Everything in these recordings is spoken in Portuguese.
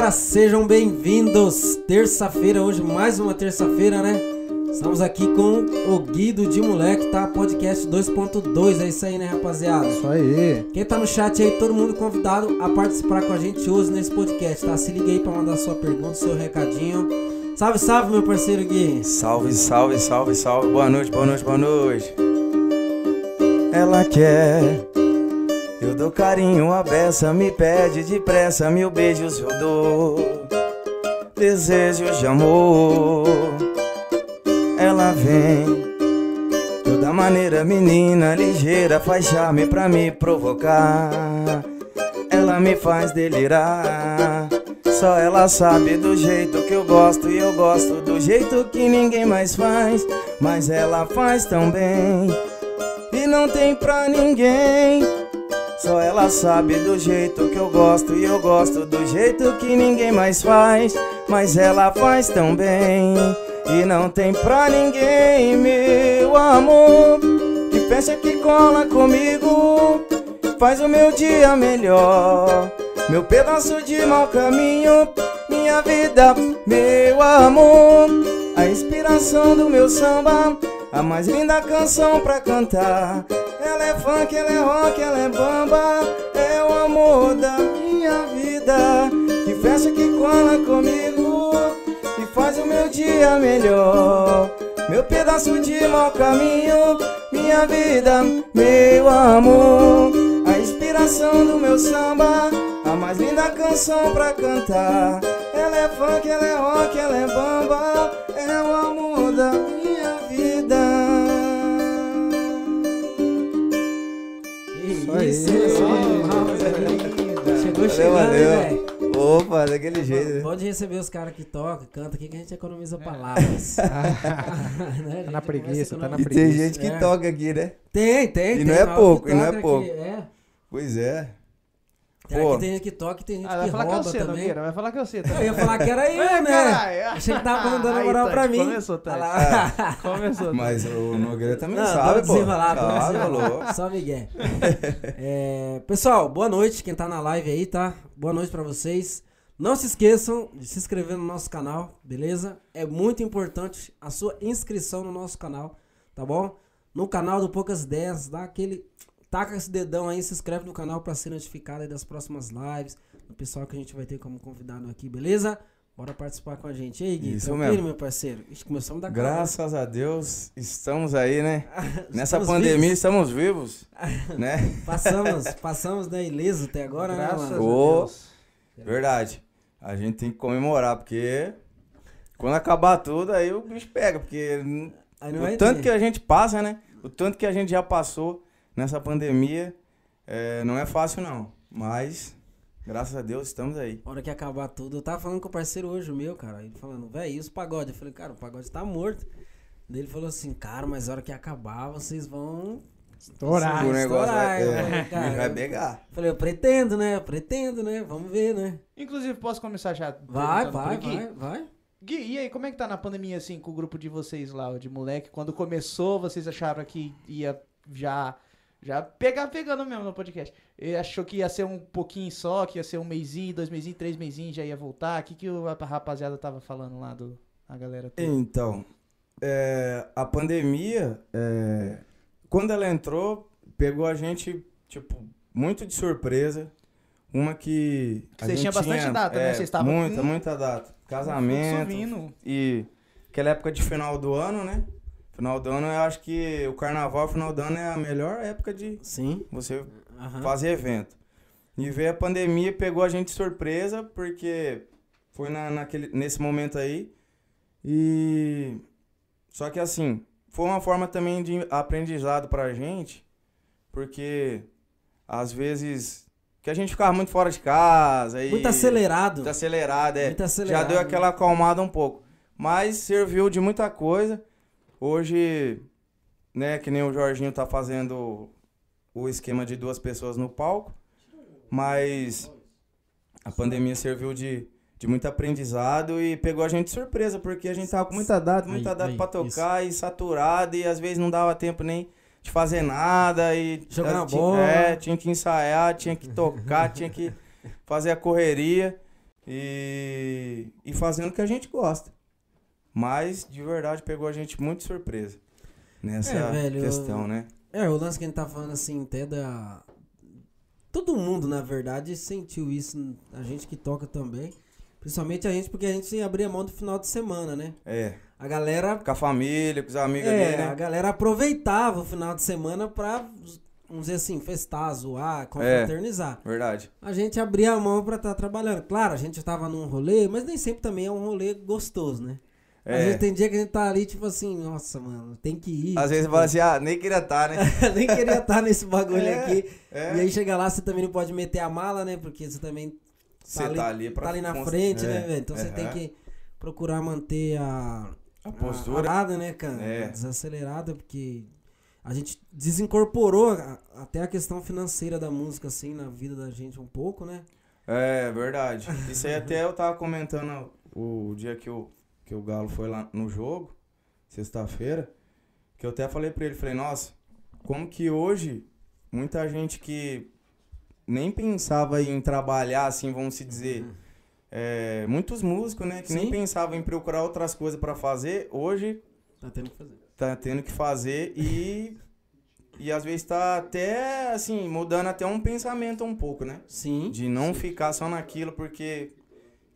galera, sejam bem-vindos. Terça-feira, hoje mais uma terça-feira, né? Estamos aqui com o Guido de Moleque, tá? Podcast 2.2, é isso aí, né, rapaziada? Isso aí. Quem tá no chat aí, todo mundo convidado a participar com a gente hoje nesse podcast, tá? Se liga aí pra mandar sua pergunta, seu recadinho. Salve, salve, meu parceiro Gui. Salve, salve, salve, salve. Boa noite, boa noite, boa noite. Ela quer. Eu dou carinho, a beça, me pede depressa, mil beijos eu dou. Desejos de amor. Ela vem. Toda maneira, menina ligeira, faz charme pra me provocar. Ela me faz delirar. Só ela sabe do jeito que eu gosto e eu gosto do jeito que ninguém mais faz. Mas ela faz tão bem e não tem pra ninguém. Só ela sabe do jeito que eu gosto e eu gosto do jeito que ninguém mais faz. Mas ela faz tão bem e não tem pra ninguém, meu amor. Que fecha que cola comigo, faz o meu dia melhor. Meu pedaço de mau caminho, minha vida, meu amor. A inspiração do meu samba, a mais linda canção pra cantar. Ela é funk, ela é rock, ela é bamba. É o amor da minha vida. Que fecha, que cola comigo e faz o meu dia melhor. Meu pedaço de mau caminho, minha vida, meu amor. A inspiração do meu samba, a mais linda canção pra cantar. Ela é funk, ela é rock, ela é bamba. É o amor da minha Isso aí. Chegou chegando, velho. Opa, daquele jeito. né? Pode receber os caras que tocam, canta aqui que a gente economiza palavras. Né? Gente Tá na preguiça, tá na E economizar. tem gente que É. toca aqui, né? Tem, tem. E tem não é pouco, e não é pouco. aqui, É. Pois é. Tem, Pô. aqui tem gente que toca e tem gente Ah, vai que falar que é rouba você, também. Nogueira. Vai falar que é você. Eu ia falar que era eu, É, né? caralho. Achei que tava dando Aí, moral pra Tati, mim. Começou, Tati. Olha lá. Começou. Mas o Nogueira também Não, sabe, pô. desenrolado, Claro, alô. Só Miguel. É, pessoal, boa noite. Quem tá na live aí, tá? Boa noite pra vocês. Não se esqueçam de se inscrever no nosso canal, beleza? É muito importante a sua inscrição no nosso canal, tá bom? No canal do Poucas Ideias, dá aquele. Taca esse dedão aí, se inscreve no canal pra ser notificado aí das próximas lives. Do pessoal que a gente vai ter como convidado aqui, beleza? Bora participar com a gente. E aí, Gui, Isso tranquilo, mesmo. meu parceiro? Ixi, começamos da Graças a Deus, estamos aí, né? Nessa Estamos pandemia vivos. estamos vivos, né? Passamos, passamos né, ileso até agora, Graças né, a mano? Ô. Deus. Verdade. A gente tem que comemorar, porque quando acabar tudo, aí o bicho pega, porque Aí não vai o tanto ter. que a gente passa, né? O tanto que a gente já passou nessa pandemia, é, não é fácil não. Mas, graças a Deus, estamos aí. A hora que acabar tudo, eu tava falando com o parceiro hoje, o meu, cara. Ele falando, velho, e os pagode? Eu falei, cara, o pagode tá morto. Daí ele falou assim, cara, mas a hora que acabar, vocês vão. Estourar. o negócio estourar, vai, eu é, bicho cara, vai eu- pegar. Falei, eu pretendo, né? Eu pretendo, né? Vamos ver, né? Inclusive, posso começar já? Vai, vai, vai, vai. Gui, e aí, como é que tá na pandemia, assim, com o grupo de vocês lá, o de moleque? Quando começou, vocês acharam que ia já, já pegar pegando mesmo no podcast. E achou que ia ser um pouquinho só, que ia ser um mêsinho, dois mêsinhos, três mêsinhos, já ia voltar? O que, que o- a rapaziada tava falando lá, do, a galera toda? Então, é, a pandemia, é, quando ela entrou, pegou a gente, tipo, muito de surpresa. Uma que. Vocês tinham bastante tinha, data, né? é, Vocês estavam Muita, muita data. Casamento. E aquela época de final do ano, né? Final do ano, eu acho que o carnaval, final do ano é a melhor época de Sim. você Aham. fazer evento. E veio a pandemia, pegou a gente de surpresa, porque foi na, naquele, nesse momento aí. E. Só que assim, foi uma forma também de aprendizado pra gente, porque às vezes. Que a gente ficava muito fora de casa. E Muito acelerado. Muito acelerado, é. Muito acelerado. Já deu aquela acalmada um pouco. Mas serviu de muita coisa. Hoje, né, que nem o Jorginho tá fazendo o esquema de duas pessoas no palco. Mas a pandemia serviu de, de muito aprendizado e pegou a gente de surpresa, porque a gente tava com muita data, muita Aí, data aí, pra tocar e saturado, e às vezes não dava tempo nem de fazer nada. E Jogar na tinha- bola. É, tinha que ensaiar, tinha que tocar, tinha que fazer a correria. e, e fazendo o que a gente gosta. Mas, de verdade, pegou a gente muito de surpresa nessa É, velho, questão, eu- né? É, o lance que a gente tá falando assim, até da. Todo mundo, na verdade, sentiu isso. A gente que toca também. Principalmente a gente, porque a gente abria mão do final de semana, né? É, A galera. com a família, com os amigos É, ali, a né? galera aproveitava o final de semana pra, vamos dizer assim, festar, zoar, confraternizar. Verdade. A gente abria a mão pra estar trabalhando. Claro, a gente tava num rolê, mas nem sempre também é um rolê gostoso, né? Às É. vezes tem dia que a gente tá ali, tipo assim, nossa, mano, tem que ir. Às vezes você tipo, fala assim, ah, nem queria estar, né? nem queria estar nesse bagulho É, aqui. é. E aí chega lá, você também não pode meter a mala, né? Porque você também Você tá ali pra tá ali na cons- frente, é, né, velho? Então você tem que procurar manter a, A postura. a né, cara? É. Desacelerada, porque a gente desincorporou a- até a questão financeira da música, assim, na vida da gente um pouco, né? É, verdade. Isso aí até eu tava comentando o dia que o, que o Galo foi lá no jogo, sexta-feira, que eu até falei pra ele, falei, nossa, como que hoje muita gente que nem pensava em trabalhar, assim, vamos se dizer, é, muitos músicos, né, que nem Sim. pensavam em procurar outras coisas pra fazer, hoje Tá tendo que fazer. tá tendo que fazer e e às vezes tá até assim mudando até um pensamento um pouco, né? Sim. De não ficar só naquilo, porque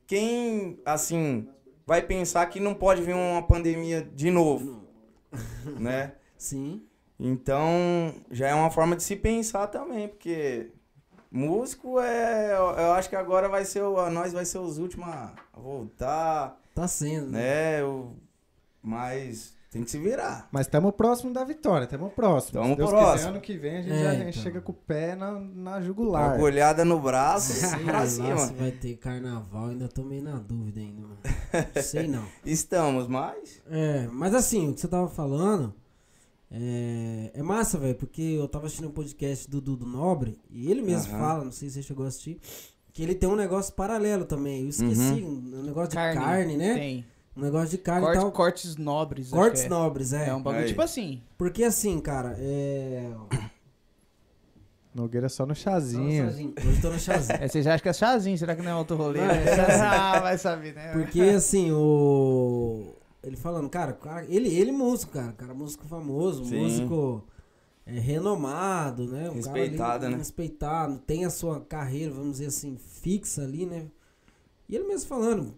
quem, assim, vai pensar que não pode vir uma pandemia de novo, né? Sim. Então, já é uma forma de se pensar também, porque músico é. Eu eu acho que agora vai ser. o- Nós vai ser os últimos a voltar, Tá sendo, né? né? O- Mas tem que se virar. Mas estamos próximo da vitória, estamos próximo. Tamo Se Deus próximo. quiser, ano que vem a gente É, já então. chega com o pé na, na jugular. Orgulhada no braço, Sei pra lá se cima. vai ter carnaval, ainda tô meio na dúvida ainda, mano. Sei não. Estamos, mas. É, mas assim, o que você tava falando é, é massa, velho, porque eu tava assistindo um podcast do Dudu Nobre e ele mesmo Aham. fala, não sei se você chegou a assistir, que ele tem um negócio paralelo também. Eu esqueci, um, um negócio de carne, né? Tem. Um negócio de carne Corte- e tal. cortes nobres. Cortes é. nobres, é. É um bagulho Aí. tipo assim. Porque assim, cara, é. Nogueira só no chazinho. Hoje eu tô no chazinho. É, você já acha que é chazinho, será que não é outro rolê? Não, é ah, vai saber, né? Porque assim, o. Ele falando, cara, ele, ele músico, cara. Cara, músico famoso, Sim. músico é, renomado, né? Um cara ali Respeitado, né? Respeitado, tem a sua carreira, vamos dizer assim, fixa ali, né? E ele mesmo falando.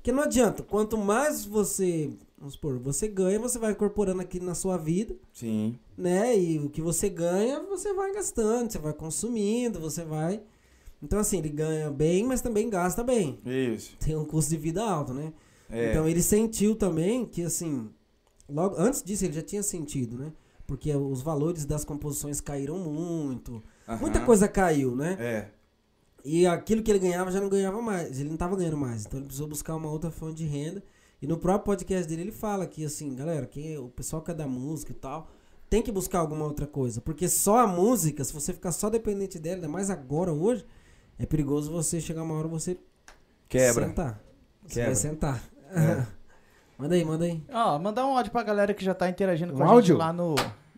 Porque não adianta, quanto mais você. Vamos supor, você ganha, você vai incorporando aqui na sua vida, Sim. né? E o que você ganha, você vai gastando, você vai consumindo, você vai. Então, assim, ele ganha bem, mas também gasta bem. Isso. Tem um custo de vida alto, né? É. Então ele sentiu também que assim, logo antes disso ele já tinha sentido, né? Porque os valores das composições caíram muito, Aham. muita coisa caiu, né? É. E aquilo que ele ganhava já não ganhava mais, ele não tava ganhando mais, então ele precisou buscar uma outra fonte de renda. E no próprio podcast dele ele fala que assim, galera, quem o pessoal que é da música e tal, tem que buscar alguma outra coisa, porque só a música, se você ficar só dependente dela, ainda mais agora hoje, é perigoso você chegar uma hora você Quebra. sentar. Você Quebra. vai sentar. É. manda aí, manda aí. Ó, mandar um áudio pra galera que já tá interagindo com Um a áudio? gente lá no.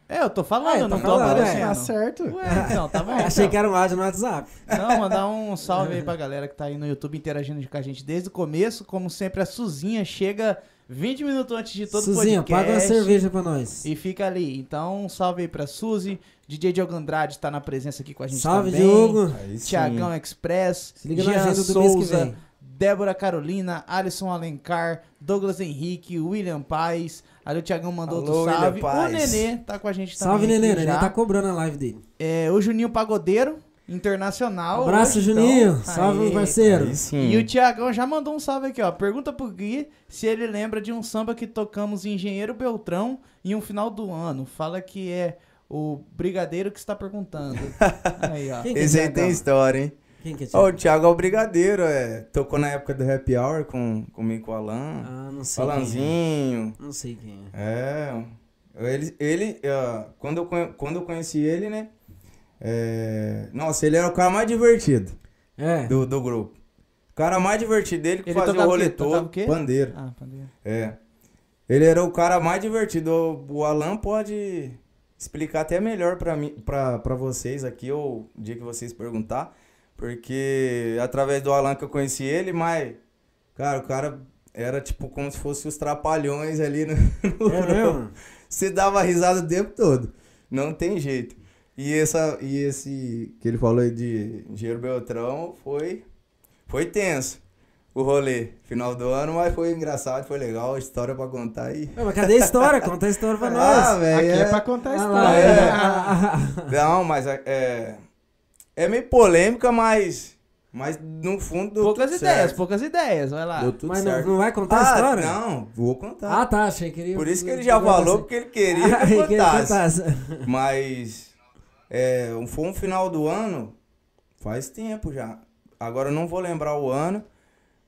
É, eu tô falando, Ah, eu não tô falando, aparecendo. Tá certo. Ué, então, tá bom. Achei então. que era um áudio no WhatsApp. Não, mandar um salve aí pra galera que tá aí no YouTube interagindo com a gente desde o começo. Como sempre, a Suzinha chega 20 minutos antes de todo Suzinha, podcast. paga uma cerveja pra nós. E fica ali. Então, um salve aí pra Suzy. DJ Diogo Andrade tá na presença aqui com a gente Salve, também. Diogo. Aí sim. Tiagão Express. Se liga na Jean agenda do mês que Souza, vem. Débora Carolina, Alisson Alencar, Douglas Henrique, William Paz. Ali o Tiagão mandou Alô, outro salve. O. Nenê tá com a gente também. Salve, Nenê. Nenê já. tá cobrando a live dele. É, o Juninho Pagodeiro, internacional. Abraço, hoje, Juninho. então. Salve, Aê. meu parceiro. Aí sim. E o Tiagão já mandou um salve aqui, ó. Pergunta pro Gui se ele lembra de um samba que tocamos em Engenheiro Beltrão em um final do ano. Fala que é o Brigadeiro que está perguntando. Aí, ó. É Esse aí Thiagão? tem história, hein? Quem que é o Thiago? Thiago é o Brigadeiro, é. Tocou na época do Happy Hour com, comigo com o Alan. Ah, não sei. Quem Alanzinho. é. Não sei quem é. É. Ele, ele ah, quando, eu, conhe- quando eu conheci ele, né? é, nossa, ele era o cara mais divertido É. do, do grupo. O cara mais divertido dele que Ele fazia o o rolê todo. o? Pandeiro. Ah, pandeiro. É. Ele era o cara mais divertido. O, o Alan pode explicar até melhor pra, mim, pra vocês aqui, ou o dia que vocês perguntar. Porque através do Alan que eu conheci ele, mas, cara, o cara era tipo como se fosse os trapalhões ali no. no É mesmo? Você dava risada o tempo todo. Não tem jeito. E, essa, e esse que ele falou aí de Engenheiro Beltrão foi, foi tenso o rolê. Final do ano, mas foi engraçado, foi legal. História pra contar aí. Ué, mas cadê a história? Conta a história pra Ah, nós. velho. Aqui é é- pra contar a Ah história. lá, É. ah, Não, mas é, é. meio polêmica, mas. Mas no fundo. Deu Poucas tudo ideias, certo. poucas ideias, vai lá. Deu tudo Mas não, certo. não vai contar a ah, história? não, vou contar. Ah, tá, achei que ele... Por isso que ele já falou, porque ele queria que eu contasse. Mas é, foi um final do ano, faz tempo já. Agora eu não vou lembrar o ano,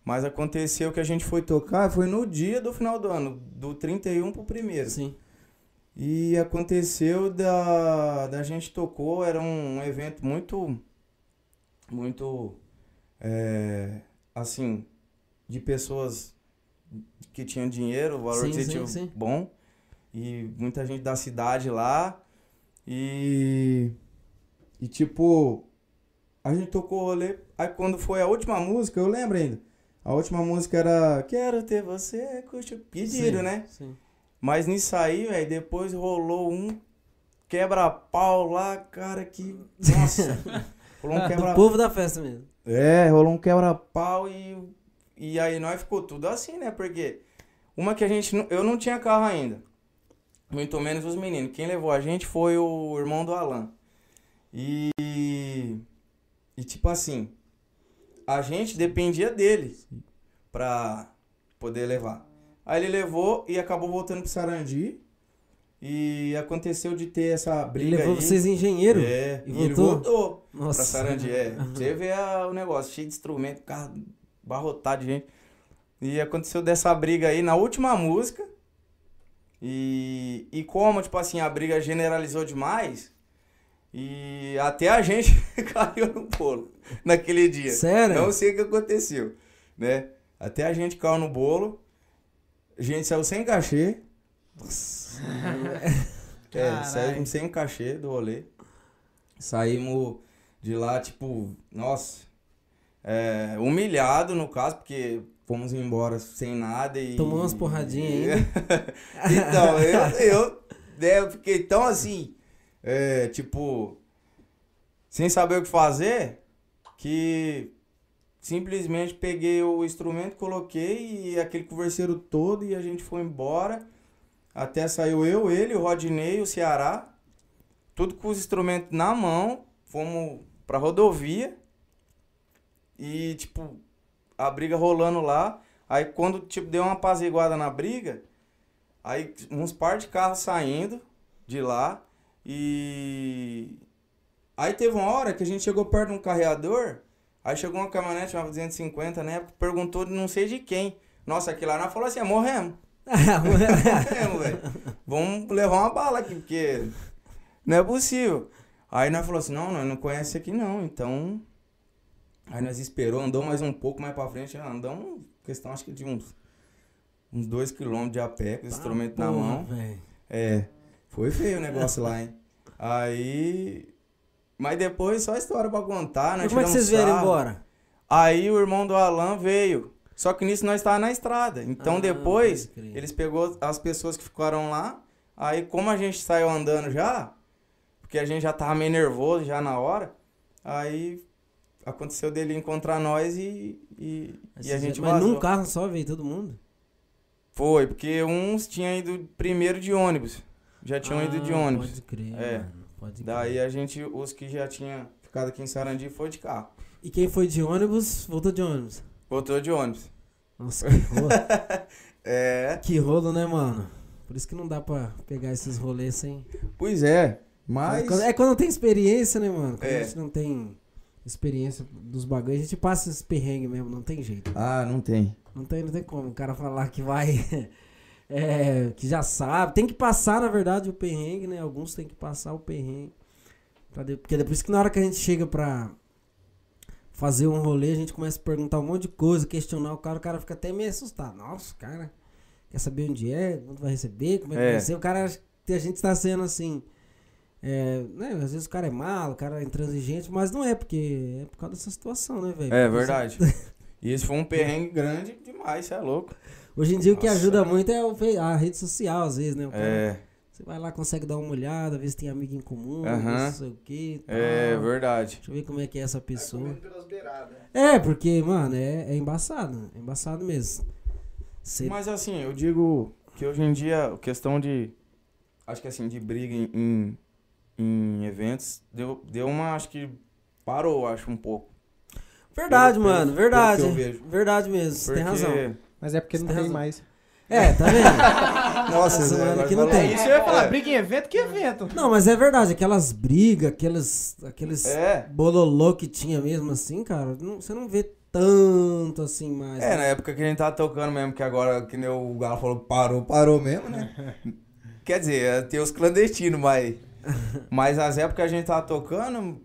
mas aconteceu que a gente foi tocar, foi no dia do final do ano, do 31 pro primeiro. Sim. E aconteceu da, da gente tocou, era um evento muito, muito, é, assim, de pessoas que tinham dinheiro, valor aquisitivo bom, e muita gente da cidade lá, e, e tipo, a gente tocou o rolê, aí quando foi a última música, eu lembro ainda, a última música era Quero Ter Você, curte o pedido, Sim, né? Sim. Mas nisso aí, velho, depois rolou um quebra-pau lá, cara, que. Nossa! rolou um Do quebra povo da festa mesmo. É, rolou um quebra-pau e. E aí nós ficou tudo assim, né? Porque uma que a gente. não- Eu não tinha carro ainda. Muito menos os meninos. Quem levou a gente foi o irmão do Alan. E. E tipo assim. A gente dependia dele pra poder levar. Aí ele levou e acabou voltando pro Sarandi. E aconteceu de ter essa Ele briga levou aí. vocês engenheiro? É, E e, ele voltou? voltou Nossa. pra Sarandi, é. Você vê a- o negócio, cheio de instrumento, carro barrotado de gente. E aconteceu dessa briga aí na última música. E, e como, tipo assim, a briga generalizou demais, e até a gente caiu no bolo naquele dia. Sério? Não sei o que aconteceu, né? Até a gente caiu no bolo, a gente saiu sem cachê. É, Caralho. saímos sem cachê do rolê. Saímos de lá, tipo, nossa, é, humilhado no caso, porque fomos embora sem nada e. Tomou umas porradinhas então, eu, eu, né, eu fiquei tão assim, é, tipo, sem saber o que fazer, que simplesmente peguei o instrumento, coloquei e aquele converseiro todo e a gente foi embora. Até saiu eu, ele, o Rodney, o Ceará, tudo com os instrumentos na mão, fomos pra rodovia. E, tipo, a briga rolando lá. Aí quando, tipo, deu uma apaziguada na briga, aí uns par de carros saindo de lá. E... Aí teve uma hora que a gente chegou perto de um carreador, aí chegou uma caminhonete, uma 250 na época, perguntou de não sei de quem. Nossa, aquilo lá nós falou assim, é, morremos. Morremos, velho. Vamos levar uma bala aqui, porque não é possível. Aí nós falou assim, não, nós não conhece aqui não, então... Aí nós esperou, andou mais um pouco mais pra frente, andamos, questão acho que de uns, uns dois quilômetros de a pé, com o instrumento na Porra, mão. velho. É, foi feio o negócio lá, hein? Aí... Mas depois só história pra contar, Mas como é que vocês vieram embora? Aí o irmão do Alan veio. Só que nisso nós estávamos na estrada. Então Ah, depois, eles pegou as pessoas que ficaram lá. Aí como a gente saiu andando já, porque a gente já tava meio nervoso já na hora, aí aconteceu dele encontrar nós e, e, e a gente Mas vazou. num carro só veio todo mundo? Foi, porque uns tinham ido primeiro de ônibus. Já tinham ido de Ah, ônibus. Pode crer, É. mano. Pode crer. Daí a gente, os que já tinham ficado aqui em Sarandi foi de carro. E quem foi de ônibus, voltou de ônibus. Voltou de ônibus. Nossa, que rolo. É. que rolo, né, mano? Por isso que não dá pra pegar esses rolês sem... Pois é. Mas. É quando tem experiência, né, mano? Quando É. a gente não tem experiência dos bagulhos, a gente passa esse perrengue mesmo, não tem jeito. Ah, não tem. Não tem, não tem como. O cara falar que vai. é, que já sabe. Tem que passar, na verdade, o perrengue, né? Alguns tem que passar o perrengue. De- Porque depois que na hora que a gente chega pra fazer um rolê, a gente começa a perguntar um monte de coisa, questionar o cara, o cara fica até meio assustado. Nossa, cara, quer saber onde é, quando vai receber, como é que É. vai ser? O cara a gente tá sendo assim. É, né, às vezes o cara é malo, o cara é intransigente, mas não é, porque é por causa dessa situação, né, velho? É verdade. E esse foi um perrengue grande demais, você é louco. Hoje em dia o que Nossa. ajuda muito é o a rede social, às vezes, né? O cara- É, Você vai lá, consegue dar uma olhada, ver se tem amigo em comum, Aham. não sei o que. é verdade. Deixa eu ver como é que é essa pessoa. pelas beiradas. É, porque, mano, é, é embaçado. É embaçado mesmo. Cê- Mas assim, eu digo que hoje em dia, a questão de. Acho que assim, de briga em, em, em eventos, deu, deu uma. Acho que parou, acho, um pouco. Verdade, pelo- mano, pelo verdade. que eu vejo. Verdade mesmo, você Porque. tem razão. Mas é porque Você não tem tem razão. mais. É, tá vendo? Nossa, semana agora aqui não tem. Isso eu ia falar, É. briga em evento, que evento? Não, mas é verdade, aquelas brigas, aqueles, aqueles É. bololô que tinha mesmo assim, cara, não- você não vê tanto assim mais. É, né? na época que a gente tava tocando mesmo, que agora, que nem o Galo falou, parou, parou mesmo, né? Quer dizer, tem os clandestinos, mas. Mas as épocas que a gente tava tocando,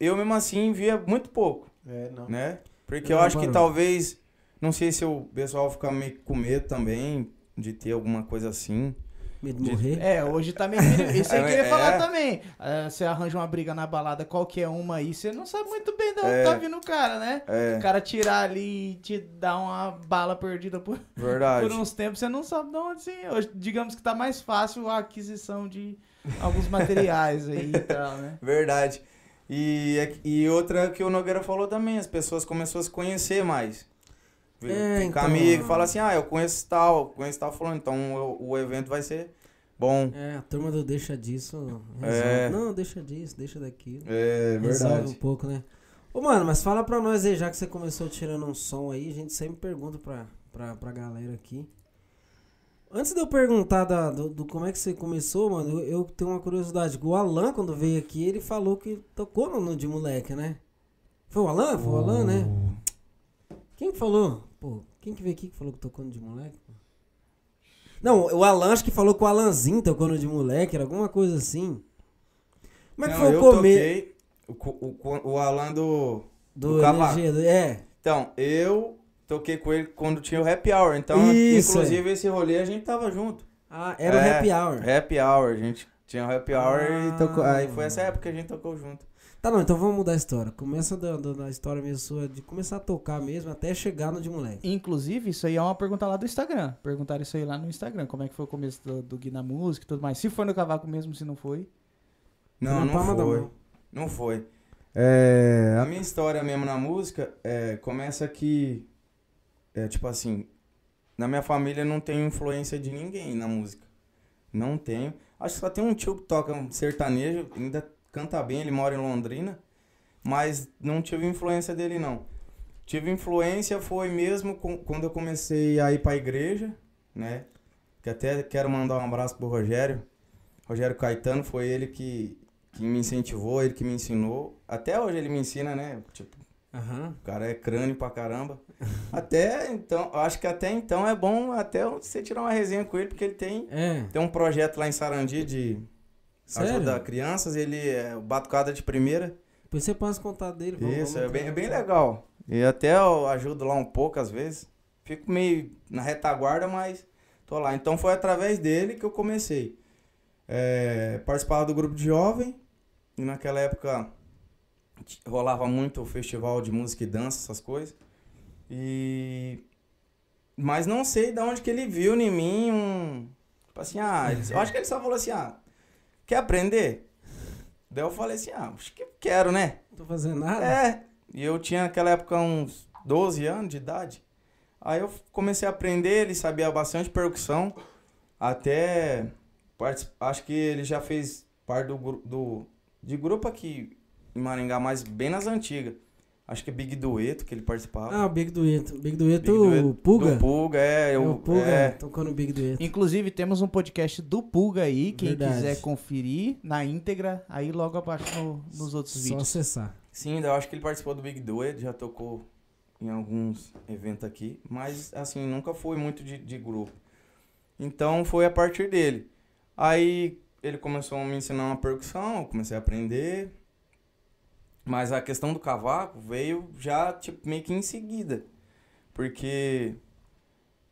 eu mesmo assim via muito pouco, É, não. né? Porque Não, eu acho que parou. talvez. Não sei se o pessoal fica meio com medo também de ter alguma coisa assim. Medo de morrer. É, hoje tá meio. Isso aí que eu ia É. falar também. Ah, você arranja uma briga na balada, qualquer uma aí, você não sabe muito bem de onde É. tá vindo o cara, né? É, O cara tirar ali e te dar uma bala perdida por, verdade. por uns tempos, você não sabe de onde sim. Hoje, digamos que tá mais fácil a aquisição de alguns materiais aí e tal, né? Verdade. E, é- e outra que o Nogueira falou também, as pessoas começaram a se conhecer mais. É, Ficar então. amigo, fala assim, ah, eu conheço tal, conheço tal falando, então o, o evento vai ser bom. É, a turma do deixa disso. É. Não, deixa disso, deixa daquilo. É Resolve um pouco, né? Ô, mano, mas fala pra nós aí, já que você começou tirando um som aí, a gente sempre pergunta pra, pra, pra galera aqui. Antes de eu perguntar da, do, do como é que você começou, mano, eu, eu tenho uma curiosidade. O Alan, quando veio aqui, ele falou que tocou no, no de moleque, né? Foi o Alan? Foi o Alan, né? Quem que falou? Pô, quem que veio aqui que falou que tocou no de moleque? Não, o Alan acho que falou que o Alanzinho tocou no de moleque, era alguma coisa assim. Como é que Não, foi o toquei, o, o, o Alan do... do do energia? do- É. Então, eu toquei com ele quando tinha o Happy Hour, então, Isso, inclusive, esse rolê a gente tava junto. Ah, era o É, happy hour. Happy Hour, a gente tinha o Happy Hour Ah. e tocou, aí foi essa época que a gente tocou junto. Tá, não, então vamos mudar a história. Começa da, da, da história mesmo sua, de começar a tocar mesmo até chegar no de moleque. Inclusive, isso aí é uma pergunta lá do Instagram. Perguntaram isso aí lá no Instagram. Como é que foi o começo do, do Gui na música e tudo mais. Se foi no cavaco mesmo, se não foi. Não, não palma da foi. Não foi. É, a minha história mesmo na música é, começa que, é, tipo assim, na minha família não tenho influência de ninguém na música. Não tenho. Acho que só tem um tio que toca um sertanejo, ainda canta bem, ele mora em Londrina, mas não tive influência dele não. Tive influência foi mesmo com- quando eu comecei a ir pra igreja, né? Que até quero mandar um abraço pro Rogério. Rogério Caetano foi ele que, que me incentivou, ele que me ensinou. Até hoje ele me ensina, né? Tipo, Aham. o cara é crânio pra caramba. Até então, acho que até então é bom até você tirar uma resenha com ele, porque ele tem, É. tem um projeto lá em Sarandi de ajuda Sério? crianças, ele é batucada de primeira. Depois você passa o contato dele. vamos- Isso, vamos é bem, é bem legal. E até eu ajudo lá um pouco às vezes. Fico meio na retaguarda, mas tô lá. Então foi através dele que eu comecei. É, participava do grupo de jovem. E naquela época rolava muito o festival de música e dança, essas coisas. E. Mas não sei de onde que ele viu em mim um. Tipo assim, ah, ele- eu acho que ele só falou assim, ah, quer aprender? Daí eu falei assim, ah, acho que quero, né? Não tô fazendo nada. É, e eu tinha naquela época uns 12 anos de idade. Aí eu comecei a aprender, ele sabia bastante percussão. Até acho que ele já fez parte do, do de grupo aqui em Maringá, mas bem nas antigas. Acho que é Big Dueto que ele participava. Ah, o Big Dueto. Big Dueto, Big Dueto o Puga. Do Puga, é, É, eu, o Puga é, tocou no Big Dueto. Inclusive, temos um podcast do Pulga aí. Quem Verdade. quiser conferir na íntegra, aí logo abaixo no- nos outros Só vídeos. acessar. Sim, eu acho que ele participou do Big Duet, já tocou em alguns eventos aqui, mas assim, nunca foi muito de, de grupo. Então foi a partir dele. Aí ele começou a me ensinar uma percussão, eu comecei a aprender. Mas a questão do cavaco veio já tipo meio que em seguida. Porque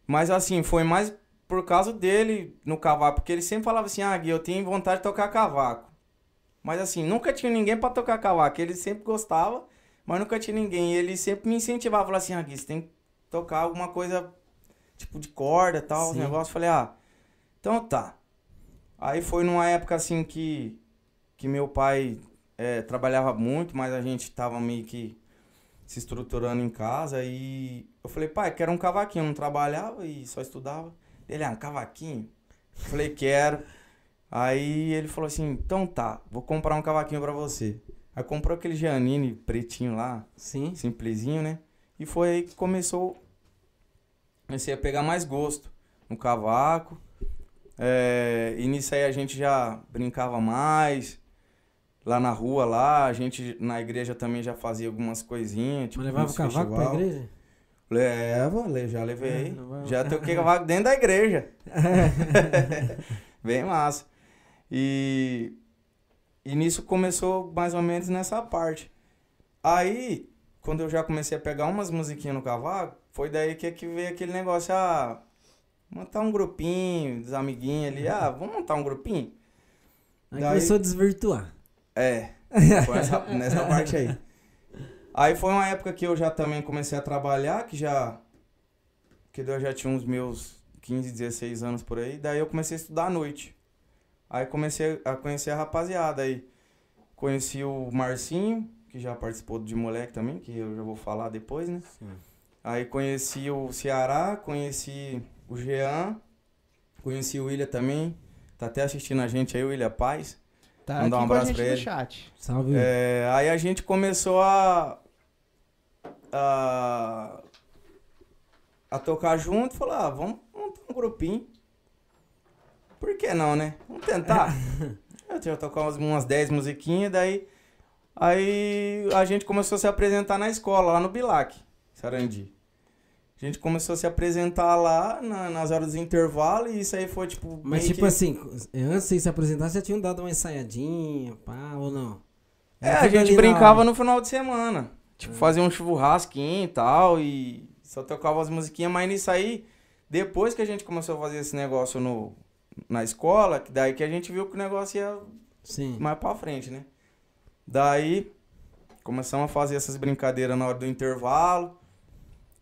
mas assim, foi mais por causa dele no cavaco, porque ele sempre falava assim: "Ah, Gui, eu tenho vontade de tocar cavaco". Mas assim, nunca tinha ninguém pra tocar cavaco. Ele sempre gostava, mas nunca tinha ninguém. E ele sempre me incentivava, falava assim, ah, Gui, você tem que tocar alguma coisa tipo de corda e tal, os negócios. Falei, ah, então tá. Aí foi numa época assim que, que meu pai eh, trabalhava muito, mas a gente tava meio que se estruturando em casa e eu falei, pai, quero um cavaquinho. Eu não trabalhava e só estudava. Ele, ah, um cavaquinho? Eu falei, quero. Aí ele falou assim, então tá, vou comprar um cavaquinho pra você. Aí comprou aquele Giannini pretinho lá, Sim. simplesinho, né? E foi aí que começou. Comecei a pegar mais gosto no cavaco. É, e nisso aí a gente já brincava mais. Lá na rua, lá, a gente na igreja também já fazia algumas coisinhas. Tipo, Mas levava o cavaco pra festival. igreja? Leva, le- já levei. É, já toquei cavaco dentro da igreja. Bem massa. E, e nisso começou mais ou menos nessa parte. Aí, quando eu já comecei a pegar umas musiquinhas no cavaco, foi daí que, que veio aquele negócio, ah, montar um grupinho dos amiguinhos ali, ah, vamos montar um grupinho? Aí Daí- começou a desvirtuar. É, foi nessa, nessa parte aí. Aí foi uma época que eu já também comecei a trabalhar, que já. Que eu já tinha uns meus 15, 16 anos por aí. Daí eu comecei a estudar à noite. Aí comecei a conhecer a rapaziada aí. Conheci o Marcinho, que já participou de moleque também, que eu já vou falar depois, né? Sim. Aí conheci o Ceará, conheci o Jean, conheci o William também. Tá até assistindo a gente aí, o William Paz. Tá Mandar um abraço pra ele. chat. Salve. É, aí a gente começou a, a a tocar junto, falou, ah, vamos montar um grupinho. Por que não, né? Vamos tentar. Eu tinha tocado umas, umas 10 musiquinhas, daí aí a gente começou a se apresentar na escola, lá no Bilac, Sarandi. A gente começou a se apresentar lá na- nas horas do intervalo e isso aí foi tipo. Mas tipo que- assim, antes de se apresentar, já tinham dado uma ensaiadinha, pá, ou não? É, a gente brincava no final de semana. Tipo, fazia um churrasquinho e tal, e só tocava as musiquinhas, mas nisso aí, depois que a gente começou a fazer esse negócio no, na escola, que daí que a gente viu que o negócio ia Sim. mais pra frente, né? Daí, começamos a fazer essas brincadeiras na hora do intervalo.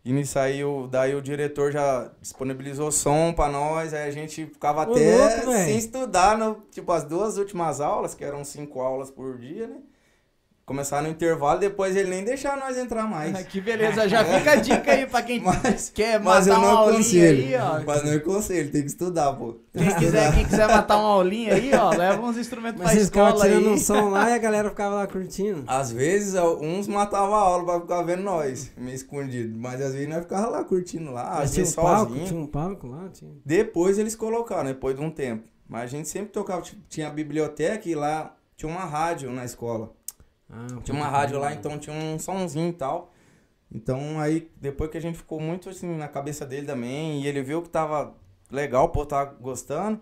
E nisso aí, o, daí o diretor já disponibilizou som pra nós, aí a gente ficava Ô, até louco, sem estudar, no, tipo, as duas últimas aulas, que eram cinco aulas por dia, né? Começar no intervalo, depois ele nem deixar nós entrar mais. Que beleza, já fica a dica aí pra quem Mas- quer Mas eu matar uma não aulinha aí, ó. Mas não aconselho, tem que estudar, pô. Quem quiser, quem quiser matar uma aulinha aí, ó, leva uns instrumentos Mas pra vocês ficavam escola tirando aí. um som lá e a galera ficava lá curtindo. Às vezes, uns matavam a aula pra ficar vendo nós, meio escondido. Mas às vezes nós ficava lá curtindo lá, Mas às um vezes palco, sozinho. tinha um palco lá, tinha. Depois eles colocaram, depois de um tempo. Mas a gente sempre tocava, tipo, tinha a biblioteca e lá tinha uma rádio na escola. Ah, Tinha uma rádio lá, então tinha um somzinho e tal. Então aí, depois que a gente ficou muito assim na cabeça dele também, e ele viu que tava legal, pô, tava gostando.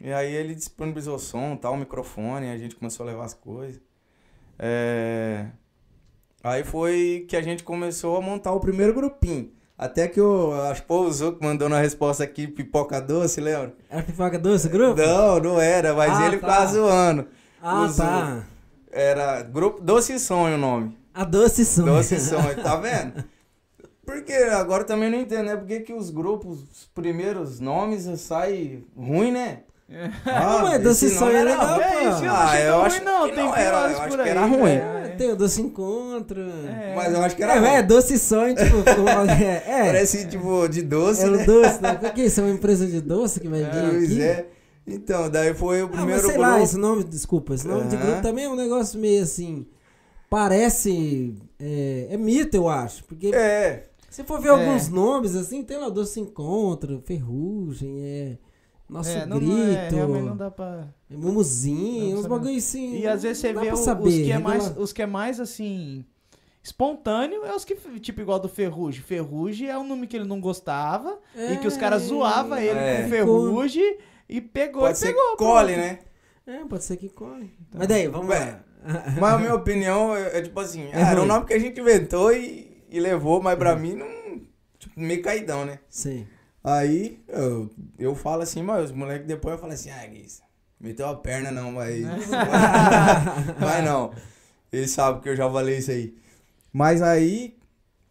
E aí ele disponibilizou o som, tal, o microfone, e a gente começou a levar as coisas. É... Aí foi que a gente começou a montar o primeiro grupinho. Até que o, acho que o mandou na resposta aqui, pipoca doce, lembra? Era pipoca doce, grupo? Não, não era, mas Ah, ele tá. ficava zoando. Ah, tá. Era grupo Doce Sonho o nome. A doce som. Doce Sonho, tá vendo? Porque agora também não entendo, né? Por que, que os grupos, os primeiros nomes saem ruim, né? Não, mas Doce Sonho é era legal. É isso, eu Ah, eu acho ruim, não. que Tem não era, eu acho que aí. era ruim. É, tem o Doce Encontro. É. Mas eu acho que era É, ruim. é doce sonho, tipo, é, é, Parece tipo de doce, é né? o doce, né? O que é isso? É uma empresa de doce que vai vir Pois aqui? é. Então, daí foi o Ah, mas primeiro sei grupo. lá, esse nome, desculpa, esse nome de Aham. grupo também é um negócio meio assim, parece, é, é mito, eu acho, porque É, se for ver É. alguns nomes, assim, tem lá Doce Encontro, Ferrugem, é, Nosso É, não, Grito, não, é, realmente não dá pra... Mumuzinho, Não uns bagulho assim. E às vezes você vê pra o- saber, os, que é revela- mais, os que é mais assim. Espontâneo é os que, tipo, igual do Ferrugem. Ferrugem é um nome que ele não gostava e que os caras zoavam ele É. com Ferrugem e pegou pode e ser pegou. que cole, pronto. né? É, pode ser que colhe. Mas daí, vamos Ué, lá. Mas a minha opinião é, é tipo assim, É ah, era um nome que a gente inventou e, e levou, mas pra mim não. Tipo, meio caidão, né? Sim. Aí eu, eu falo assim, mas os moleques depois eu falo assim, ah, Guiz, Meteu a perna não, mas. mas não. Ele sabe que eu já falei isso aí. Mas aí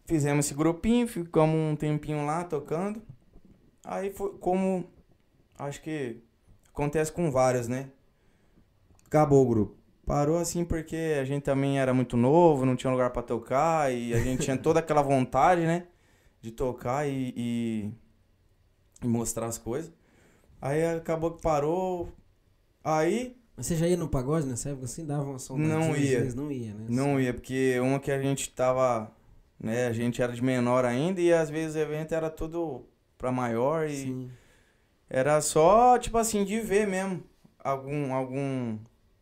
fizemos esse grupinho, ficamos um tempinho lá tocando. Aí foi como. Acho que acontece com vários, né? Acabou o grupo. Parou assim porque a gente também era muito novo, não tinha lugar pra tocar e a gente tinha toda aquela vontade, né? De tocar e, e, e mostrar as coisas. Aí acabou que parou. Aí Mas você já ia no pagode nessa época assim? Dava uma saudade? Não ia. Não ia, né? Não ia, porque uma que a gente tava, né, a gente era de menor ainda e às vezes o evento era tudo pra maior e Sim. Era só, tipo assim, de ver mesmo algum algum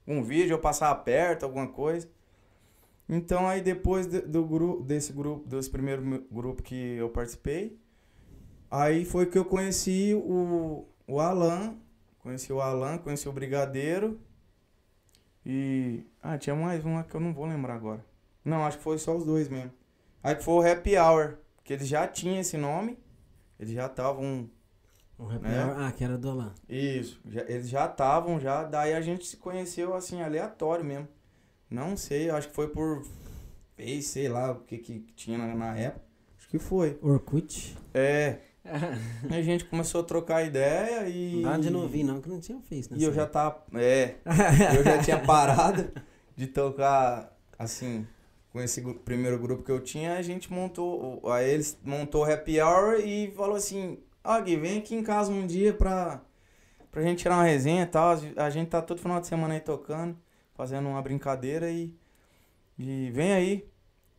um vídeo eu passar perto, alguma coisa. Então aí depois de- do grupo desse grupo, desse primeiro grupo que eu participei, aí foi que eu conheci o o Alan, conheci o Alan, conheci o Brigadeiro e ah, tinha mais uma que eu não vou lembrar agora. Não, acho que foi só os dois mesmo. Aí foi o Happy Hour, que eles já tinham esse nome. Eles já estavam Um happy Né? hour- Ah, que era do Alan. isso, já- eles já estavam já, daí a gente se conheceu assim, aleatório mesmo. Não sei, acho que foi por Face, sei lá o que que tinha na, na época. Acho que foi. Orkut. É, a gente começou a trocar ideia e. Não dá de vir, não, que não tinha Face, né? E eu já tava. É, eu já tinha parado de tocar assim. Com esse primeiro grupo que eu tinha, a gente montou. o- Aí eles montou o happy hour e falou assim: Ó, Gui, vem aqui em casa um dia pra, pra gente tirar uma resenha e tal. A gente tá todo final de semana aí tocando, fazendo uma brincadeira e. E vem aí.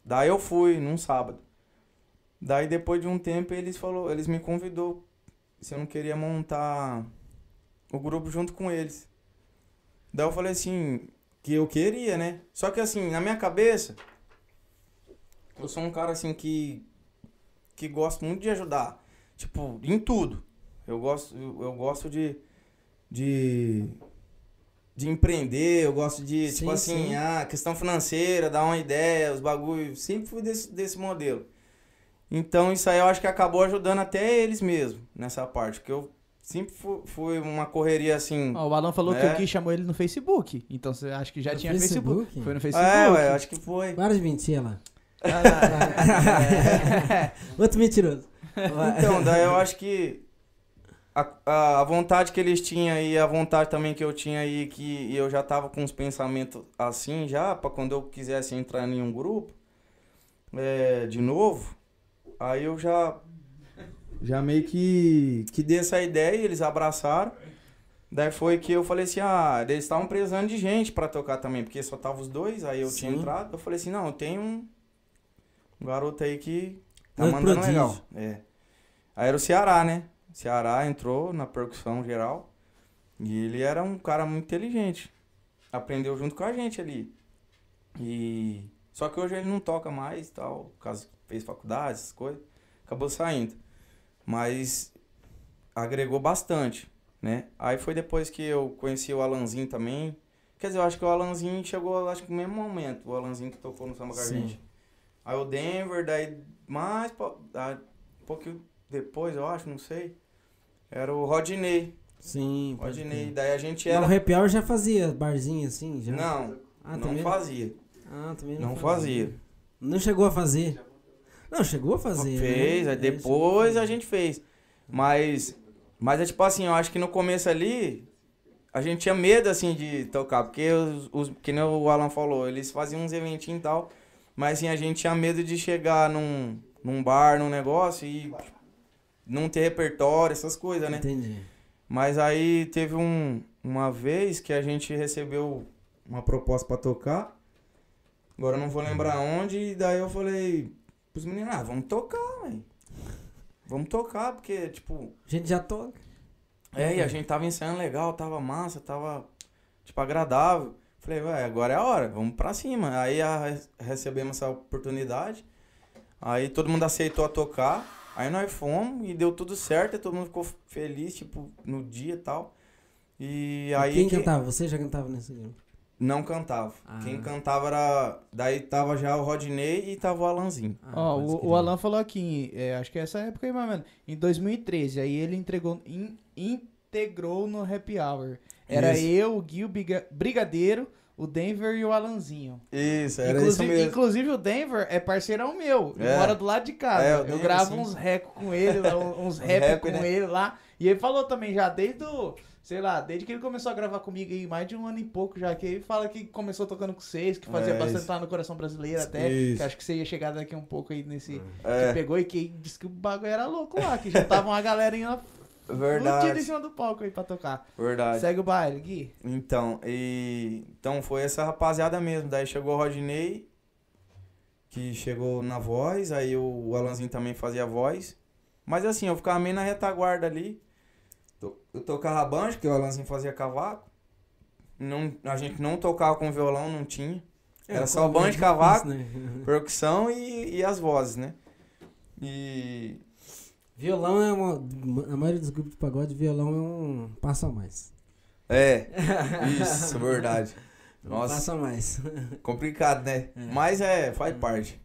Daí eu fui num sábado. Daí depois de um tempo eles falou, eles me convidou se eu não queria montar o grupo junto com eles. Daí eu falei assim, que eu queria, né? Só que assim, na minha cabeça, eu sou um cara assim que que gosto muito de ajudar, tipo, em tudo. Eu gosto eu, eu gosto de de de empreender, eu gosto de, Sim, tipo assim, sim. ah, questão financeira, dar uma ideia, os bagulhos, sempre fui desse, desse modelo. Então isso aí eu acho que acabou ajudando até eles mesmo nessa parte, porque eu sempre fu- fui uma correria assim. Ó, o Alan falou que É. o Gui chamou ele no Facebook. Então você acha que já No tinha Facebook. Facebook? Foi no Facebook. É, ué, acho que foi. Para de mentir lá. Ah, Outro mentiroso. Então, daí eu acho que a, a, vontade que eles tinham e a vontade também que eu tinha aí, que eu já tava com os pensamentos assim já, pra quando eu quisesse entrar em um grupo, é, de novo, aí eu já, já meio que, que dei essa ideia e eles abraçaram. Daí foi que eu falei assim, ah, eles estavam precisando de gente pra tocar também, porque só tava os dois, aí eu tinha Sim. entrado, eu falei assim, não, eu tenho um, garoto aí que tá Dois mandando legal. É. Aí era o Ceará, né? O Ceará entrou na percussão geral e ele era um cara muito inteligente. Aprendeu junto com a gente ali. E só que hoje ele não toca mais, tal, por causa fez faculdade, essas coisas, acabou saindo. Mas agregou bastante, né? Aí foi depois que eu conheci o Alanzinho também. Quer dizer, eu acho que o Alanzinho chegou, acho que no mesmo momento, o Alanzinho que tocou no Samba com a Sim. gente. Aí o Denver, daí mais, um pouquinho depois, eu acho, não sei. Era o Rodney. Sim, Rodney. Daí a gente Não, era. o happy hour já fazia barzinho assim? Já? Não, ah, não também? fazia. Ah, também Não fazia. Não chegou a fazer. Não, chegou a fazer. Fez, né? aí É, depois chegou a gente fez. Mas, mas é tipo assim, eu acho que no começo ali, a gente tinha medo assim de tocar, porque os, os que nem o Alan falou, eles faziam uns eventinhos e tal, mas assim, a gente tinha medo de chegar num, num bar, num negócio e não ter repertório, essas coisas, né? Entendi. Mas aí teve um, uma vez que a gente recebeu uma proposta pra tocar. Agora eu não vou lembrar onde, e daí eu falei pros meninos, ah, vamos tocar, velho. Vamos tocar, porque, tipo, A gente já toca. é, e a gente tava ensaiando legal, tava massa, tava, tipo, agradável. Falei, ué, agora é a hora, vamos pra cima. Aí a- recebemos essa oportunidade. Aí todo mundo aceitou a tocar. Aí nós fomos e deu tudo certo, e todo mundo ficou feliz, tipo, no dia e tal. E aí. Quem que- cantava? Você já cantava nesse grupo? Não cantava. Ah. Quem cantava era. Daí tava já o Rodney e tava o Alanzinho. Ah, Ó, o, o Alan falou aqui, é, acho que é essa época aí, mais ou menos, em 2013, aí ele entregou, em integrou no Happy Hour. Era Isso. eu, o Gui, o Brigadeiro, o Denver e o Alanzinho. Isso, era inclusive, isso mesmo. inclusive o Denver é parceirão meu. É. mora do lado de casa. É, eu Denver, gravo sim. uns recos com ele, uns rap, rap, com né? ele lá. E ele falou também já desde o. Sei lá, desde que ele começou a gravar comigo aí, mais de um ano e pouco já, que ele fala que começou tocando com vocês, que fazia É, bastante isso. lá no Coração Brasileiro até. Isso. Que acho que você ia chegar daqui um pouco aí nesse. É. Que pegou e que disse que o bagulho era louco lá, que já tava uma galerinha fudida em Verdade, cima do palco aí pra tocar. verdade. Segue o baile, Gui. Então, e então foi essa rapaziada mesmo. Daí chegou o Rodney, que chegou na voz, aí o Alanzinho também fazia voz. Mas assim, eu ficava meio na retaguarda ali. To- Eu tocava banjo, que o Alanzinho fazia cavaco. Não, a gente não tocava com violão, não tinha. Era É, só é banjo, cavaco, né? percussão e, e as vozes, né? E Violão é uma. A maioria dos grupos de pagode, violão é um passo a mais. é, isso, verdade. Um Nossa. passo a mais. Complicado, né? É. Mas é, faz parte.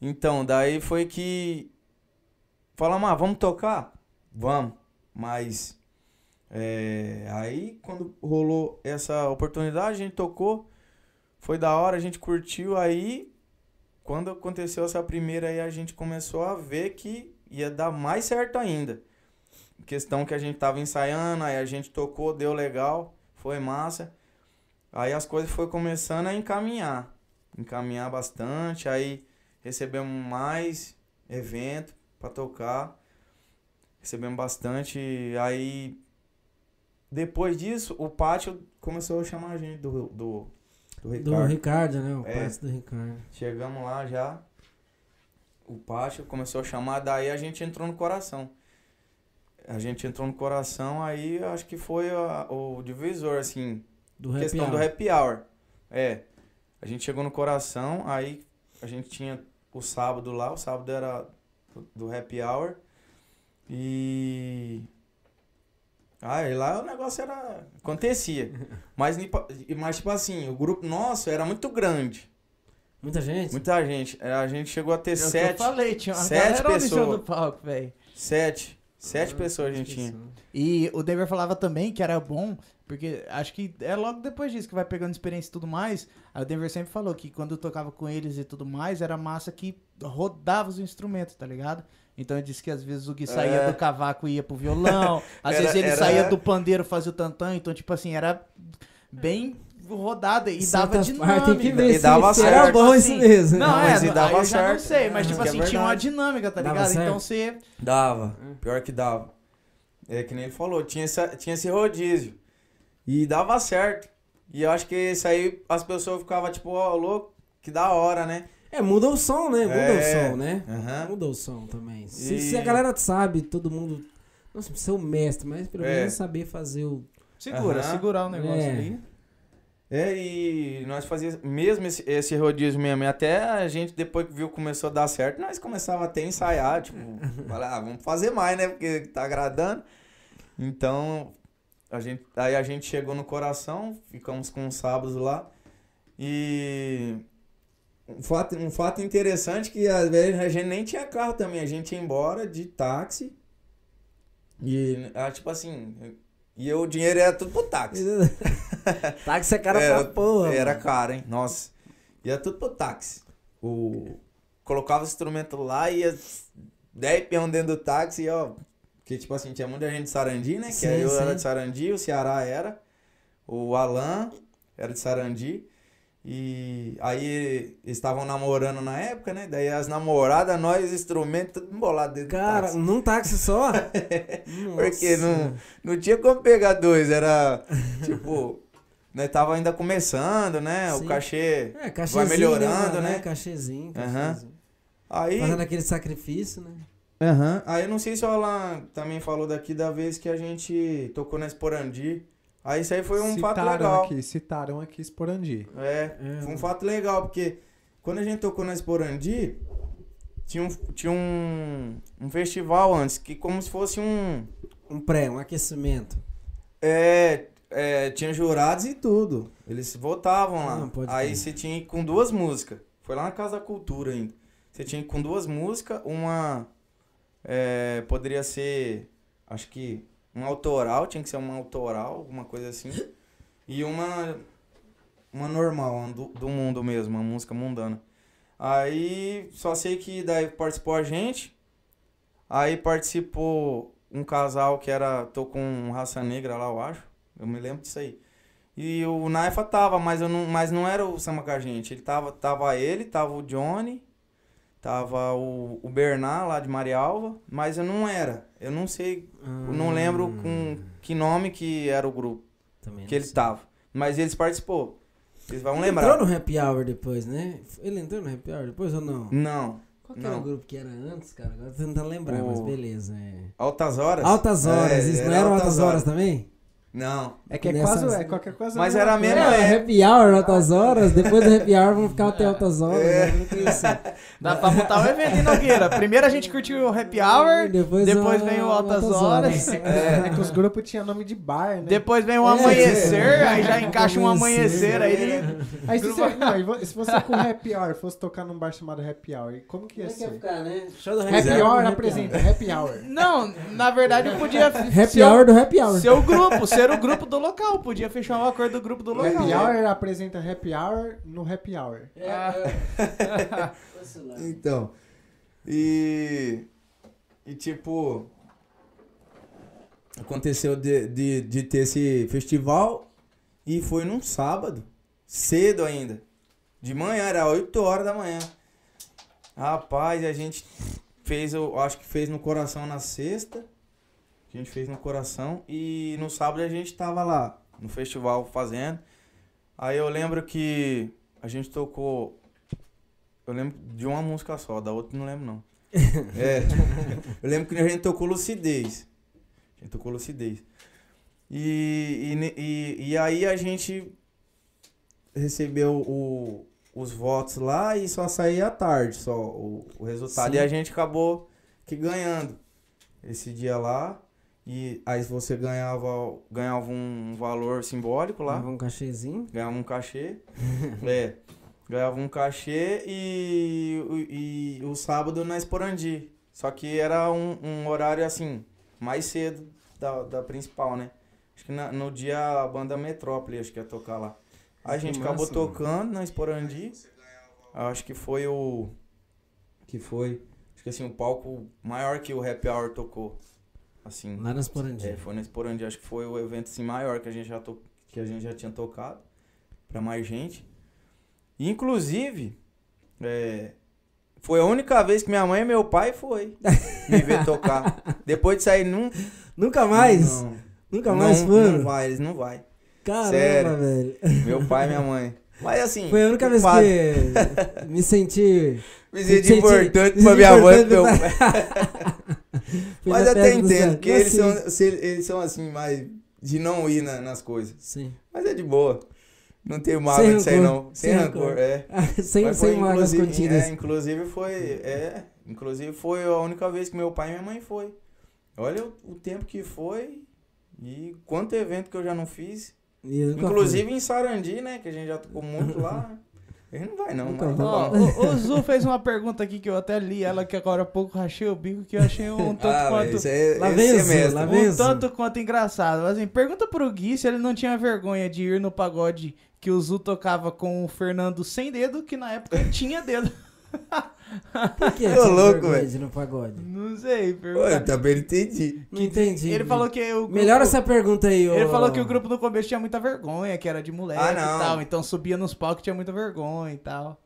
Então, daí foi que. Falamos, ah, vamos tocar? Vamos. Mas. é, aí, quando rolou essa oportunidade, a gente tocou. Foi da hora, a gente curtiu. Aí, quando aconteceu essa primeira, aí a gente começou a ver que ia dar mais certo ainda. Questão que a gente tava ensaiando, aí a gente tocou, deu legal, foi massa. Aí as coisas foi começando a encaminhar. Encaminhar bastante. Aí recebemos mais evento pra tocar. Recebemos bastante. Aí depois disso, o pátio começou a chamar a gente do, do, do Ricardo. Do Ricardo, né? O É. passo do Ricardo. Chegamos lá já. O pátio começou a chamar, daí a gente entrou no coração. A gente entrou no coração, aí acho que foi a- o divisor, assim, Do questão do happy hour. É. A gente chegou no coração, aí a gente tinha o sábado lá, o sábado era do- happy hour. E. Ah, e lá o negócio era. Acontecia. Mas, mas, tipo assim, o grupo nosso era muito grande. Muita gente? Muita gente. É, A gente chegou a ter É que eu sete. falei, tinha uma sete pessoas. do palco, velho. Sete. Sete Ah, pessoas a gente tinha. E o Denver falava também que era bom, porque acho que é logo depois disso que vai pegando experiência e tudo mais. Aí o Denver sempre falou que quando eu tocava com eles e tudo mais, era massa que rodava os instrumentos, tá ligado? Então ele disse que às vezes o Gui saía É. do cavaco e ia pro violão, às Era- vezes ele era- saía do pandeiro fazia o tantã, então tipo assim, era bem rodada e dava dinâmica. tem que ver E se, dava se era certo, bom assim. isso mesmo. Não, Não, é, mas e aí dava eu já não certo. sei, mas É, tipo isso assim, é tinha uma dinâmica, tá Dava ligado? certo. Então você Dava. Pior que dava. É que nem ele falou, tinha, essa, tinha esse rodízio. E dava certo. E eu acho que isso aí as pessoas ficavam tipo, ó, louco, que da hora, né? É, muda o som, né? Muda É. o som, né? Aham. Muda o som também. Se, E- se a galera sabe, todo mundo. Não precisa ser o mestre, mas pelo É. menos saber fazer o. segura, Aham. segurar o negócio É. ali. É, e nós fazíamos mesmo esse, esse rodízio mesmo. E até a gente, depois que viu que começou a dar certo, nós começava até a ensaiar, tipo, falar, ah, vamos fazer mais, né? Porque tá agradando. Então, a gente, aí a gente chegou no coração, ficamos com uns sábados lá. E um fato, um fato interessante que às vezes a gente nem tinha carro também, a gente ia embora de táxi. E ah, tipo assim, e eu, o dinheiro era tudo pro táxi. Táxi é cara Era- pra porra. Era mano. caro, hein? Nossa. Ia tudo pro táxi. O... Colocava o instrumento lá, ia 10 peão dentro do táxi, ó. Porque, tipo assim, tinha muita gente de Sarandi, né? Que Sim, aí eu sim. era de Sarandi, o Ceará era. O Alan era de Sarandi. E aí eles estavam namorando na época, né? Daí as namoradas, nós, instrumentos, tudo embolado dentro Cara, do táxi. num táxi só? Porque não, não tinha como pegar dois, era tipo, nós tava ainda começando, né? Sim. O cachê. É, cachezinho. melhorando, né? né? Cachezinho. Cachezinho. Aí, Fazendo aquele sacrifício, né? Aham. aí eu não sei se o Alan também falou daqui da vez que a gente tocou na Esporandi. Aí isso aí foi um fato citaram legal. aqui, citaram aqui Esporandi. É, É. foi um fato legal, porque quando a gente tocou na Esporandi, tinha um, tinha um, um festival antes, que como se fosse um. Um pré, um aquecimento. É, é, tinha jurados e tudo. Eles votavam lá. Pode Aí crer. você tinha que ir com duas músicas. Foi lá na Casa da Cultura ainda. Você tinha que ir com duas músicas. Uma é, poderia ser, acho que um autoral, tinha que ser uma autoral, alguma coisa assim. E uma. Uma normal, uma do, do mundo mesmo, uma música mundana. Aí só sei que daí participou a gente. Aí participou um casal que era. tô com raça negra lá, eu acho. Eu me lembro disso aí. E o Naifa tava, mas, eu não, mas não era o samba com a gente. Ele tava, tava ele, tava o Johnny, tava o, o Bernard lá de Marialva, mas eu não era. Eu não sei, eu não lembro com que nome que era o grupo Também que ele sei. tava. Mas eles participou. Vocês vão Ele lembrar. entrou no Happy Hour depois, né? Ele entrou no Happy Hour depois ou não? Não. Qual que era o grupo que era antes, cara? Agora tô tentando lembrar, mas O- beleza. É. Altas horas? Altas horas, É, isso não era era altas horas também? Não. É que é Nessas- quase, é qualquer coisa. Mas era a mesma É, é. Happy Hour, altas horas, depois do Happy Hour vão ficar até altas horas. É. né? Dá pra montar o evento, hein, Nogueira? Primeiro a gente curtiu o Happy Hour, Depois, depois vem o Altas Horas. É, que os grupos tinham nome de bar, né? depois vem o É, amanhecer, é. aí já encaixa um Amanhecer. aí. Aí se você, não, se você com Happy Hour fosse tocar num bar chamado Happy Hour, como que ia Como é que ia ser? ficar, né? Show do Happy Hour, Hour Happy apresenta Happy Hour. Não, na verdade podia Happy ser, Hour do Happy Hour. ser o grupo, ser o grupo do local. Podia fechar um acordo do grupo do local. Happy Hour apresenta Happy Hour no Happy Hour. É, Ah. é. Então. E. E tipo. Aconteceu de, de, de ter esse festival e foi num sábado. Cedo ainda. De manhã, era 8 horas da manhã. Rapaz, a gente fez, eu acho que fez no coração na sexta. A gente fez no coração. E no sábado a gente tava lá no festival fazendo. Aí eu lembro que a gente tocou eu lembro de uma música só, da outra não lembro não. É. Eu lembro que a gente tocou Lucidez. A gente tocou Lucidez. E, e, e, e aí a gente recebeu o, os votos lá e só saía à tarde, só o, o resultado. Sim. E a gente acabou que ganhando esse dia lá. E aí você ganhava, ganhava um valor simbólico lá Leva um cachezinho. ganhava um cachê. é. Ganhava um cachê e, e, e o sábado na Esporandi. Só que era um, um horário assim, mais cedo da, da principal, né? Acho que na- no dia a banda Metrópole, acho que ia tocar lá. Aí a gente acabou massa, mano. tocando na Esporandi. Acho que foi o. Que foi. Acho que assim, o palco maior que o Happy Hour tocou. Assim. Lá nas Porandi. É, foi na Esporandi, acho que foi o evento assim, maior que a gente já, to... que a gente já tinha tocado pra mais gente. E, inclusive, é, foi a única vez que minha mãe e meu pai foi me ver tocar. Depois de sair, num, Nunca mais? Não, Nunca mais não, foram? não vai, eles não vai. Caramba, Sério. velho. Meu pai e minha mãe. Mas assim, Foi a única vez que me senti. me senti importante me pra senti minha mãe e meu pra- pai. Mas até entendo, porque eles Assim. são, eles são assim, mais de não ir na- nas coisas. Sim. Mas é de boa. Não tenho mágoa disso aí, rancor. não. Sem, Sem rancor, rancor. é. sem Mas foi, sem mágoas inclusive, contidas. É, inclusive foi. É. Inclusive foi a única vez que meu pai e minha mãe foi. Olha o, o tempo que foi e quanto evento que eu já não fiz. Inclusive em Sarandi, né? Que a gente já tocou muito lá. Ele não vai não, mas vou. tá Ó, bom. o, o Zu fez uma pergunta aqui que eu até li ela que agora há pouco rachei o bico que eu achei um tanto Ah, quanto é, Lá esse vem o Zu, semestre. lá vem um Mesmo. tanto quanto engraçado. Assim, pergunta pro Gui se ele não tinha vergonha de ir no pagode que o Zu tocava com o Fernando sem dedo, que na época tinha dedo. Por que tinha louco, velho. no pagode? Não sei, pergunta. eu também não entendi. Não entendi. Ele falou que o grupo, Melhora essa pergunta aí, ô. Ele falou que o grupo no começo tinha muita vergonha, que era de moleque Ah, e tal. Então subia nos palcos tinha muita vergonha e tal.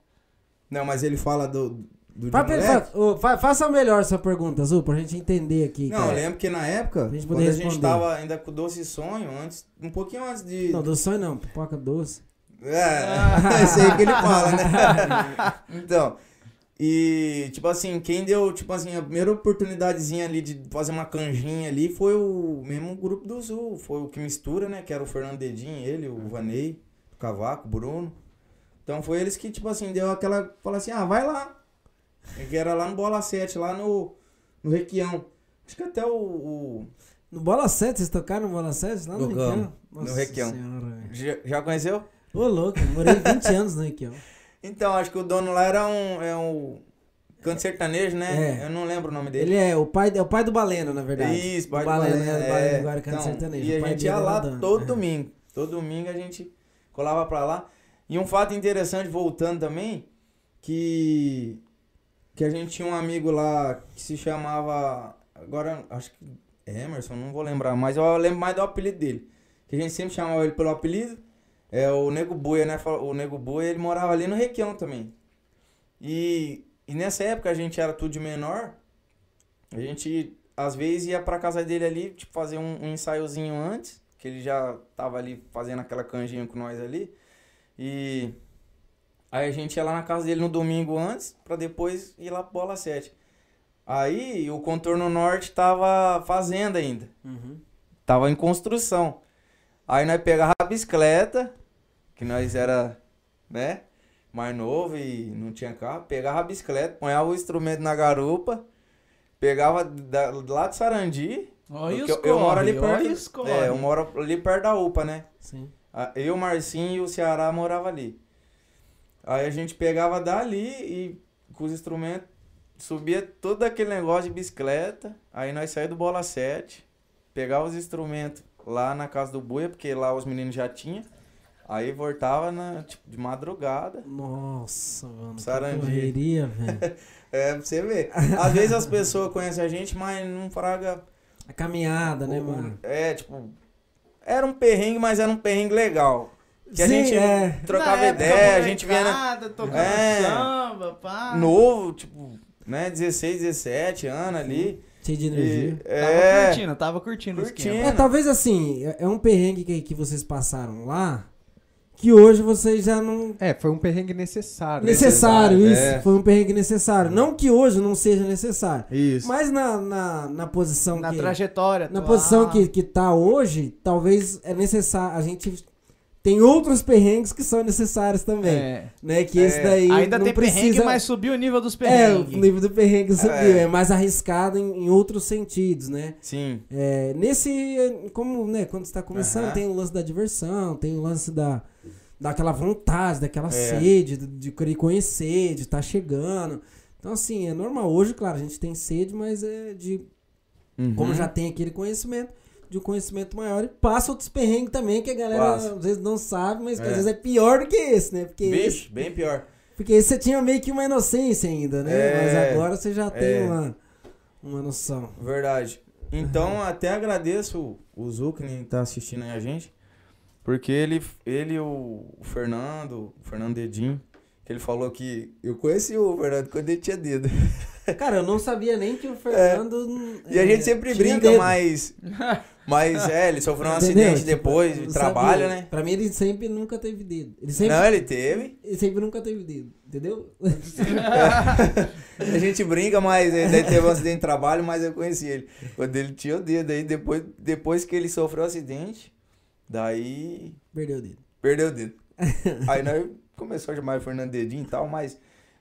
Não, mas ele fala do. do moleque? fa- fa- faça melhor essa pergunta, Azul, pra gente entender aqui. Não, cara. eu lembro que na época, gente quando poder a gente responder. tava ainda com o Doce Sonho, antes, um pouquinho antes de. Não, doce sonho não, pipoca doce. É, esse aí que ele fala, né? então, e tipo assim, quem deu, tipo assim, a primeira oportunidadezinha ali de fazer uma canjinha ali foi o mesmo grupo do Zul, foi o que mistura, né? Que era o Fernando Dedinho, ele, o Vanei, o Cavaco, o Bruno. Então foi eles que, tipo assim, deu aquela. Fala assim, ah, vai lá. Que era lá no Bola 7, lá no, no Requião. Acho que até o- o No Bola 7, vocês tocaram no Bola 7? Lá no Requião? no Requião. Já, já conheceu? Ô, louco, morei 20 anos no Requião. Então, acho que o dono lá era um. É um canto sertanejo, né? É. Eu não lembro o nome dele. Ele é o pai, é o pai do Baleno, na verdade. Isso, pai o do Baleno, Baleno, é. Baleno agora canta Então, sertanejo. E a gente ia lá todo É. domingo. Todo domingo a gente colava pra lá. E um fato interessante, voltando também, que, que a gente tinha um amigo lá que se chamava. Agora, acho que Emerson, não vou lembrar, mas eu lembro mais do apelido dele. Que a gente sempre chamava ele pelo apelido. É o Nego Buia, né? O Nego Buia, ele morava ali no Requião também. E, e nessa época a gente era tudo de menor. A gente, às vezes, ia pra casa dele ali, tipo, fazer um, um ensaiozinho antes. Que ele já tava ali fazendo aquela canjinha com nós ali. E aí a gente ia lá na casa dele no domingo antes, pra depois ir lá pro Bola 7. Aí o contorno norte tava fazendo ainda. Uhum. Tava em construção. Aí nós pegava a bicicleta, que nós era, né, mais novo e não tinha carro, pegava a bicicleta, ponhava o instrumento na garupa, pegava da, lá de Sarandi, Olha os eu, eu moro ali perto. É, eu moro ali perto da UPA, né? Sim. Eu, o Marcinho e o Ceará morava ali. Aí a gente pegava dali e com os instrumentos, subia todo aquele negócio de bicicleta. Aí nós saímos do Bola 7, pegava os instrumentos lá na casa do Buia, porque lá os meninos já tinham. Aí voltava na, tipo, de madrugada. Nossa, mano. Sarandi. Correria, velho. É, pra você ver. Às vezes as pessoas conhecem a gente, mas não fraga. A caminhada, né, o- mano? É, tipo. Era um perrengue, mas era um perrengue legal. Que a Sim, gente é. trocava Na época, ideia, a gente vinha na, molecada, tocando É. samba, pá. novo, tipo, né, 16, 17 anos ali. Cheio de E, energia. Tava é, curtindo, tava curtindo, o Curtindo. esquema. É, talvez assim, é é um perrengue que, que vocês passaram lá, que hoje vocês já não. É, foi um perrengue necessário. Necessário, isso. é. Foi um perrengue necessário. Não que hoje não seja necessário. Isso. Mas na, na, na posição Na que. trajetória. Na atual. posição que, que tá hoje, talvez é necessário. A gente tem outros perrengues que são necessários também. É. Né? Que É, esse daí. Ainda não tem precisa... perrengue, mas subiu o nível dos É, o perrengues. nível do perrengue subiu. É, É. mais arriscado em, em outros sentidos, né? Sim. É, nesse, como, né, quando você tá começando, Aham. tem o lance da diversão, tem o lance da, daquela vontade, daquela É. sede, de, de querer conhecer, de estar chegando. Então, assim, é normal. Hoje, claro, a gente tem sede, mas é de, Uhum. como já tem aquele conhecimento, de um conhecimento maior. E passa outros perrengues também, que a galera Passa. às vezes não sabe, mas que às É. vezes é pior do que esse, né? Porque esse, Bicho, bem pior. porque esse você tinha meio que uma inocência ainda, né? É. Mas agora você já tem É. uma, uma noção. Verdade. Então, até agradeço o Zuc que tá assistindo aí a gente. Porque ele, ele o Fernando, o Fernando Dedinho, que ele falou que eu conheci o Fernando quando ele tinha dedo. Cara, eu não sabia nem que o Fernando. E a é, gente sempre tinha brinca, dedo. mas. Mas é, ele sofreu um Entendeu? acidente Tipo, depois trabalho, sabia. né? Pra mim, ele sempre nunca teve dedo. Ele sempre, Não, ele teve. ele sempre nunca teve dedo. Entendeu? A gente brinca, mas ele daí teve um acidente de trabalho, mas eu conheci ele. Quando ele tinha o dedo aí, depois, depois que ele sofreu o acidente, daí Perdeu o dedo. perdeu o dedo. Aí nós começou a chamar o Fernando Dedinho e tal, mas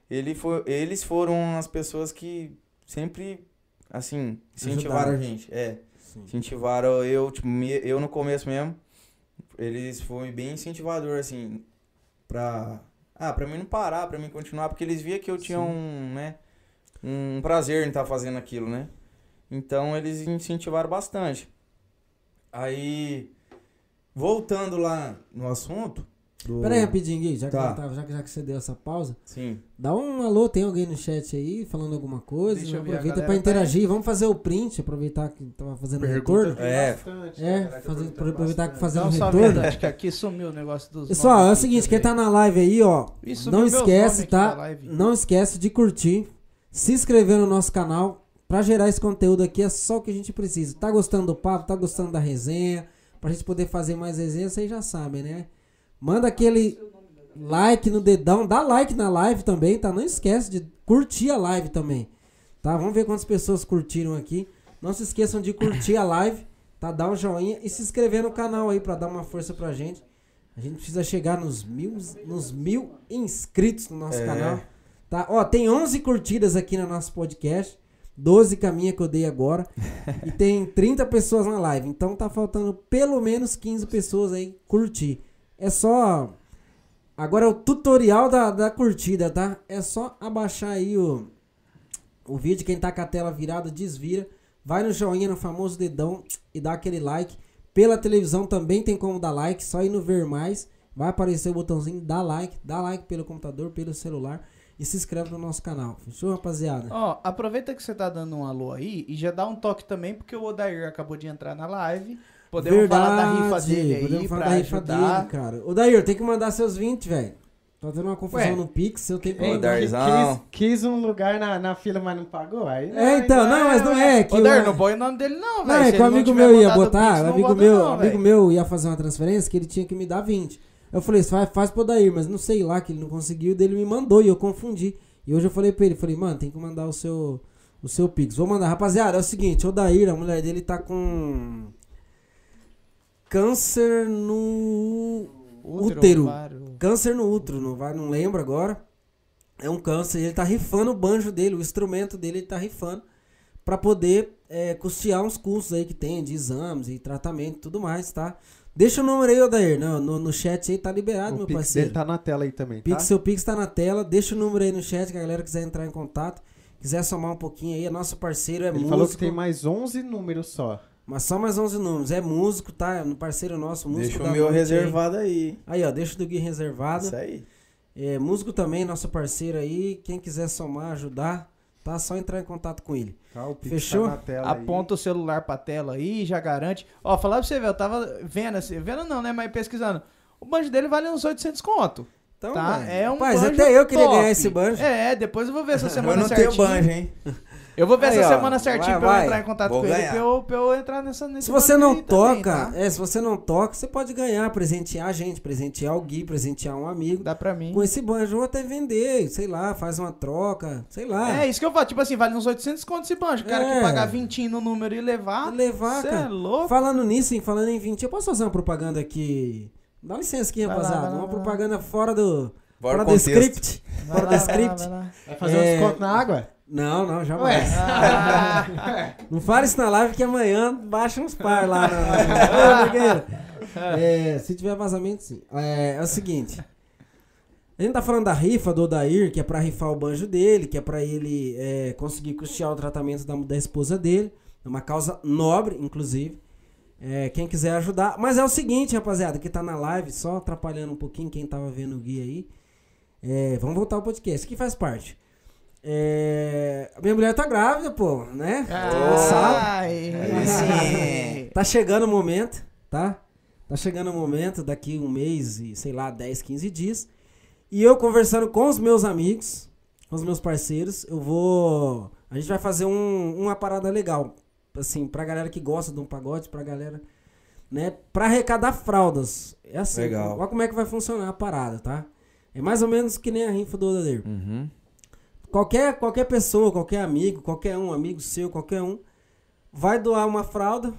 ele foi, eles foram as pessoas que sempre, assim, incentivaram a Ajudaram. gente. É, Sim. incentivaram eu, tipo, me- eu no começo mesmo, eles foram bem incentivador, assim, pra... Ah, pra mim não parar, pra mim continuar, porque eles via que eu tinha Sim. um, né, um prazer em estar fazendo aquilo, né? Então eles incentivaram bastante. Aí, voltando lá no assunto... Do... Pera aí, rapidinho, Gui, já que, Tá. já, tava- já, que- já que você deu essa pausa, Sim. dá um alô, tem alguém no chat aí falando alguma coisa? Deixa Aproveita pra tá- interagir, vamos fazer o print, aproveitar que tava fazendo Pergunta retorno. É. bastante. É, Galera, fazer, pergunta aproveitar que bastante. fazendo salve, retorno. Dante, que aqui sumiu o negócio dos Pessoal, é o seguinte, quem tá na live aí, ó, sumiu não esquece, tá? Não esquece de curtir, se inscrever no nosso canal. Pra gerar esse conteúdo aqui é só o que a gente precisa. Tá gostando do papo, tá gostando da resenha? Pra gente poder fazer mais resenha, vocês já sabem, né? Manda aquele like no dedão, dá like na live também, tá? Não esquece de curtir a live também, tá? Vamos ver quantas pessoas curtiram aqui. Não se esqueçam de curtir a live, tá? Dá um joinha e se inscrever no canal aí pra dar uma força pra gente. A gente precisa chegar nos mil, nos mil inscritos no nosso É. canal. Tá? Ó, tem 11 curtidas aqui no nosso podcast. 12 caminha que eu dei agora. e tem 30 pessoas na live. Então tá faltando pelo menos 15 pessoas aí curtir. É só. Agora é o tutorial da, da curtida, tá? É só abaixar aí o. o vídeo, quem tá com a tela virada, desvira. Vai no joinha, no famoso dedão e dá aquele like. Pela televisão também tem como dar like, só ir no ver mais. Vai aparecer o botãozinho, dá like, dá like pelo computador, pelo celular e se inscreve no nosso canal. Fechou, rapaziada? Ó, aproveita que você tá dando um alô aí e já dá um toque também, porque o Odair acabou de entrar na live. Podemos falar da rifa dele aí podemos falar pra da rifa ajudar. dele, cara. Ô, Dair, tem que mandar seus 20, velho. Tá tendo uma confusão Ué. no Pix, eu tenho que Ô, mandar. Darzão. Quis, quis um lugar na, na fila, mas não pagou? Aí, É, então, não, mas não é que... Odair, o- não põe o nome dele não, velho. Não, é que o amigo meu ia botar, Pix, amigo bota meu, não, amigo meu ia fazer uma transferência que ele tinha que me dar 20. Eu falei, faz, faz pro Dair, mas não sei lá que ele não conseguiu, dele me mandou e eu confundi. E hoje eu falei pra ele, falei, mano, tem que mandar o seu o seu Pix. Vou mandar, rapaziada, é o seguinte, o Dair, a mulher dele tá com câncer no útero. ovário. Câncer no útero, não vai, não lembro agora. É um câncer, ele tá rifando o banjo dele, o instrumento dele ele tá rifando pra poder é, custear uns custos aí que tem de exames e tratamento e tudo mais, tá? Deixa o número aí, Odair, no, no, no chat aí tá liberado, o meu Pix parceiro. dele tá na tela aí também, tá? Pix, seu Pix tá na tela, deixa o número aí no chat que a galera quiser entrar em contato, quiser somar um pouquinho aí, é nosso parceiro, é Ele músico, falou que tem mais 11 números só. mas só mais 11 números, é músico, tá? É um parceiro nosso, músico Deixa da o meu noite aí. reservado aí. Aí, ó, deixa o do Gui reservado. Isso aí. É, músico também, nosso parceiro aí. Quem quiser somar, ajudar, tá? Só entrar em contato com ele. Tá? O Pix Fechou? tá na tela aí. Aponta o celular pra tela aí, já garante. Ó, falar pra você, velho, eu tava vendo assim, vendo não, né, mas pesquisando. O banjo dele vale uns 800 conto. Então, tá? É um Rapaz, banjo até eu queria top. ganhar esse banjo. É, depois eu vou ver essa Eu semana não tenho certinho. banjo, hein? Eu vou ver Aí, essa ó, semana certinho vai, pra eu vai. entrar em contato Vou com ele, ganhar. pra eu, pra eu entrar nessa nesse Se você não aí também, toca, tá? é, se você não toca, você pode ganhar, presentear a gente, presentear o Gui, presentear um amigo. Dá pra mim. Com esse banjo ou até vender, sei lá, faz uma troca, sei lá. É, isso que eu falo, tipo assim, vale uns 800 conto esse banjo. O cara É. que pagar 20 no número e levar, levar, cê é cara. louco. Falando nisso, hein, falando em 20, eu posso fazer uma propaganda aqui? Dá licença aqui, rapaziada. uma propaganda fora do, Fora fora do script. Vai Fora lá, do vai lá, script. vai lá. Vai fazer É. um desconto na água? Não, não, jamais. Ah, Não fale isso na live que amanhã baixa uns par lá na. É, se tiver vazamento, sim. É, é o seguinte. A gente tá falando da rifa do Odair, que é pra rifar o banjo dele, que é pra ele é, conseguir custear o tratamento da, da esposa dele. É uma causa nobre, inclusive. É, quem quiser ajudar. Mas é o seguinte, rapaziada, que tá na live, só atrapalhando um pouquinho quem tava vendo o guia aí. É, vamos voltar ao podcast, que faz parte. É, minha mulher tá grávida, pô, né? Sabe? Ai. Tá chegando o momento, tá? Tá chegando o momento, daqui um mês e, sei lá, 10, 15 dias. E eu conversando com os meus amigos, com os meus parceiros, eu vou. A gente vai fazer um, uma parada legal. Assim, pra galera que gosta de um pagode, pra galera. Né? Pra arrecadar fraldas. É assim. Legal. Olha como é que vai funcionar a parada, tá? É mais ou menos que nem a rifa do Odair. Uhum. Qualquer, qualquer pessoa, qualquer amigo, qualquer um, amigo seu, qualquer um, vai doar uma fralda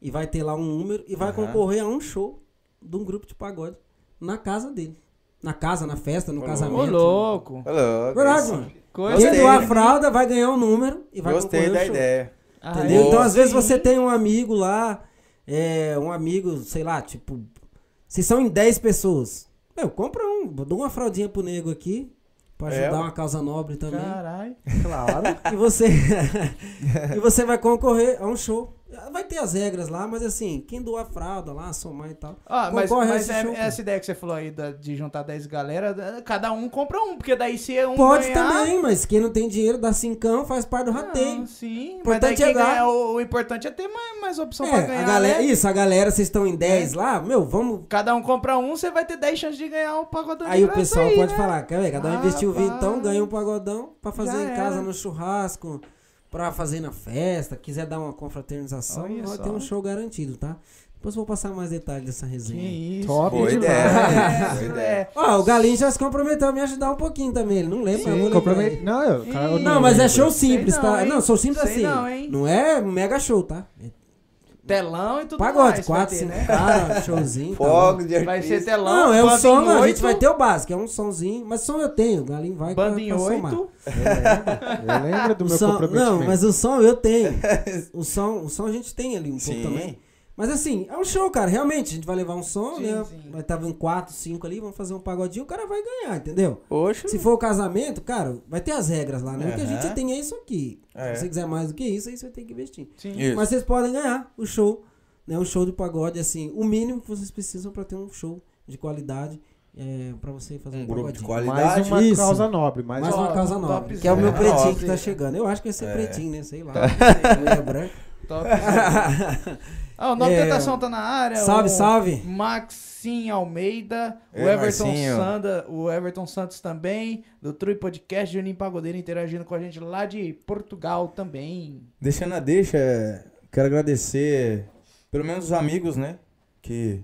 e vai ter lá um número e vai Aham. concorrer a um show de um grupo de pagode na casa dele. Na casa, na festa, no Ô, casamento. Ô, louco. Ô, louco, Verdade, mano. Coisa Quem Gostei. doar a fralda vai ganhar um número e vai Gostei concorrer da ao show. ideia. Ah, Entendeu? é? Então, às vezes, Sim. você tem um amigo lá, é, um amigo, sei lá, tipo, se são em 10 pessoas, meu, compra um, dá uma fraldinha pro nego aqui, pra É, ajudar ué. uma causa nobre também. Caralho. Claro. e você e você vai concorrer a um show. Vai ter as regras lá, mas assim, quem doar fralda lá, somar e tal. Ah, mas, mas é- show, pô. essa ideia que você falou aí da- de juntar 10 galera, da- cada um compra um, porque daí se um Pode ganhar... também, mas quem não tem dinheiro dá cincão, faz parte do rateio. Não, sim, Importante é dar. o, o importante é ter mais, mais opção pra É, ganhar, a galera, né? isso, a galera, vocês estão em 10 lá, meu, vamos. Cada um compra um, você vai ter 10 chances de ganhar um pagodão Aí o pessoal aí, pode né? falar, quer ver? Cada um Ah, investiu rapaz. vintão, ganha um pagodão pra fazer Já em casa era. no churrasco, pra fazer na festa, quiser dar uma confraternização, Olha vai só. ter um show garantido, tá? Depois eu vou passar mais detalhes dessa Que resenha. aí. isso. Top Boa demais. ideia. É, Boa ideia. Ó, o Galinho já se comprometeu a me ajudar um pouquinho também, ele não lembra. eu Sim, ele. Não, eu, cara, eu Não, mas é show simples, Sei tá? não, hein? Não, show simples Sei assim. não, hein? Não é mega show, tá? É Telão e tudo pagode, mais. quatro, vai ter, cinco né? caras, showzinho. tá Fogo de Vai ser artista. telão. Não, é o banda som, não, a gente oito, vai ter o básico, é um somzinho, mas som eu tenho, o Galinho vai Banda em pra somar. 8. Eu lembro do O meu som, comprometimento. não, mas o som eu tenho. o, som, o som a gente tem ali um Sim. pouco também. Mas assim, é um show, cara. Realmente, a gente vai levar um som, Sim, né? sim. Vai estar vindo quatro, cinco ali, vamos fazer um pagodinho, o cara vai ganhar, entendeu? Oxe. Se for o casamento, cara, vai ter as regras lá, né? O que a gente tem é isso aqui. É. Se você quiser mais do que isso, aí você tem que investir. Sim. Isso. Mas vocês podem ganhar o show, né? Um show de pagode, assim, o mínimo que vocês precisam pra ter um show de qualidade é, pra você fazer um, Um grupo de pagodinho. qualidade. Mais uma Isso. causa nobre. Mais, Mais uma... uma causa zero. que é o meu É, pretinho que tá chegando. Eu acho que vai ser É. pretinho, né? Sei lá. Top. é branco. Top. Ah, o Nova É. Tentação tá na área. Salve, o salve. Maxim Almeida, o Ei, Everton Marcinho. Sanda, o Everton Santos também, do True Podcast, Juninho Pagodeiro interagindo com a gente lá de Portugal também. Deixando a deixa, é, quero agradecer, pelo menos os amigos, né? Que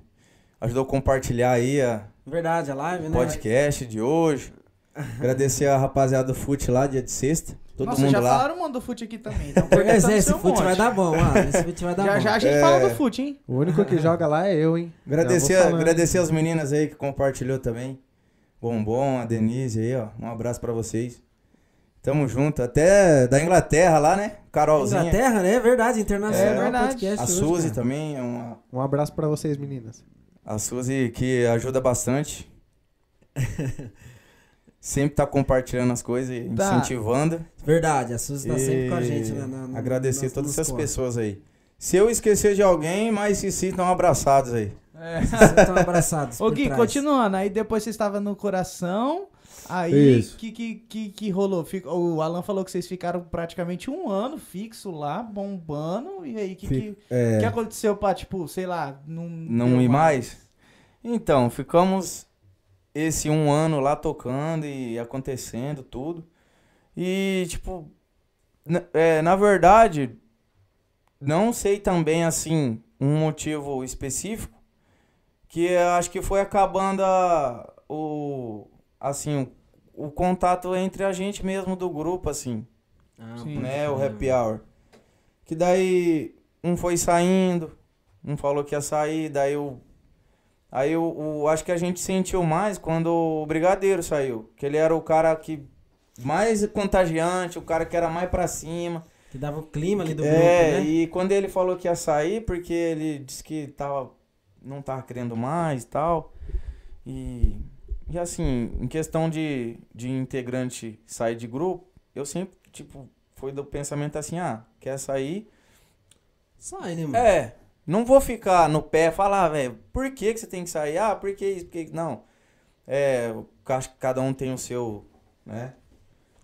ajudou a compartilhar aí a Verdade, a live, né? podcast de hoje. Agradecer a rapaziada do FUT lá, dia de sexta. Todo Nossa, mundo já lá. falaram mano do fute aqui também. Então é, esse monte. vai dar bom, mano. Esse fute vai dar Já bom. já a gente É. fala do fute, hein? O único que joga lá é eu, hein? Agradecer, agradecer as meninas aí que compartilhou também. Bombom, a Denise aí, ó. Um abraço pra vocês. Tamo junto. Até da Inglaterra lá, né? Carolzinha. Inglaterra, né? É verdade, internacional É verdade. podcast. A hoje, Suzy cara. também é uma. Um abraço pra vocês, meninas. A Suzy que ajuda bastante. Sempre tá compartilhando as coisas e Tá. incentivando. Verdade, a Suzy tá sempre com a E gente, né? na- na- Agradecer nas- todas essas pessoas aí. Se eu esquecer de alguém, mas se sintam abraçados aí. É. Estão abraçados. Ô Gui, trás. continuando, aí depois você estava no coração, aí Isso. que, que, que, que rolou? Fico- o Alan falou que vocês ficaram praticamente um ano fixo lá, bombando, e aí que, que, É, que aconteceu pra, tipo, sei lá, não... não ir mais? Então, ficamos esse um ano lá tocando e acontecendo tudo. E, tipo, na, é, na verdade, não sei também, assim, um motivo específico, que eu acho que foi acabando a, o, assim, o, o contato entre a gente mesmo do grupo, assim Ah, Sim. né, o crer. happy hour. Que daí um foi saindo, um falou que ia sair, daí o aí o, o- acho que a gente sentiu mais quando o Brigadeiro saiu, que ele era o cara que mais contagiante, o cara que era mais pra cima. Que dava o clima ali do é, grupo, né? e quando ele falou que ia sair, porque ele disse que tava não tava querendo mais e tal. E e assim, em questão de, de integrante sair de grupo, eu sempre, tipo, foi do pensamento assim, ah, quer sair? Sai, né, mano? É, não vou ficar no pé e falar, velho, por que, que você tem que sair? Ah, por que isso? Por que... Não. É, eu acho que cada um tem o seu, né?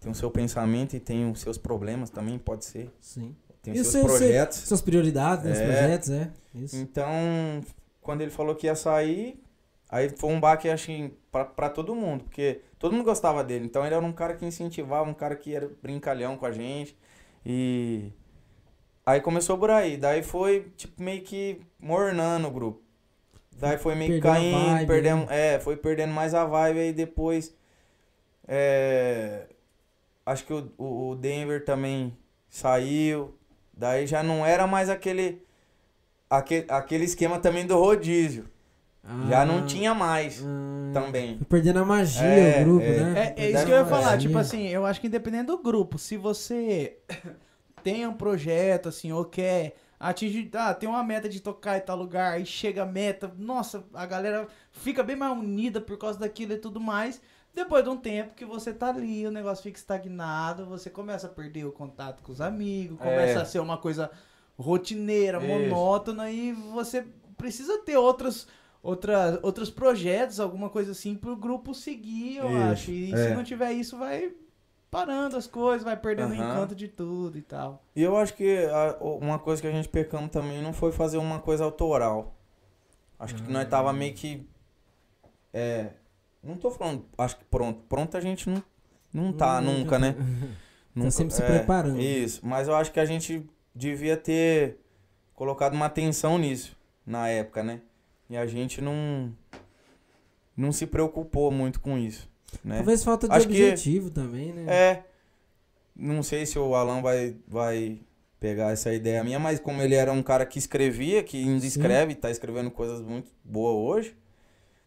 Tem o seu pensamento e tem os seus problemas também, pode ser. Sim. Tem os o seus seu- seu- projetos. Suas prioridades, né? Os É. projetos, é. Isso. Então, quando ele falou que ia sair, aí foi um baque, acho, que pra, pra todo mundo, porque todo mundo gostava dele. Então, ele era um cara que incentivava, um cara que era brincalhão com a gente. E aí começou por aí. Daí foi, tipo, meio que mornando o grupo. Daí foi meio que caindo, vibe, perdendo, né? é, foi perdendo mais a vibe. Aí depois, é, acho que o, o o Denver também saiu. Daí já não era mais aquele, aquele, aquele esquema também do rodízio. Já Ah, não tinha mais ah, também. Perdendo a magia É, o grupo, é. né? É, é isso que eu ia falar, magia. tipo assim, eu acho que independente do grupo, se você tem um projeto, assim, ou quer atingir, ah, tem uma meta de tocar em tal lugar, aí chega a meta, nossa, a galera fica bem mais unida por causa daquilo e tudo mais. Depois de um tempo que você tá ali, o negócio fica estagnado, você começa a perder o contato com os amigos, começa É. a ser uma coisa rotineira, Isso. monótona, e você precisa ter outros, outra, outros projetos, alguma coisa assim, pro grupo seguir, eu Isso, acho. E se é. não tiver isso, vai parando as coisas, vai perdendo o Aham. encanto de tudo e tal. E eu acho que a- o- uma coisa que a gente pecamos também não foi fazer uma coisa autoral. Acho que nós tava meio que. É. Não tô falando. Acho que pronto. Pronto a gente não, não tá Hum, nunca, né? Nunca- sempre se é, preparando. Isso. Mas eu acho que a gente devia ter colocado uma atenção nisso na época, né? E a gente não. Não se preocupou muito com isso. Né? Talvez falta de Acho que- objetivo também, né? É. Não sei se o Alan vai, vai pegar essa ideia minha, mas como ele era um cara que escrevia, que Sim. escreve, tá escrevendo coisas muito boas hoje.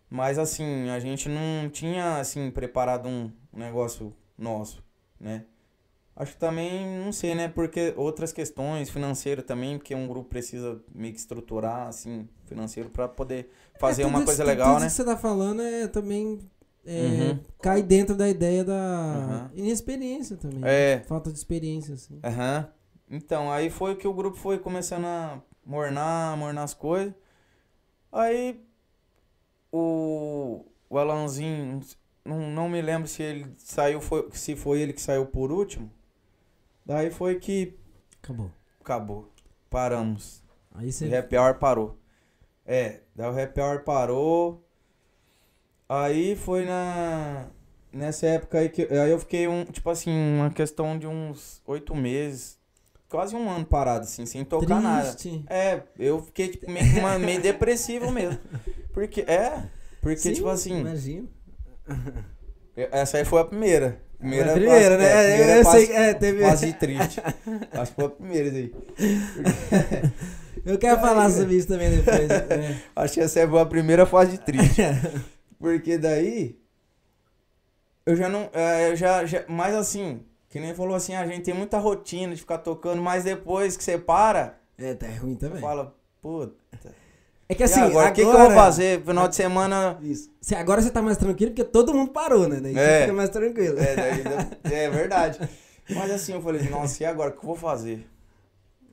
Mas assim, a gente não tinha assim preparado um negócio nosso, né? Acho que também, não sei, né? Porque outras questões financeiras também, porque um grupo precisa meio que estruturar, assim, financeiro pra poder fazer É, tudo uma isso- coisa tudo legal, isso né? que você tá falando é também. É, Uhum. Cai dentro da ideia da Uhum. inexperiência também. É. Falta de experiência, assim. Aham. Então, aí foi que o grupo foi começando a mornar, mornar as coisas. Aí o, o Alanzinho, não, não me lembro se ele saiu, foi, se foi ele que saiu por último. Daí foi que Acabou. acabou. Paramos. Aí O você. happy hour parou. É, daí o happy hour parou. Aí foi na. Nessa época aí que. Aí eu fiquei um, tipo assim, uma questão de uns oito meses. Quase um ano parado, assim, sem tocar nada. Triste. É, eu fiquei tipo, meio, uma- meio depressivo mesmo. Porque, é, porque, Sim, tipo assim, Imagina. essa aí foi a primeira. Primeira, A primeira, né? é, É, primeira eu fase, sei, é, teve- fase triste. Acho que foi a primeira daí. Eu quero falar sobre isso também depois. é. Acho que essa é a primeira fase triste. Porque daí. Eu já não. é, Eu já, já. Mas assim, que nem falou assim, a gente tem muita rotina de ficar tocando, mas depois que você para, É, tá ruim também. fala, puta. É que e assim, agora, o que, que eu vou fazer? Final de semana. Isso. Se agora você tá mais tranquilo porque todo mundo parou, né? Daí você É. fica mais tranquilo. É, daí, é verdade. Mas assim, eu falei, nossa, e agora? O que eu vou fazer?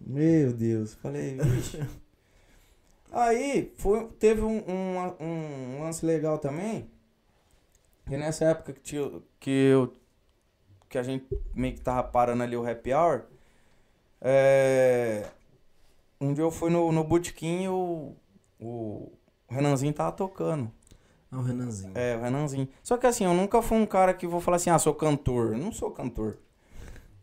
Meu Deus. Falei, vixe. Aí, foi, teve um, um, um lance legal também. Que nessa época que, tinha, que, eu, que a gente meio que tava parando ali o happy hour. É, um dia eu fui no, no botequim e o, o Renanzinho tava tocando. Ah, o Renanzinho. É, o Renanzinho. Só que assim, eu nunca fui um cara que vou falar assim, ah, sou cantor. Eu não sou cantor.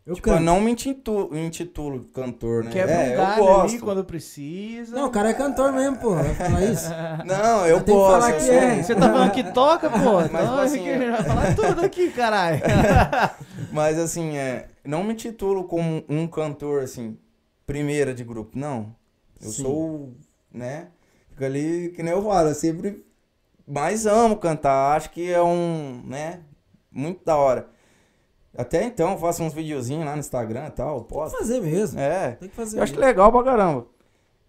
Eu tipo, canto. eu não me intitulo, intitulo cantor, né? Quebra é, um eu galho ali gosto. quando precisa. Não, o cara é cantor mesmo, pô. Vai falar isso. Não, eu Tem que gosto. falar eu que sou- é. Você tá falando que toca, pô? Mas, então assim, aqui, vai falar tudo aqui, caralho. Mas assim, é, não me titulo como um cantor, assim, primeira de grupo, não. Eu Sim. sou, né? Fico ali, que nem eu falo, eu sempre mais amo cantar. Acho que é um, né? Muito da hora. Até então, eu faço uns videozinhos lá no Instagram e tal, Tem que fazer mesmo. É, Tem que fazer eu acho que mesmo. legal pra caramba.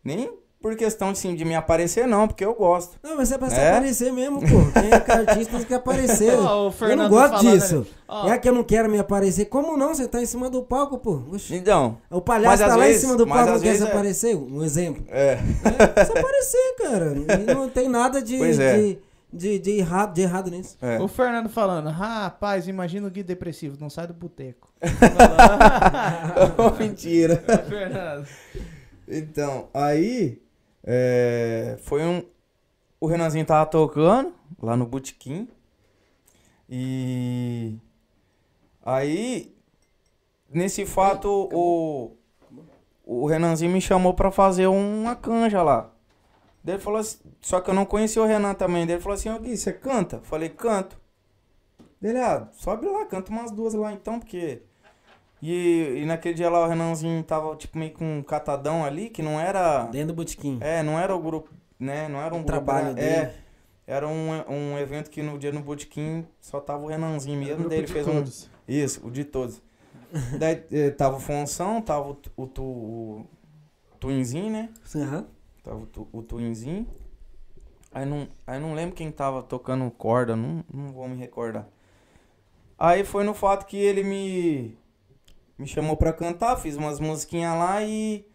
Nem por questão assim, de me aparecer, não, porque eu gosto. Não, mas é pra se É? aparecer mesmo, pô. Quem é artista tem que aparecer. Ó, o eu não Fernando gosto falando disso. Ó. É que eu não quero me aparecer. Como não? Você tá em cima do palco, pô. Oxi. Então, O palhaço tá lá vezes- em cima do palco não quer se é- aparecer. Um exemplo. é. É, se aparecer, cara. E não tem nada de, Pois é. de, de, de errado, de errado nisso. é. O Fernando falando, rapaz, imagina o Gui depressivo, não sai do boteco. Mentira. Fernando. Então, aí é, foi um. O Renanzinho tava tocando lá no Botequim. E aí, nesse fato, o, o Renanzinho me chamou pra fazer uma canja lá. Daí ele falou assim, só que eu não conhecia o Renan também. Daí ele falou assim, ô Gui, você canta? Falei, canto. Dele, ah, sobe lá, canta umas duas lá então, porque. E, e naquele dia lá o Renanzinho tava tipo meio com um catadão ali, que não era. Dentro do botequim. É, não era o grupo, né? Não era um, Um grupo, trabalho era, dele. É, era um, um evento que no dia no Botequim só tava o Renanzinho mesmo, daí ele fez um. Isso, o de todos. daí eh, tava o Fonção, tava o, tu- o, tu, o Twinzinho, né? Aham. Tava o, o Twinzinho. Aí não, aí não lembro quem tava tocando corda, não, não vou me recordar. Aí foi no fato que ele me, me chamou pra cantar, fiz umas musiquinhas lá e.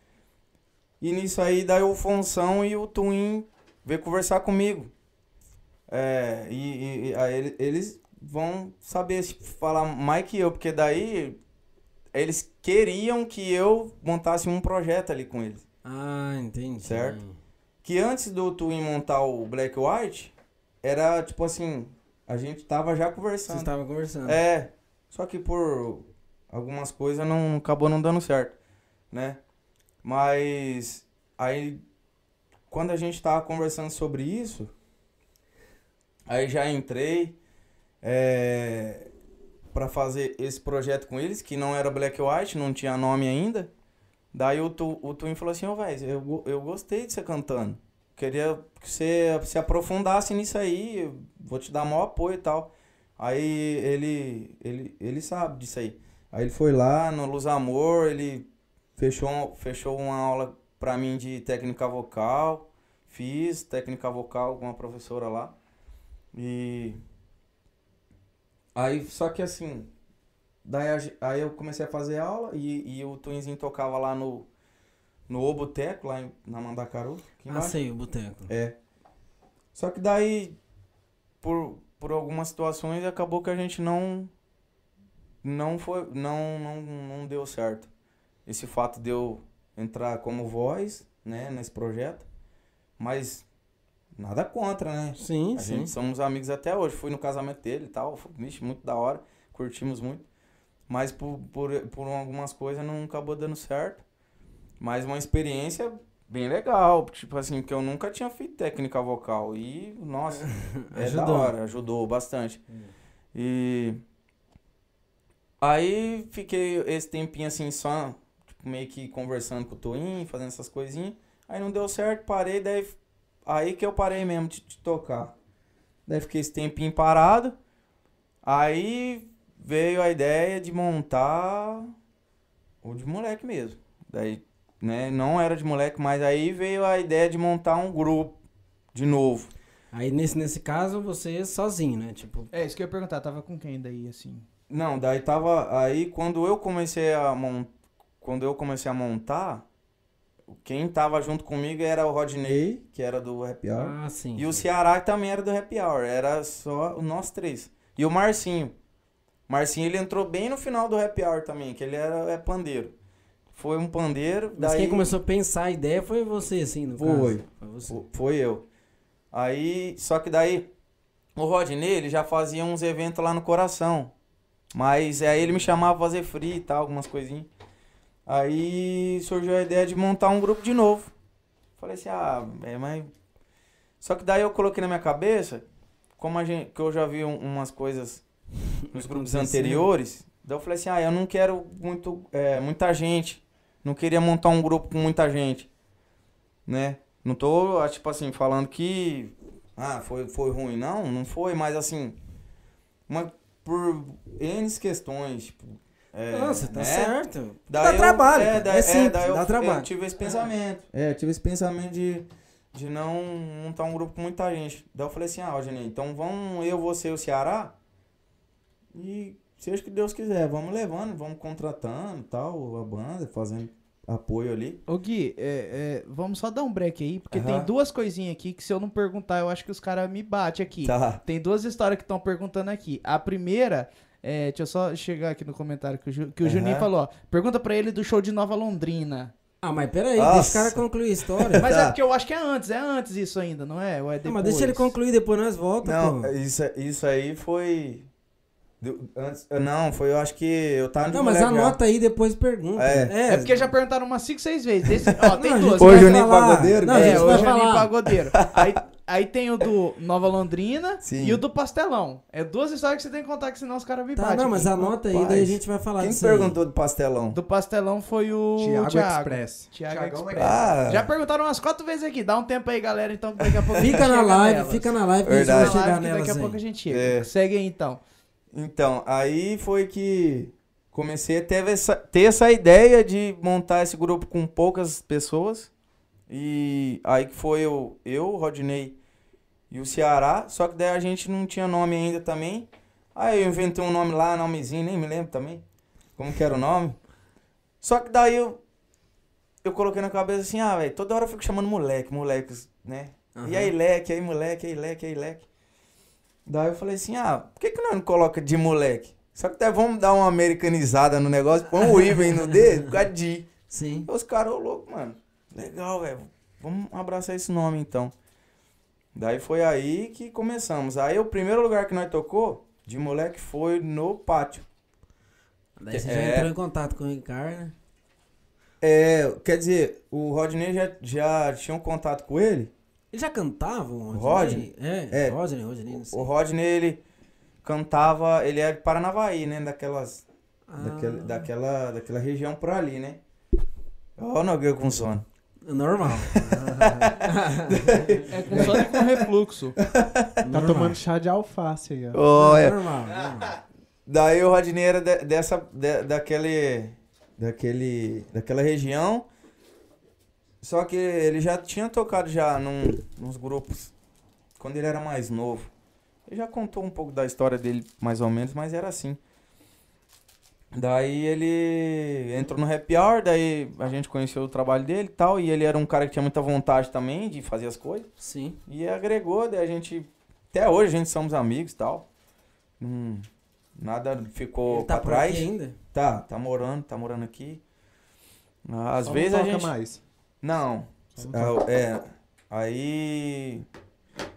E nisso aí, daí o Fonção e o Twin veio conversar comigo. É, e, e- aí ele- eles vão saber falar mais que eu, porque daí eles queriam que eu montasse um projeto ali com eles. Ah, entendi. Certo. Que antes do Twin montar o Black White, era tipo assim, a gente tava já Vocês conversando. estavam conversando. É, só que por algumas coisas não acabou não dando certo, né? Mas aí quando a gente tava conversando sobre isso, aí já entrei é, para fazer esse projeto com eles, que não era Black White, não tinha nome ainda. Daí o, tu, o Twin falou assim, ô velho, eu, eu gostei de você cantando. Queria que você se aprofundasse nisso aí, vou te dar maior apoio e tal. Aí ele, ele, ele sabe disso aí. Aí ele foi lá no Luz Amor, ele fechou, fechou uma aula pra mim de técnica vocal. Fiz técnica vocal com uma professora lá. E. Aí, só que assim. Daí aí eu comecei a fazer aula e, e o Twinzinho tocava lá no. No O Boteco, lá em, na Mandacaru. Ah, sei, o boteco. É. Só que daí, por, por algumas situações, acabou que a gente não. Não foi. Não, não, não deu certo. Esse fato de eu entrar como voz, né, nesse projeto. Mas nada contra, né? Sim, A sim. gente somos amigos até hoje. Fui no casamento dele e tal. Vixe, muito da hora. Curtimos muito. Mas por, por, por algumas coisas não acabou dando certo. Mas uma experiência bem legal. Tipo assim, que eu nunca tinha feito técnica vocal. E, nossa, é da Ajudou. hora. Ajudou bastante. E. Aí fiquei esse tempinho assim, só tipo, meio que conversando com o Toinho, fazendo essas coisinhas. Aí não deu certo, parei, daí. Aí que eu parei mesmo de, de tocar. Daí fiquei esse tempinho parado. Aí veio a ideia de montar o de moleque mesmo. Daí, né, não era de moleque, mas aí veio a ideia de montar um grupo de novo. Aí nesse, nesse caso, você sozinho, né? Tipo, É, isso que eu ia perguntar, tava com quem daí, assim? Não, daí tava. Aí quando eu comecei a mon... Quando eu comecei a montar, quem tava junto comigo era o Rodney, que era do Happy Hour. ah, sim. E o sim. Ceará que também era do Happy Hour. Era só nós três. E o Marcinho. Marcinho ele entrou bem no final do Happy Hour também, que ele era é pandeiro. Foi um pandeiro. Mas daí... quem começou a pensar a ideia foi você, assim, no Foi. caso. Foi você. Fo- Foi eu. Aí, só que daí, o Rodney, ele já fazia uns eventos lá no coração. Mas aí ele me chamava pra fazer free e tal, algumas coisinhas. Aí surgiu a ideia de montar um grupo de novo. Falei assim, ah, é, mas. Só que daí eu coloquei na minha cabeça, como a gente, que eu já vi um- umas coisas nos grupos anteriores, daí eu falei assim, ah, eu não quero muito, é, muita gente. Não queria montar um grupo com muita gente. Né? Não tô, ah, tipo assim, falando que. Ah, foi, foi ruim. Não, não foi, mas assim. Uma, por N questões, tipo. É, você tá né? certo. Daí dá eu- trabalho. É, daí, é simples, daí eu, dá trabalho. eu tive esse pensamento. É, eu tive esse pensamento de, de não montar um grupo com muita gente. Daí eu falei assim, ah, Rodney, então vamos eu, você e o Ceará. E seja o que Deus quiser, vamos levando, vamos contratando tal, a banda, fazendo apoio ali. Ô Gui, é, é, vamos só dar um break aí, porque tem Aham. duas coisinhas aqui que se eu não perguntar, eu acho que os caras me batem aqui. Tá. Tem duas histórias que estão perguntando aqui. A primeira, é, deixa eu só chegar aqui no comentário que o, Ju- que o Aham. Juninho falou, ó. Pergunta pra ele do show de Nova Londrina. Ah, mas peraí, Nossa. deixa o cara concluir a história. Mas Tá. é porque eu acho que é antes, é antes isso ainda, não é? Ou é Não, depois? mas deixa ele concluir, depois nós volta, Não, pô. isso, isso aí foi. Deu- Antes, não, foi, eu acho que eu tava Não, mas moleque já. anota aí, depois pergunta. É. É porque já perguntaram umas 5, 6 vezes. Desse, ó, tem Não, duas. vai Juninho falar. Pagodeiro, Não, é, o vai Juninho falar. Pagodeiro. Aí, aí tem o do Nova Londrina Sim. e o do Pastelão. É duas histórias que você tem que contar, que senão os caras me Tá, batem. não, mas anota aí, Rapaz, daí a gente vai falar Quem perguntou do pastelão? Do Pastelão foi o Thiago, Thiago. Express. Thiago Thiagão Express. Ah, Já perguntaram umas quatro vezes aqui. Dá um tempo aí, galera, então daqui a pouco aí. Fica na live, fica na live que a gente vai chegar nelas daqui a pouco a aí. gente chega. É. Segue aí, então. Então, aí foi que comecei a ter essa, ter essa ideia de montar esse grupo com poucas pessoas. E aí que foi eu, eu, Rodney e o Ceará. Só que daí a gente não tinha nome ainda também. Aí eu inventei um nome lá, nomezinho, nem me lembro também. Como que era o nome. Só que daí eu, eu coloquei na cabeça assim, ah, velho, toda hora eu fico chamando moleque, moleques, né? E aí, leque, aí, moleque, aí, leque, aí, leque. Daí eu falei assim, ah, por que, que nós não coloca de moleque? Só que até vamos dar uma americanizada no negócio, põe o Iven no dedo, por causa de. Sim. Os caras, ô louco, mano. Legal, velho. Vamos abraçar esse nome então. Daí foi aí que começamos. Aí o primeiro lugar que nós tocou, de moleque, foi no pátio. Daí você já É. entrou em contato com o Ricardo, né? É, quer dizer, o Rodney já, já tinha um contato com ele. Ele já cantava, o Rodney? É, É. Rodney, Rodney, não sei. O Rodney, ele cantava, ele é de Paranavaí, né? Daquelas, Ah, daquela, daquela, daquela região por ali, né? Ó, o Nogueira com sono. Normal. É com sono e com refluxo. Tá tomando chá de alface aí, ó. Olha. Normal, normal. Daí o Rodney era de- dessa, de- daquele, daquele, daquela região. Só que ele já tinha tocado já num, nos grupos quando ele era mais novo. Ele já contou um pouco da história dele, mais ou menos, mas era assim. Daí ele entrou no Happy Hour, daí a gente conheceu o trabalho dele e tal, e ele era um cara que tinha muita vontade também de fazer as coisas. Sim. E agregou, daí a gente. Até hoje a gente somos amigos e tal. Hum, nada ficou Ele tá pra por trás. aqui ainda? Tá, tá morando, tá morando aqui. Às Só vezes não a toca gente. mais. Não. É, é, aí.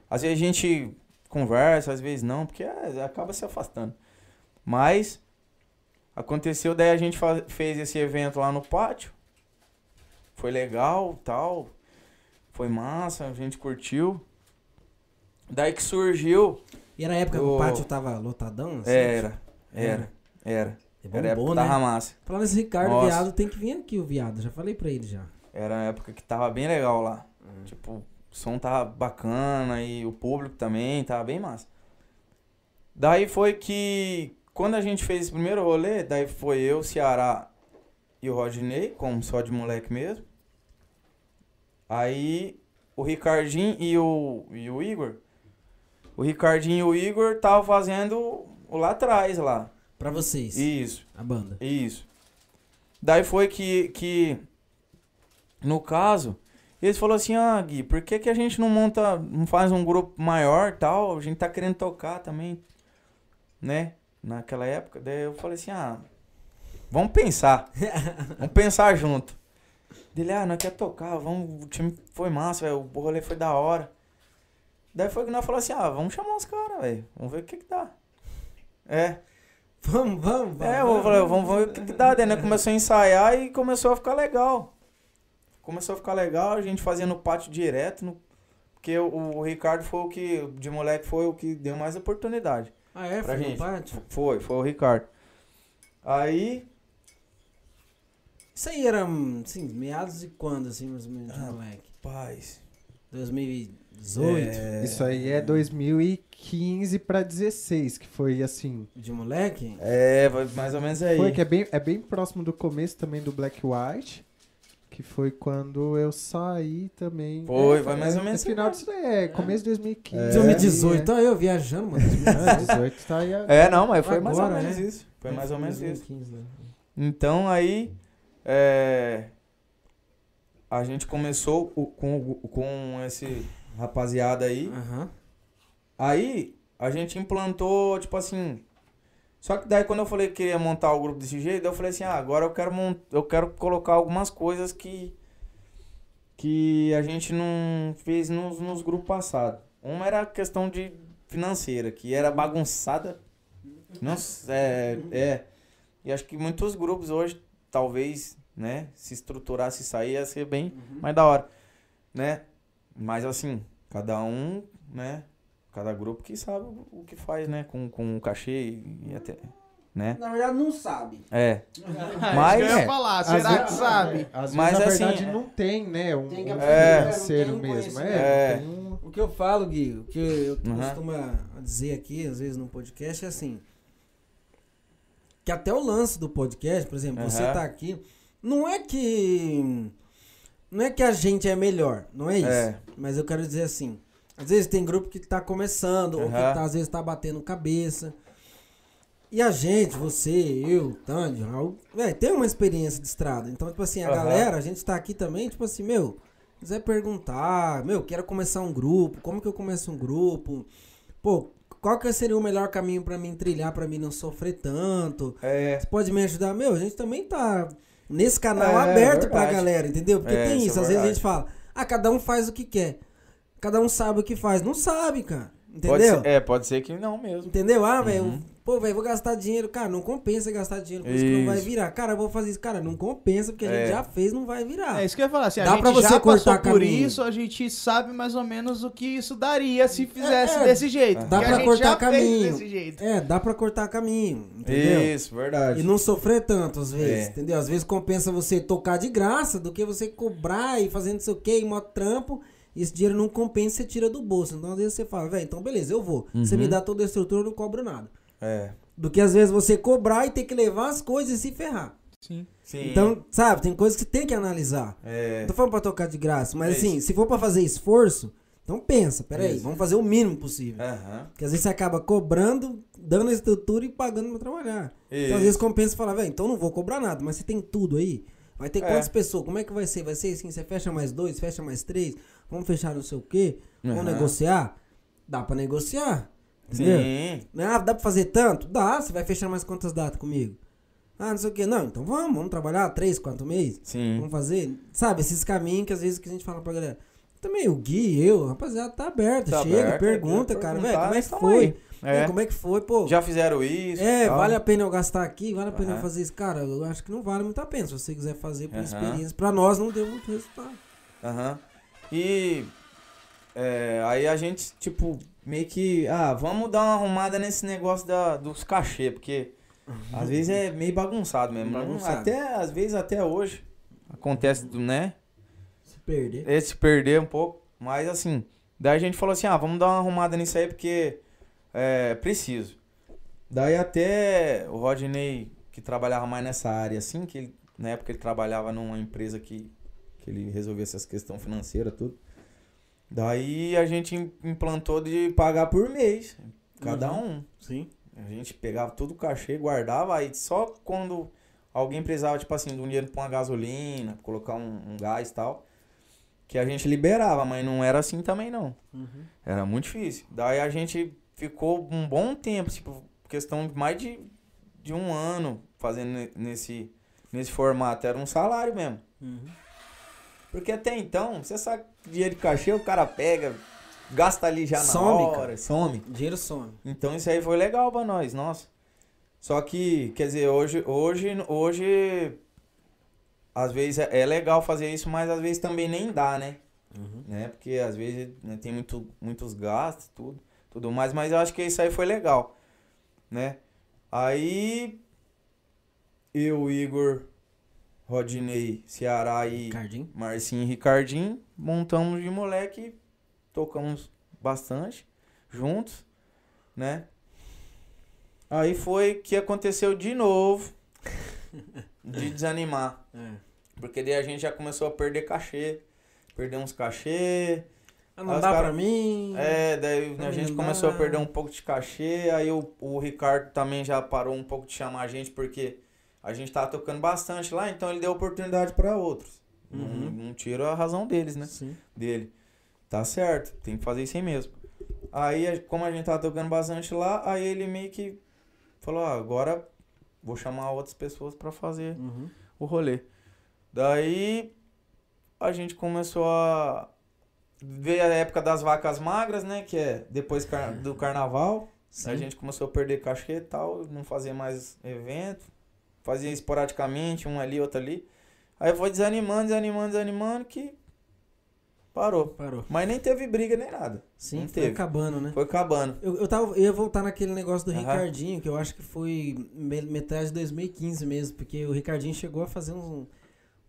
Às vezes a gente conversa, às vezes não, porque é, acaba se afastando. Mas aconteceu, daí a gente fez esse evento lá no pátio. Foi legal, tal. Foi massa, a gente curtiu. Daí que surgiu. E era a época que O- o pátio tava lotadão? assim? Era, era, era. É Era a bombou, época né? da massa. Falando nesse Ricardo, Nossa. viado, tem que vir aqui o viado. Já falei pra ele já. Era a época que tava bem legal lá. Tipo, o som tava bacana e o público também tava bem massa. Daí foi que, quando a gente fez esse primeiro rolê, daí foi eu, Ceará e o Rodney, como só de moleque mesmo. Aí o Ricardinho e o, e o Igor. O Ricardinho e o Igor estavam fazendo o lá atrás lá. Pra vocês, Isso. a banda. Isso. Daí foi que, que no caso, eles falaram assim, ah, Gui, por que, que a gente não monta, não faz um grupo maior tal? A gente tá querendo tocar também, né? Naquela época. Daí eu falei assim, ah, vamos pensar. vamos pensar junto. Dele, ah, nós quer tocar, vamos, o time foi massa, velho, o rolê foi da hora. Daí foi que nós falamos assim, ah, vamos chamar os caras, velho, vamos ver o que que dá. É. Vamos, vamos, vamos. É, eu falei, vamos ver o que, que dá. Daí né? começou a ensaiar e começou a ficar legal. Começou a ficar legal, a gente fazia no pátio direto, no- porque o, o Ricardo foi o que, de moleque, foi o que deu mais oportunidade. Ah, é? pra Foi no gente. pátio? Foi, foi o Ricardo. Aí, Isso aí era, assim, meados de quando, assim, mais ou menos, de Ah, moleque? paz. 2018? É, Isso aí é 2015 pra 16, que foi assim. De moleque? É, mais ou menos aí. Foi que é bem, é bem próximo do começo também do Black White. Que foi quando eu saí também. Foi, É, vai mais ou é, menos É final disso daí, é começo de 2015. É. 2018, olha eu viajando, mano. É, 18 tá aí. a- É, não, mas foi mais ou Agora, menos né? isso. Foi mais ou menos isso. 2015, né? Então aí é, a gente começou o- com, com esse rapaziada aí. Aham. Aí a gente implantou, tipo assim. Só que daí quando eu falei que queria montar o grupo desse jeito, eu falei assim, ah, agora eu quero mont... eu quero colocar algumas coisas que que a gente não fez nos, nos grupos passados. Uma era a questão de financeira, que era bagunçada. Nossa, é, é. E acho que muitos grupos hoje, talvez, né, se estruturasse isso aí, ia ser bem mais da hora, né? Mas assim, cada um, né, cada grupo que sabe o que faz, né, com, com o cachê e até, né? Na verdade, não sabe. É. Mas, Mas- eu ia é, falar, às será vezes- que sabe? Às vezes, Mas, na assim, verdade, é- não tem, né? Um, Tem que um É. financeiro mesmo. É, É. um- O que eu falo, Gui, o que eu Uhum. costumo dizer aqui, às vezes no podcast, é assim. Que até o lance do podcast, por exemplo, você Uhum. tá aqui, não é que. Não é que a gente é melhor, não é isso. É. Mas eu quero dizer assim. Às vezes tem grupo que tá começando, ou que Uhum. tá, às vezes tá batendo cabeça. E a gente, você, eu, Tânio, Raul, véi, tem uma experiência de estrada. Então, tipo assim, a Aham. galera, a gente tá aqui também, tipo assim, meu, quiser perguntar, meu, quero começar um grupo, como que eu começo um grupo? Pô, qual que seria o melhor caminho pra mim trilhar, pra mim não sofrer tanto? É. Você pode me ajudar? Meu, a gente também tá nesse canal É, aberto pra verdade. galera, entendeu? Porque É, tem isso isso, é às vezes a gente fala, ah, cada um faz o que quer. Cada um sabe o que faz. Não sabe, cara. Pode Entendeu? ser, é, pode ser que não mesmo. Entendeu? Ah, velho, Uhum. pô, velho, vou gastar dinheiro. Cara, não compensa gastar dinheiro com isso que não vai Isso. virar. Cara, eu vou fazer isso. Cara, não compensa, porque a gente É. já fez, não vai virar. É isso que eu ia falar. Assim, a Dá gente pra você já cortar por caminho. isso, a gente sabe mais ou menos o que isso daria se fizesse é. desse jeito. Dá pra a cortar já caminho. É, dá pra cortar caminho, entendeu? Isso, verdade. E não sofrer tanto, às vezes, É. entendeu? Às vezes compensa você tocar de graça do que você cobrar e fazendo não sei o que, em modo trampo. E esse dinheiro não compensa, você tira do bolso. Então, às vezes você fala, velho, então beleza, eu vou. Você Uhum. me dá toda a estrutura, eu não cobro nada. É. do que às vezes você cobrar e ter que levar as coisas e se ferrar. Sim. Sim. Então, sabe, tem coisas que tem que analisar. É. Não tô falando pra tocar de graça, mas É assim, se for pra fazer esforço, então pensa, peraí, Isso. vamos fazer o mínimo possível. Aham. Porque às vezes você acaba cobrando, dando a estrutura e pagando pra trabalhar. Então às vezes compensa falar, velho, então não vou cobrar nada, mas você tem tudo aí. Vai ter É. quantas pessoas? Como é que vai ser? Vai ser assim, você fecha mais dois, fecha mais três, vamos fechar não sei o quê, vamos Aham. negociar? Dá pra negociar. Entendeu? Sim. Ah, dá pra fazer tanto? Dá, você vai fechar mais quantas datas comigo? Ah, não sei o que. Não, então vamos, vamos trabalhar três, quatro meses. Sim. Vamos fazer, sabe, esses caminhos que às vezes que a gente fala pra galera. Também o Gui, eu, rapaziada, tá aberto. Tá chega, aberto, pergunta, cara, velho, como é que foi? É. É, Como é que foi, pô? Já fizeram isso. É, tal. vale a pena eu gastar aqui, vale a pena eu Aham. fazer isso. Cara, eu acho que não vale muito a pena. Se você quiser fazer por Aham. experiência, pra nós não deu muito resultado. Aham. E é, aí a gente, tipo, meio que. Ah, vamos dar uma arrumada nesse negócio da, dos cachê, porque às vezes é meio bagunçado mesmo. Bagunçado. Até, às vezes até hoje acontece, né? Se perder. Esse perder um pouco. Mas assim, daí a gente falou assim, ah, vamos dar uma arrumada nisso aí porque é preciso. Daí até o Rodney, que trabalhava mais nessa área, assim, que ele, na época ele trabalhava numa empresa que, que ele resolvia essas questões financeiras, tudo. Daí a gente im- implantou de pagar por mês, cada um. Sim. A gente pegava todo o cachê, guardava, aí só quando alguém precisava, tipo assim, de um dinheiro pra uma gasolina, colocar um, um gás e tal, que a gente liberava, mas não era assim também não. Uhum. Era muito difícil. Daí a gente ficou um bom tempo, tipo, questão de mais de, de um ano fazendo ne- nesse, nesse formato. Era um salário mesmo. Uhum. Porque até então, você sabe que dinheiro de cachê o cara pega, gasta ali já na Some, hora, cara. some. Dinheiro some. Então isso aí foi legal pra nós, nossa. Só que, quer dizer, hoje, hoje, hoje, às vezes é, é legal fazer isso, mas às vezes também nem dá, né? Uhum. né? Porque às vezes né, tem muito, muitos gastos, tudo, tudo mais, mas eu acho que isso aí foi legal, né? Aí, eu, Igor, Rodinei, Ceará e Cardinho. Marcinho e Ricardinho, montamos de moleque, tocamos bastante juntos, né? Aí foi que aconteceu de novo de desanimar, É. porque daí a gente já começou a perder cachê, perder uns cachê, Ah, não dá cara- pra mim. é, daí a gente dá. começou a perder um pouco de cachê, aí o, o Ricardo também já parou um pouco de chamar a gente, porque a gente tava tocando bastante lá, então ele deu oportunidade para outros. Não, Uhum. não tiro a razão deles, né? Sim. Dele. Tá certo, tem que fazer isso aí mesmo. Aí, como a gente tava tocando bastante lá, aí ele meio que falou, ah, agora vou chamar outras pessoas para fazer Uhum. o rolê. Daí a gente começou a ver a época das vacas magras, né? Que é depois do carnaval. Sim. A gente começou a perder cachê e tal, não fazia mais evento. Fazia esporadicamente, um ali, outro ali. Aí foi desanimando, desanimando, desanimando que parou. Parou. Mas nem teve briga nem nada. Sim, Não foi teve. acabando, né? Foi acabando. Eu, eu, tava, eu ia voltar naquele negócio do Aham. Ricardinho, que eu acho que foi me- metade de 2015 mesmo, porque o Ricardinho chegou a fazer um,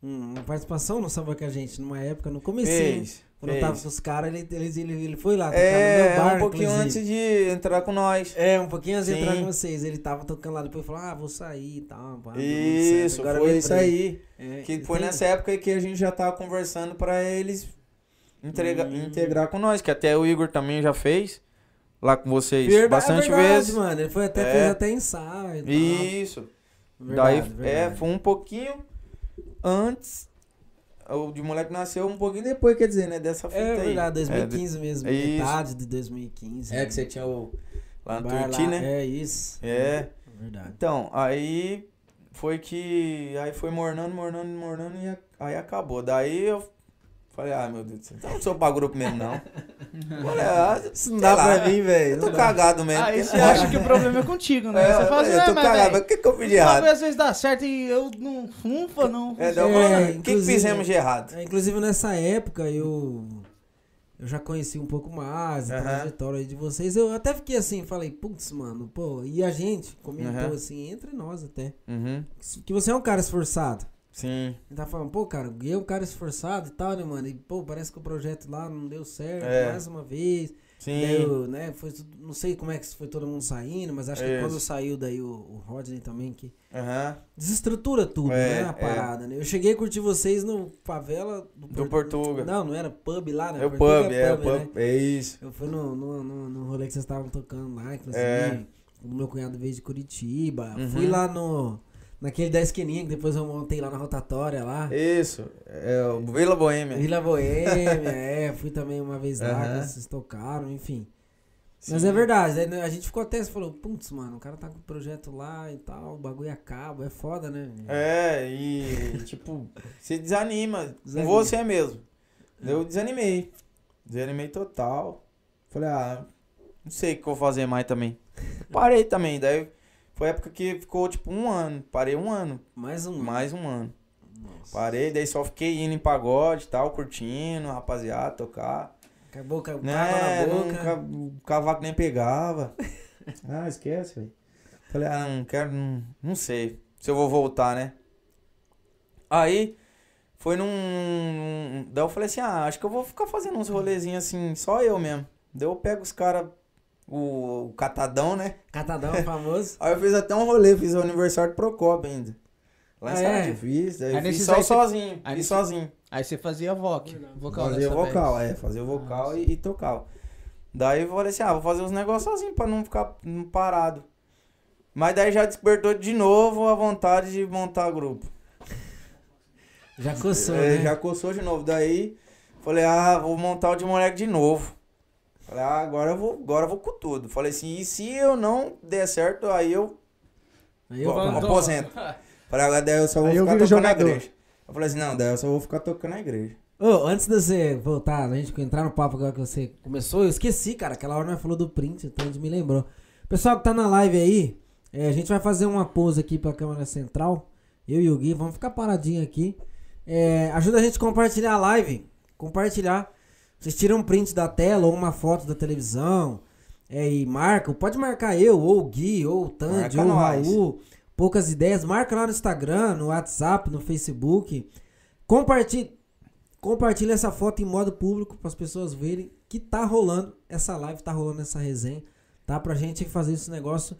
um- uma participação no Samba com a gente, numa época, no comecinho. Quando eu tava fez. com os caras, ele, ele, ele, foi lá É, bar, um pouquinho inclusive. antes de entrar com nós. É, um pouquinho antes de entrar Sim. com vocês. Ele tava tocando lá, depois falou, ah, vou sair e tal. deu muito Isso. Agora foi isso aí. É, Que foi nessa época que a gente já tava conversando pra eles entrega, Hum. integrar com nós, que até o Igor também já fez lá com vocês Verdade, bastante é verdade, vezes. mano. Ele foi até, É. fez até ensaio tal. Isso. Verdade, Daí é, verdade. foi um pouquinho antes. O de moleque nasceu um pouquinho depois, quer dizer, né? Dessa fita É aí. verdade, 2015 mesmo. é isso. metade de 2015. É, que você tinha o. Lá no lá, né? É isso. É. Verdade. Então, aí foi que. Aí foi mornando, mornando, mornando e aí acabou. Daí eu falei, ah, meu Deus do céu, então não sou pra grupo mesmo, não. Falei, ah, Isso não dá lá, pra mim, velho. Eu tô não cagado mesmo. Aí você não- acha que o problema é contigo, né? É, você fala assim, eu ah, tô mas, cagado, mas o que, que eu fiz de errado? às vezes dá certo e eu não funfa, não. É, deu É, o que, que fizemos de errado? É, inclusive nessa época eu eu já conheci um pouco mais a Aham. trajetória aí de vocês. Eu até fiquei assim, falei, putz, mano, pô, e a gente comentou Aham. assim, entre nós até, Uhum. que você é um cara esforçado. Sim. Ele tá falando, pô, cara, eu é um cara esforçado e tal, né, mano? E, pô, parece que o projeto lá não deu certo É. mais uma vez. Sim. Daí, eu, né, foi, não sei como é que foi todo mundo saindo, mas acho que quando saiu daí o, o Rodney também, que desestrutura tudo, É, né, a é. parada, né? Eu cheguei a curtir vocês no favela do, Do Portuga. Não, não era pub lá, né? É o pub, é o né? pub. É isso. Eu fui no, no, no, no rolê que vocês estavam tocando lá, inclusive. É. O meu cunhado veio de Curitiba. Uhum. Fui lá no. Naquele da esquininha que depois eu montei lá na rotatória lá. Isso. É o Vila Boêmia. Vila Boêmia, é. Fui também uma vez lá, que vocês tocaram, enfim. Sim. Mas é verdade, aí a gente ficou até, você falou, putz, mano, o cara tá com o projeto lá e tal, o bagulho acaba, é foda, né? É, e tipo, você desanima. Desanima. Com você mesmo. Eu desanimei. Desanimei total. Falei, ah, não sei o que eu vou fazer mais também. Parei também. Daí foi a época que ficou tipo um ano. Parei um ano. Mais um. Mais um ano. Nossa. Parei, daí só fiquei indo em pagode e tal, curtindo, rapaziada, tocar. Acabou com a Né, na boca. ca- o cavaco nem pegava. ah, esquece, velho. Falei, ah, não quero, não, não sei se eu vou voltar, né? Aí, foi num, num- Daí eu falei assim, ah, acho que eu vou ficar fazendo uns rolezinhos assim, só eu mesmo. Daí eu pego os caras, o, o catadão, né? Catadão famoso. Aí eu fiz até um rolê, fiz o aniversário do Procopio ainda. Lá em Ah, é? Fiz, Aí eu fiz só aí sozinho, aí fiz sozinho. Aí você fazia voc, vocal Fazia dessa vocal, vez. é, fazia o vocal Ah, e, e tocava. Daí eu falei assim, ah, vou fazer uns negócios sozinho pra não ficar parado. Mas daí já despertou de novo a vontade de montar grupo. Já coçou, É, né? Já coçou de novo. Daí falei, ah, vou montar o de moleque de novo. Falei, ah, agora eu vou, agora eu vou com tudo. Falei assim, e se eu não der certo, aí eu Aí eu vou- aposento. Falei, agora daí eu só vou Aí ficar tocando na jogador. igreja. Eu falei assim, não, daí eu só vou ficar tocando na igreja. Ô, antes de você voltar, a gente entrar no papo agora que você começou, eu esqueci, cara. Aquela hora nós falou do print, então a gente me lembrou. Pessoal que tá na live aí, é, a gente vai fazer uma pose aqui pra câmera central. Eu e o Gui, vamos ficar paradinho aqui. É, ajuda a gente a compartilhar a live. Compartilhar. Vocês tiram um print da tela ou uma foto da televisão. É, e marca. Pode marcar eu, ou o Gui, ou o Tandy, ou o. Raul. Poucas ideias. Marca lá no Instagram, no WhatsApp, no Facebook. Compartilha. Compartilha essa foto em modo público para as pessoas verem que tá rolando essa live, tá rolando essa resenha, tá? Pra gente fazer esse negócio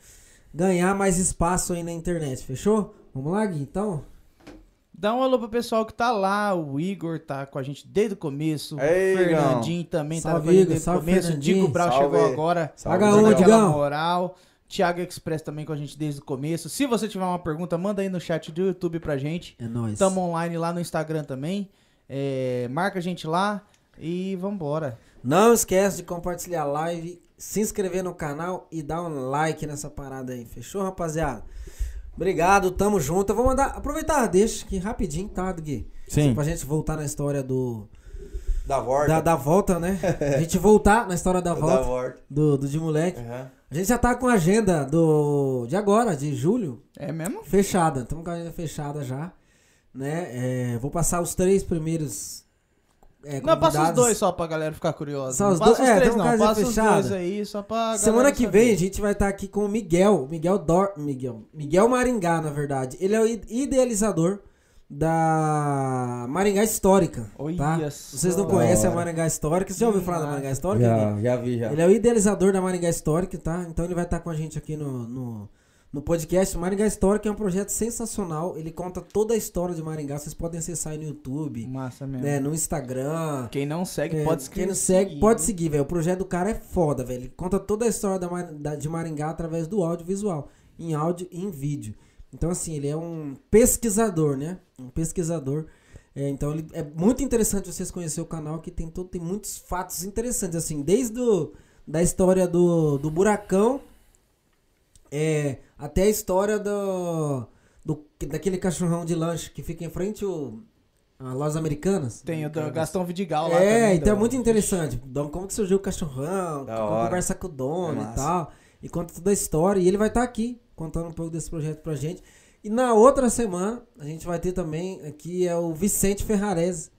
ganhar mais espaço aí na internet, fechou? Vamos lá, Gui, então? Dá um alô pro pessoal que tá lá. O Igor tá com a gente desde o começo. Ei, o Fernandinho também tá Salve, com a gente desde o começo. O. Digo Brau Salve. chegou agora. Salve, Digão. moral. Thiago Express também com a gente desde o começo. Se você tiver uma pergunta, manda aí no chat do YouTube pra gente. É nóis. Tamo online lá no Instagram também. É, marca a gente lá e vambora. Não esquece de compartilhar a live, se inscrever no canal e dar um like nessa parada aí, fechou, rapaziada? Obrigado, tamo junto. Eu vou mandar, aproveitar, deixa aqui rapidinho, tá, Gui? Sim. Pra gente voltar na história do... Da volta. Da, da volta, né? A gente voltar na história da Da volta volta. do, do de moleque. Aham. A gente já tá com a agenda do de agora, de julho, É mesmo? fechada. Estamos com a agenda fechada já, né? É, vou passar os três primeiros é, Não, passa os dois só pra galera ficar curiosa. Só Não os passa dois- os é, três não, passa os dois aí só pra Semana que saber. vem a gente vai estar aqui com o Miguel, Miguel Dor, Miguel, Miguel Maringá, na verdade. Ele é o idealizador da Maringá Histórica, Olha tá? Vocês não conhecem a. Maringá Histórica? Você já ouviu falar da Maringá Histórica? Já, já vi, já. Ele é o idealizador da Maringá Histórica, tá? Então ele vai estar com a gente aqui no, no, no podcast. Maringá Histórica é um projeto sensacional. Ele conta toda a história de Maringá. Vocês podem acessar aí no YouTube, Massa mesmo. né, no Instagram. Quem não segue É, pode seguir. Quem não segue, pode seguir, velho. O projeto do cara é foda, velho. Ele conta toda a história da, da- de Maringá através do audiovisual, em áudio e em vídeo. Então, assim, ele é um pesquisador, né? Um pesquisador. É, então, ele, é muito interessante vocês conhecerem o canal, que tem, todo, tem muitos fatos interessantes, assim, desde o, da história do, do buracão é, até a história do, do, daquele cachorrão de lanche que fica em frente ao, a lojas americanas. Tem o do Gastão Vidigal lá É, também, então é muito interessante. Dom, como que surgiu o cachorrão, Da como hora. conversa com o dono É e tal. E conta toda a história. E ele vai estar aqui contando um pouco desse projeto pra gente. E na outra semana, a gente vai ter também aqui é o Vicente Ferrarese,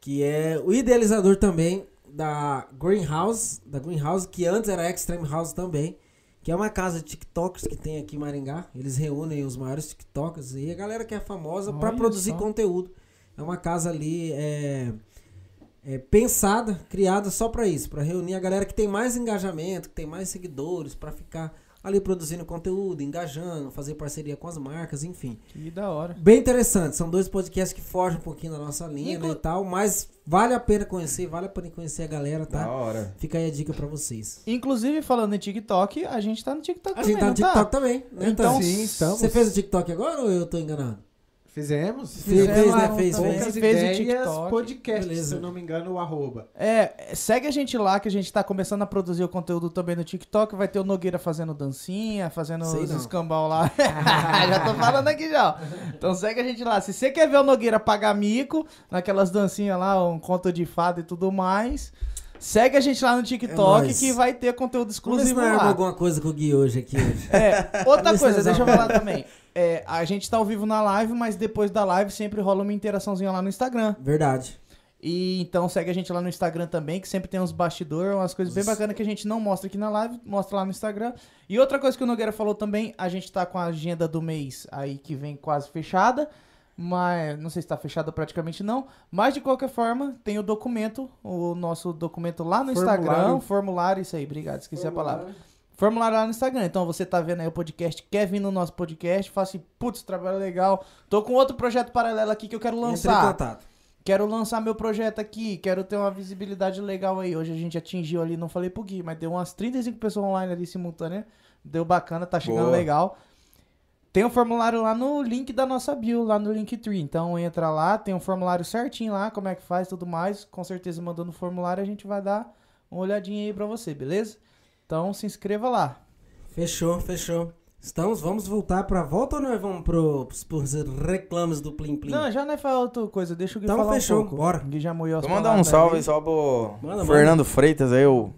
que é o idealizador também da Greenhouse, da Greenhouse, que antes era Extreme House também. Que é uma casa de TikTokers que tem aqui em Maringá. Eles reúnem os maiores TikTokers e a galera que é famosa Olha produzir só. conteúdo. É uma casa ali é, é, pensada, criada só pra isso, pra reunir a galera que tem mais engajamento, que tem mais seguidores, pra ficar ali produzindo conteúdo, engajando, fazer parceria com as marcas, enfim. Que da hora. Bem interessante, são dois podcasts que fogem um pouquinho da nossa linha né, e tal, mas vale a pena conhecer, vale a pena conhecer a galera, Da tá? hora. Fica aí a dica pra vocês. Inclusive, falando em TikTok, a gente tá no TikTok A também, gente tá no não TikTok também, né? Então? Sim, estamos. Você fez o TikTok agora ou eu tô enganado? Fizemos? Fez, Fizemos fez, lá né? Fez, fez. Poucas Fez o ideias, TikTok. podcast, Beleza. se eu não me engano, o arroba. É, segue a gente lá que a gente tá começando a produzir o conteúdo também no TikTok. Vai ter o Nogueira fazendo dancinha, fazendo Sei os não. escambau lá. já tô falando aqui já. Então segue a gente lá. Se você quer ver o Nogueira pagar mico, naquelas dancinhas lá, um conto de fada e tudo mais, segue a gente lá no TikTok nóis. que vai ter conteúdo Vamos exclusivo nós armamos lá. alguma coisa com o Gui hoje aqui. Hoje. É, outra Vamos coisa, se deixa eu falar também. É, a gente tá ao vivo na live, mas depois da live sempre rola uma interaçãozinha lá no Instagram. Verdade. E então segue a gente lá no Instagram também, que sempre tem uns bastidores, umas coisas bem bacanas que a gente não mostra aqui na live, mostra lá no Instagram. E outra coisa que o Nogueira falou também, a gente tá com a agenda do mês aí que vem quase fechada. Mas não sei se tá fechada praticamente não. Mas de qualquer forma, tem o documento, o nosso documento lá no Formulário. Instagram. Formulário, isso aí, obrigado, esqueci a palavra. Formulário lá no Instagram. Então você tá vendo aí o podcast, quer vir no nosso podcast, fala assim, putz, trabalho legal. Tô com outro projeto paralelo aqui que eu quero Entre em lançar. contato. Quero lançar meu projeto aqui, quero ter uma visibilidade legal aí. Hoje a gente atingiu ali, não falei pro Gui, mas deu umas 35 pessoas online ali simultânea. Deu bacana, tá chegando Boa. legal. Tem um formulário lá no link da nossa bio, lá no Linktree. Então entra lá, tem um formulário certinho lá, como é que faz tudo mais. Com certeza mandando o formulário a gente vai dar uma olhadinha aí pra você, beleza? Então se inscreva lá. Fechou, fechou. Estamos, vamos voltar pra volta ou nós vamos pro, pros reclames do Plim Plim? Não, já não é falar outra coisa, deixa o Gui Então falar fechou, um pouco. bora. Gui já moeu as Vou mandar um salve ali. só pro Manda, Fernando Freitas aí, o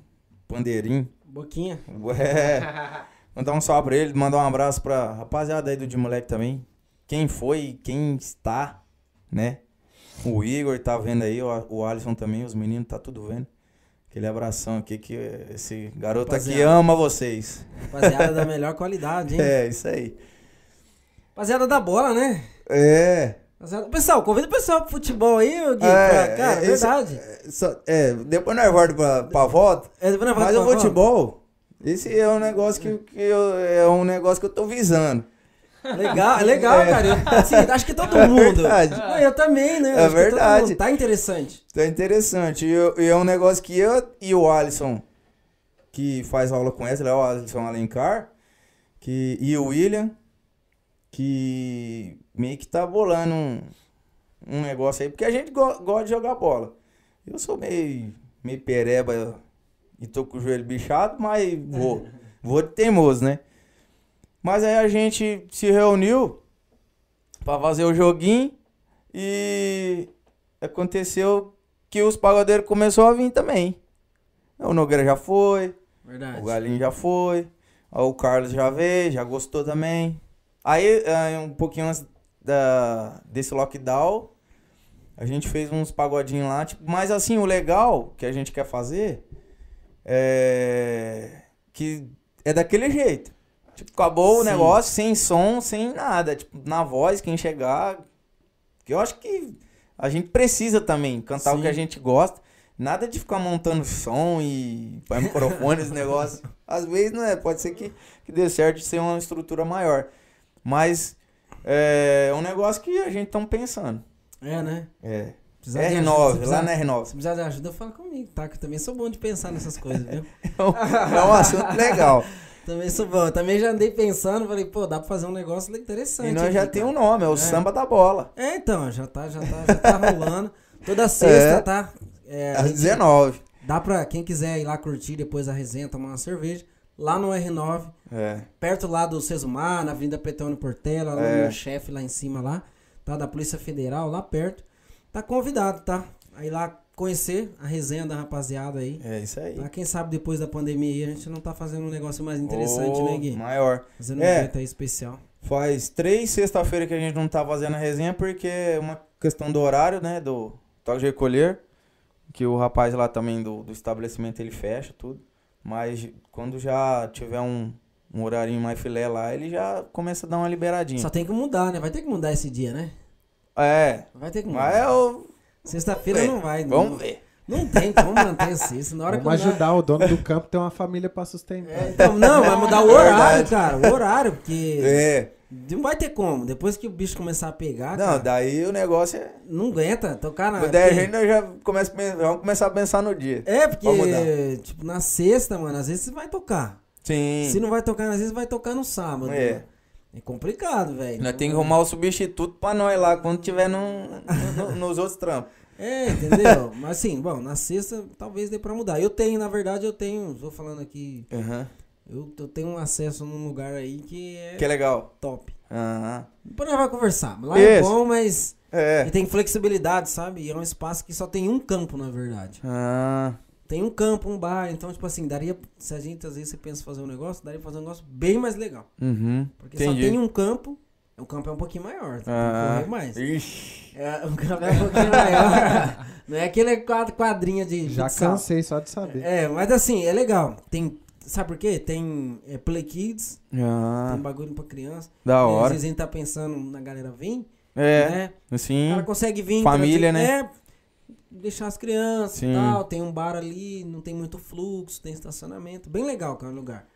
Pandeirinho. Boquinha. É. Mandar um salve pra ele, mandar um abraço pra rapaziada aí do de moleque também. Quem foi, quem está, né? O Igor tá vendo aí, o, o Alisson também, os meninos tá tudo vendo. Aquele abração aqui que esse garoto aqui Rapaziada. ama vocês. Rapaziada da melhor qualidade, hein? É, isso aí. Rapaziada da bola, né? É. Pessoal, convida o pessoal pro futebol aí, Gui. É, pra- cara, é, verdade. É, só- é, depois nós voltamos pra, pra volta. É, depois nós Mas o futebol, esse é um negócio que, que eu, é um negócio que eu tô visando. Legal, é legal, cara. Eu, assim, acho que todo mundo. verdade. Não, eu também, né? É verdade. mundo. Tá interessante. Tá interessante. E, e é um negócio que eu e o Alisson, que faz aula com essa, é o Alisson Alencar, que, e o William, que meio que tá bolando um, um negócio aí, porque a gente go- gosta de jogar bola. Eu sou meio, meio pereba e tô com o joelho bichado, mas vou. Vou de teimoso, né? Mas aí a gente se reuniu pra fazer o joguinho e aconteceu que os pagodeiros começaram a vir também. O Nogueira já foi, Verdade. o Galinho já foi, o Carlos já veio, já gostou também. Aí, aí, um pouquinho antes da, desse lockdown, a gente fez uns pagodinhos lá, tipo, mas assim, o legal que a gente quer fazer é que é daquele jeito. Acabou o Sim. negócio sem som, sem nada. Tipo, na voz, quem chegar. Que eu acho que a gente precisa também cantar o Sim. que a gente gosta. Nada de ficar montando som e põe microfone, esse negócio. Às vezes, não é. Pode ser que, que dê certo de ser uma estrutura maior. Mas é um negócio que a gente tá pensando. É, né? É. Precisar de ajuda, se R9, precisar- lá na R9. Se precisar de ajuda, fala comigo, tá? Que eu também sou bom de pensar nessas coisas, viu? É um assunto legal. também sou bom. Também já andei pensando, falei, pô, dá pra fazer um negócio interessante. E nós aqui, já cara. tem um nome, é o É. samba da bola. É, então, já tá, já tá, já tá rolando. Toda sexta, É. tá? É, Às gente- 19. Dá pra quem quiser ir lá curtir depois a resenha, tomar uma cerveja. Lá no R9, É. perto lá do Sesumar, na Avenida Petônio Portela, lá É. meu chefe lá em cima lá, tá? Da Polícia Federal, lá perto. Tá convidado, tá? Aí lá conhecer a resenha da rapaziada aí. É isso aí. Tá? Quem sabe depois da pandemia aí a gente não tá fazendo um negócio mais interessante, Ô, né, Gui? Maior. Fazendo um É. evento aí especial. Faz três sexta-feira que a gente não tá fazendo a resenha porque é uma questão do horário, né? Do toque de recolher. Que o rapaz lá também do, do estabelecimento ele fecha tudo. Mas quando já tiver um, um horarinho mais filé lá, ele já começa a dar uma liberadinha. Só tem que mudar, né? Vai ter que mudar esse dia, né? É. Vai ter que Mas mudar. é o. Sexta-feira É, não vai. Vamos não. ver. Não tem como manter. Isso na hora Vamos que eu ajudar o dono do campo a ter uma família pra sustentar. É, então, não, vai mudar o horário, Verdade. cara. O horário, porque É. não vai ter como. Depois que o bicho começar a pegar, Não, cara, daí o negócio é. não aguenta tocar na. daí a gente já começa vamos começar a pensar no dia. É, porque, tipo, na sexta, mano, às vezes você vai tocar. Sim. Se não vai tocar, às vezes vai tocar no sábado. É. É complicado, velho. Nós temos que arrumar o substituto pra nós lá quando tiver num- no- nos outros trampos. É, entendeu? Mas assim, bom, na sexta talvez dê pra mudar. Eu tenho, na verdade, eu tenho, tô falando aqui, Aham. eu, eu tenho um acesso num lugar aí que é Que é legal. top. Aham. Depois nós vamos conversar. Lá é Isso. bom, mas É. e tem flexibilidade, sabe? E é um espaço que só tem um campo, na verdade. Ah, Tem um campo, um bar, então, tipo assim, daria. Se a gente às vezes você pensa em fazer um negócio, daria pra fazer um negócio bem mais legal. uhum. Porque Entendi. só tem um campo, o campo é um pouquinho maior, tem que Ah, correr mais. Ixi. É, o campo é um pouquinho maior. Não é aquele quadro, quadrinha de. Já futsal. cansei só de saber. É, mas assim, é legal. Tem. Sabe por quê? Tem é, Play Kids, Ah, tem bagulho pra criança. da E Às hora. vezes a gente tá pensando na galera vir, É, né? O sim. cara consegue vir. Família, trazer- né? É, deixar as crianças Sim. e tal. Tem um bar ali, não tem muito fluxo, tem estacionamento. Bem legal, cara, o lugar.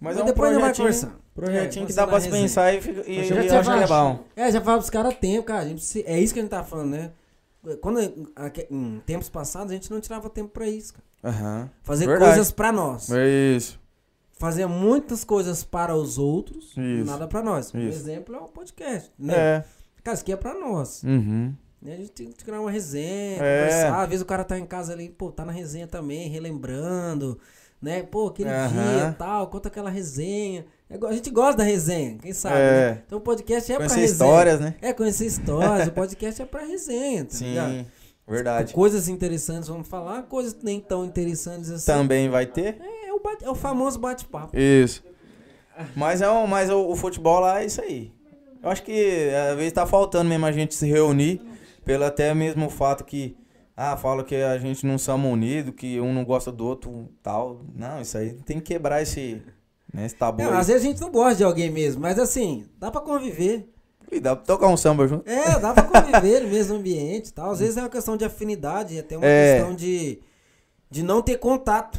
Mas Mas é um depois vai conversar. projetinho É, que dá pra se pensar e, fica, e, já acho falado. legal. É, já fala pros caras tempo, cara. Gente é isso que a gente tá falando, né? Quando, em tempos passados, a gente não tirava tempo pra isso, cara. Aham. Fazer Verdade. coisas pra nós. É isso. Fazer muitas coisas para os outros, Isso. nada pra nós. Um Isso. exemplo é o podcast, né? É. Cara, isso aqui é pra nós. Uhum. Né? A gente tem que criar uma resenha, É. conversar. Às vezes o cara tá em casa ali, pô, tá na resenha também, relembrando, né? Pô, aquele Aham. dia e tal, conta aquela resenha. É A gente gosta da resenha, quem sabe, É. né? Então o podcast é pra Conhecer resenha. histórias, né? É, conhecer histórias. o podcast é pra resenha, tá ligado? Sim. Verdade. Coisas interessantes vamos falar, coisas nem tão interessantes assim. Também vai ter. É, o, bate- é o famoso bate-papo. Isso. Mas, é um, mas o, o futebol lá é isso aí. Eu acho que às vezes tá faltando mesmo a gente se reunir, pelo até mesmo fato que, ah, fala que a gente não somos unidos, que um não gosta do outro tal. Não, isso aí tem que quebrar esse, né, esse tabu Não, às vezes a gente não gosta de alguém mesmo, mas assim, dá pra conviver. E dá pra tocar um samba junto. É, dá pra conviver no mesmo ambiente e tal. Às vezes é uma questão de afinidade, até uma É. questão de, de não ter contato,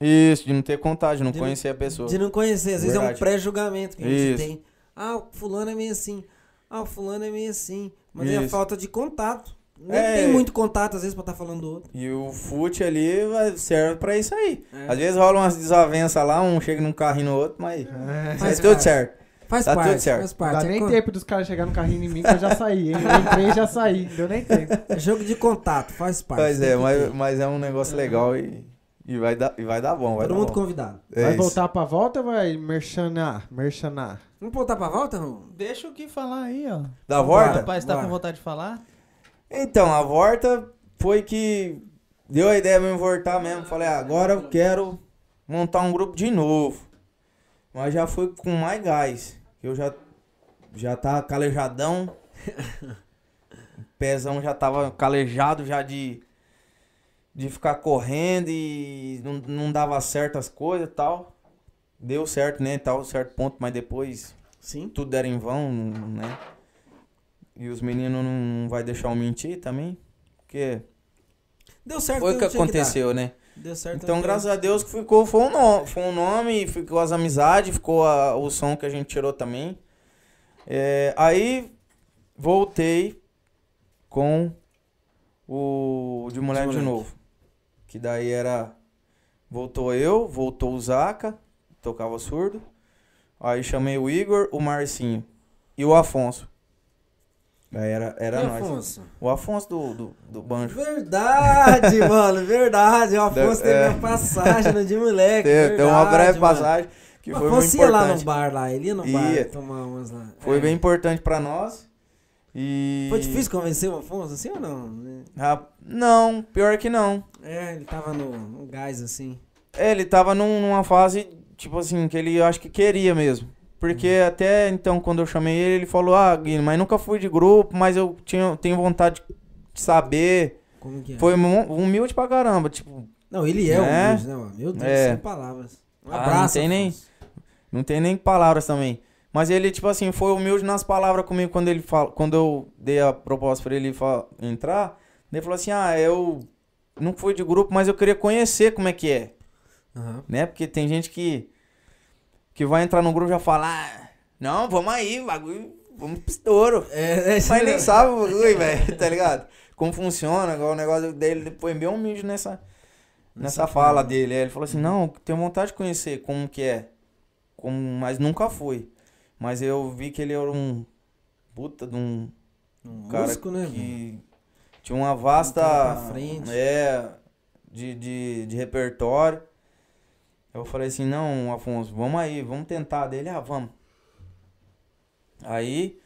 Isso, de não ter contato, de não De conhecer a pessoa. de não conhecer. Às vezes é um Verdade. pré-julgamento que a gente Isso. tem. Ah, o fulano é meio assim. Ah, o fulano é meio assim. Mas é a Isso. falta de contato. Nem É. tem muito contato, às vezes, pra estar falando do outro. E o fute ali serve pra isso aí. É. Às vezes rola umas desavenças lá, um chega num carrinho no outro, mas É. é Faz tudo parte. certo. Faz Tá tudo parte, certo. faz Não parte. dá É, nem tempo dos caras chegarem no carrinho em mim que eu já saí, hein? Eu entrei e já saí, não deu nem tempo. é jogo de contato, faz parte. Pois é, mas, ter. mas é um negócio legal e, e, vai, dar, e vai dar bom. Vai Todo dar mundo bom. convidado. É vai isso. voltar pra volta ou vai merchanar? Merchanar. Vamos voltar pra volta, não? Deixa o que falar aí, ó. Da O volta? rapaz tá Bora. com vontade de falar? Então, a volta foi que deu a ideia mesmo voltar mesmo. Falei, ah, agora eu quero montar um grupo de novo. Mas já fui com mais gás. Eu já, já tava calejadão. o pezão já tava calejado já de, de ficar correndo e não, não dava certo as coisas e tal. Deu certo, né? Tal, certo ponto, mas depois Sim. tudo era em vão, né? E os meninos não, não vai deixar eu mentir também. Porque Deu certo. foi o que aconteceu, né? Deu certo. Então, graças a Deus que ficou, foi um nome, foi um nome, ficou as amizades, ficou a- o som que a gente tirou também. É, aí voltei com o de moleque de, Moleque. novo. Que daí era. Voltou eu, voltou o Zaca, tocava surdo. Aí chamei o Igor, o Marcinho e o Afonso. Aí era, era E nós. Afonso? O Afonso do, do, do banjo. Verdade, mano, verdade. O Afonso teve é. uma passagem no de moleque. Teve, teve uma breve mano. passagem que O foi muito Afonso ia lá no importante. bar lá, ele ia no bar Ia. tomar umas lá. Foi É. bem importante pra nós. E. Foi difícil convencer o Afonso assim ou não? Ah, Não, pior que não. É, ele tava no, no gás assim. É, ele tava num- numa fase, tipo assim, que ele acho que queria mesmo. Porque Uhum. até então, quando eu chamei ele, ele falou, ah, Guilherme, mas nunca fui de grupo, mas eu tinha, tenho vontade de saber. Como que é? Foi humilde pra caramba, tipo, Não, ele é, É? humilde, né, mano? Meu Deus, É. sem palavras. Um Ah, não abraço, tem nem- não tem nem palavras também. Mas ele, tipo assim, foi humilde nas palavras comigo quando ele fala, quando eu dei a proposta pra ele entrar. Ele falou assim, ah, eu não fui de grupo, mas eu queria conhecer como é que é, Aham. né? Porque tem gente que que vai entrar no grupo e já fala, ah, não, vamos aí, bagulho, vamos pro estouro. É, é, Mas nem sabe o bagulho, velho, tá ligado? Como funciona, igual o negócio dele, depois meio um mijo nessa, nessa fala dele. Aí Ele falou assim, não, tenho vontade de conhecer como que é, como, mas nunca fui. Mas eu vi que ele era um puta de um Um cara músico, né? que tinha uma vasta frente. é de, de, de repertório. Eu falei assim, não, Afonso, vamos aí, vamos tentar dele, ah, vamos. Aí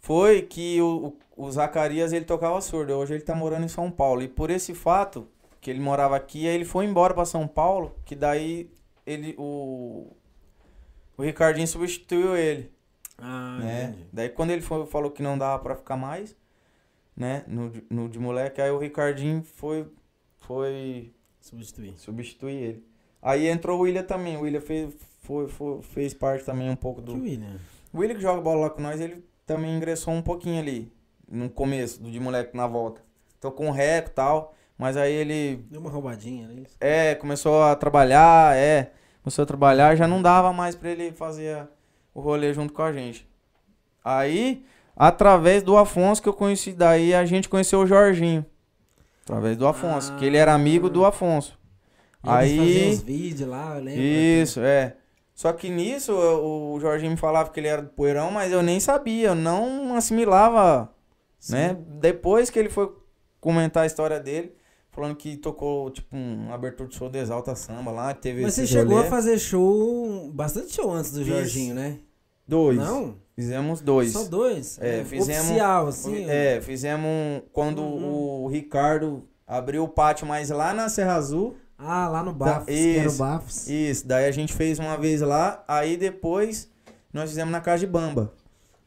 foi que o, o, Zacarias ele tocava surdo, hoje ele tá morando em São Paulo. E por esse fato que ele morava aqui, aí ele foi embora para São Paulo, que daí ele o o Ricardinho substituiu ele Ah, né? entendi. Daí quando ele foi- falou que não dava pra ficar mais, né? No, de- no de moleque, aí o Ricardinho foi, foi Substituir. substituir ele. Aí entrou o William também. O William fez, foi, foi- fez parte também um pouco Que do. William? O William que joga bola lá com nós, ele também ingressou um pouquinho ali. No começo, do de moleque na volta. Tocou um rec e tal. Mas aí ele Deu uma roubadinha, né? É, começou a trabalhar, é. Começou a trabalhar, já não dava mais pra ele fazer o rolê junto com a gente. Aí, através do Afonso que eu conheci, daí a gente conheceu o Jorginho. Através do Afonso, que ele era amigo do Afonso. Aí, os vídeos lá, eu lembro. isso, é. Só que nisso, o o Jorginho me falava que ele era do Poeirão, mas eu nem sabia, eu não assimilava Sim. né? Depois que ele foi comentar a história dele, falando que tocou, tipo, um abertura de show do Exalta Samba lá, teve Mas você chegou rolê. a fazer show, bastante show antes do Fiz. Jorginho, né? Dois. Não? Fizemos dois. Só dois? É, fizemos- Oficial, assim? É, fizemos um- quando Uhum. o Ricardo abriu o pátio mais lá na Serra Azul. Ah, lá no Bafos, o isso, Bafos. Isso, daí a gente fez uma vez lá, aí depois nós fizemos na Casa de Bamba.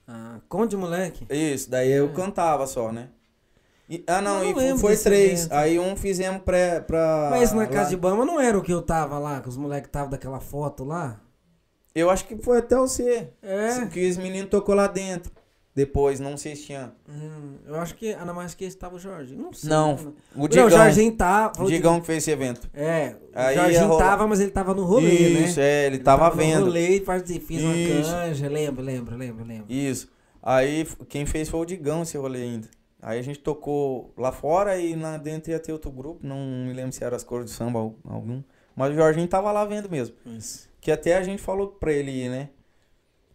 Ah, Conde Moleque. Isso, daí eu É. cantava só, né? E- ah, não, não e foi três. evento. Aí um fizemos pré, pra. Mas na lá- Casa de Bama não era o que eu tava lá, que os moleques estavam daquela foto lá? Eu acho que foi até você. É. Que os meninos tocou lá dentro. Depois, não sei se tinha. Hum, eu acho que, mas acho que estava o Jorginho. Não sei. Não, Não, O o Digão. Jorginho tava. o Digão que fez esse evento. É, o Aí Jorginho ia rolar- tava, mas ele tava no rolê, Isso, né? é, ele tava no vendo. rolê e participou, fez uma Isso. canja, lembro, lembro, lembro, lembro. Isso. Aí quem fez foi o Digão esse rolê ainda. Aí a gente tocou lá fora e lá dentro ia ter outro grupo. Não me lembro se era as cores de samba ou algum. Mas o Jorginho tava lá vendo mesmo. Isso. Que até a gente falou pra ele ir, né?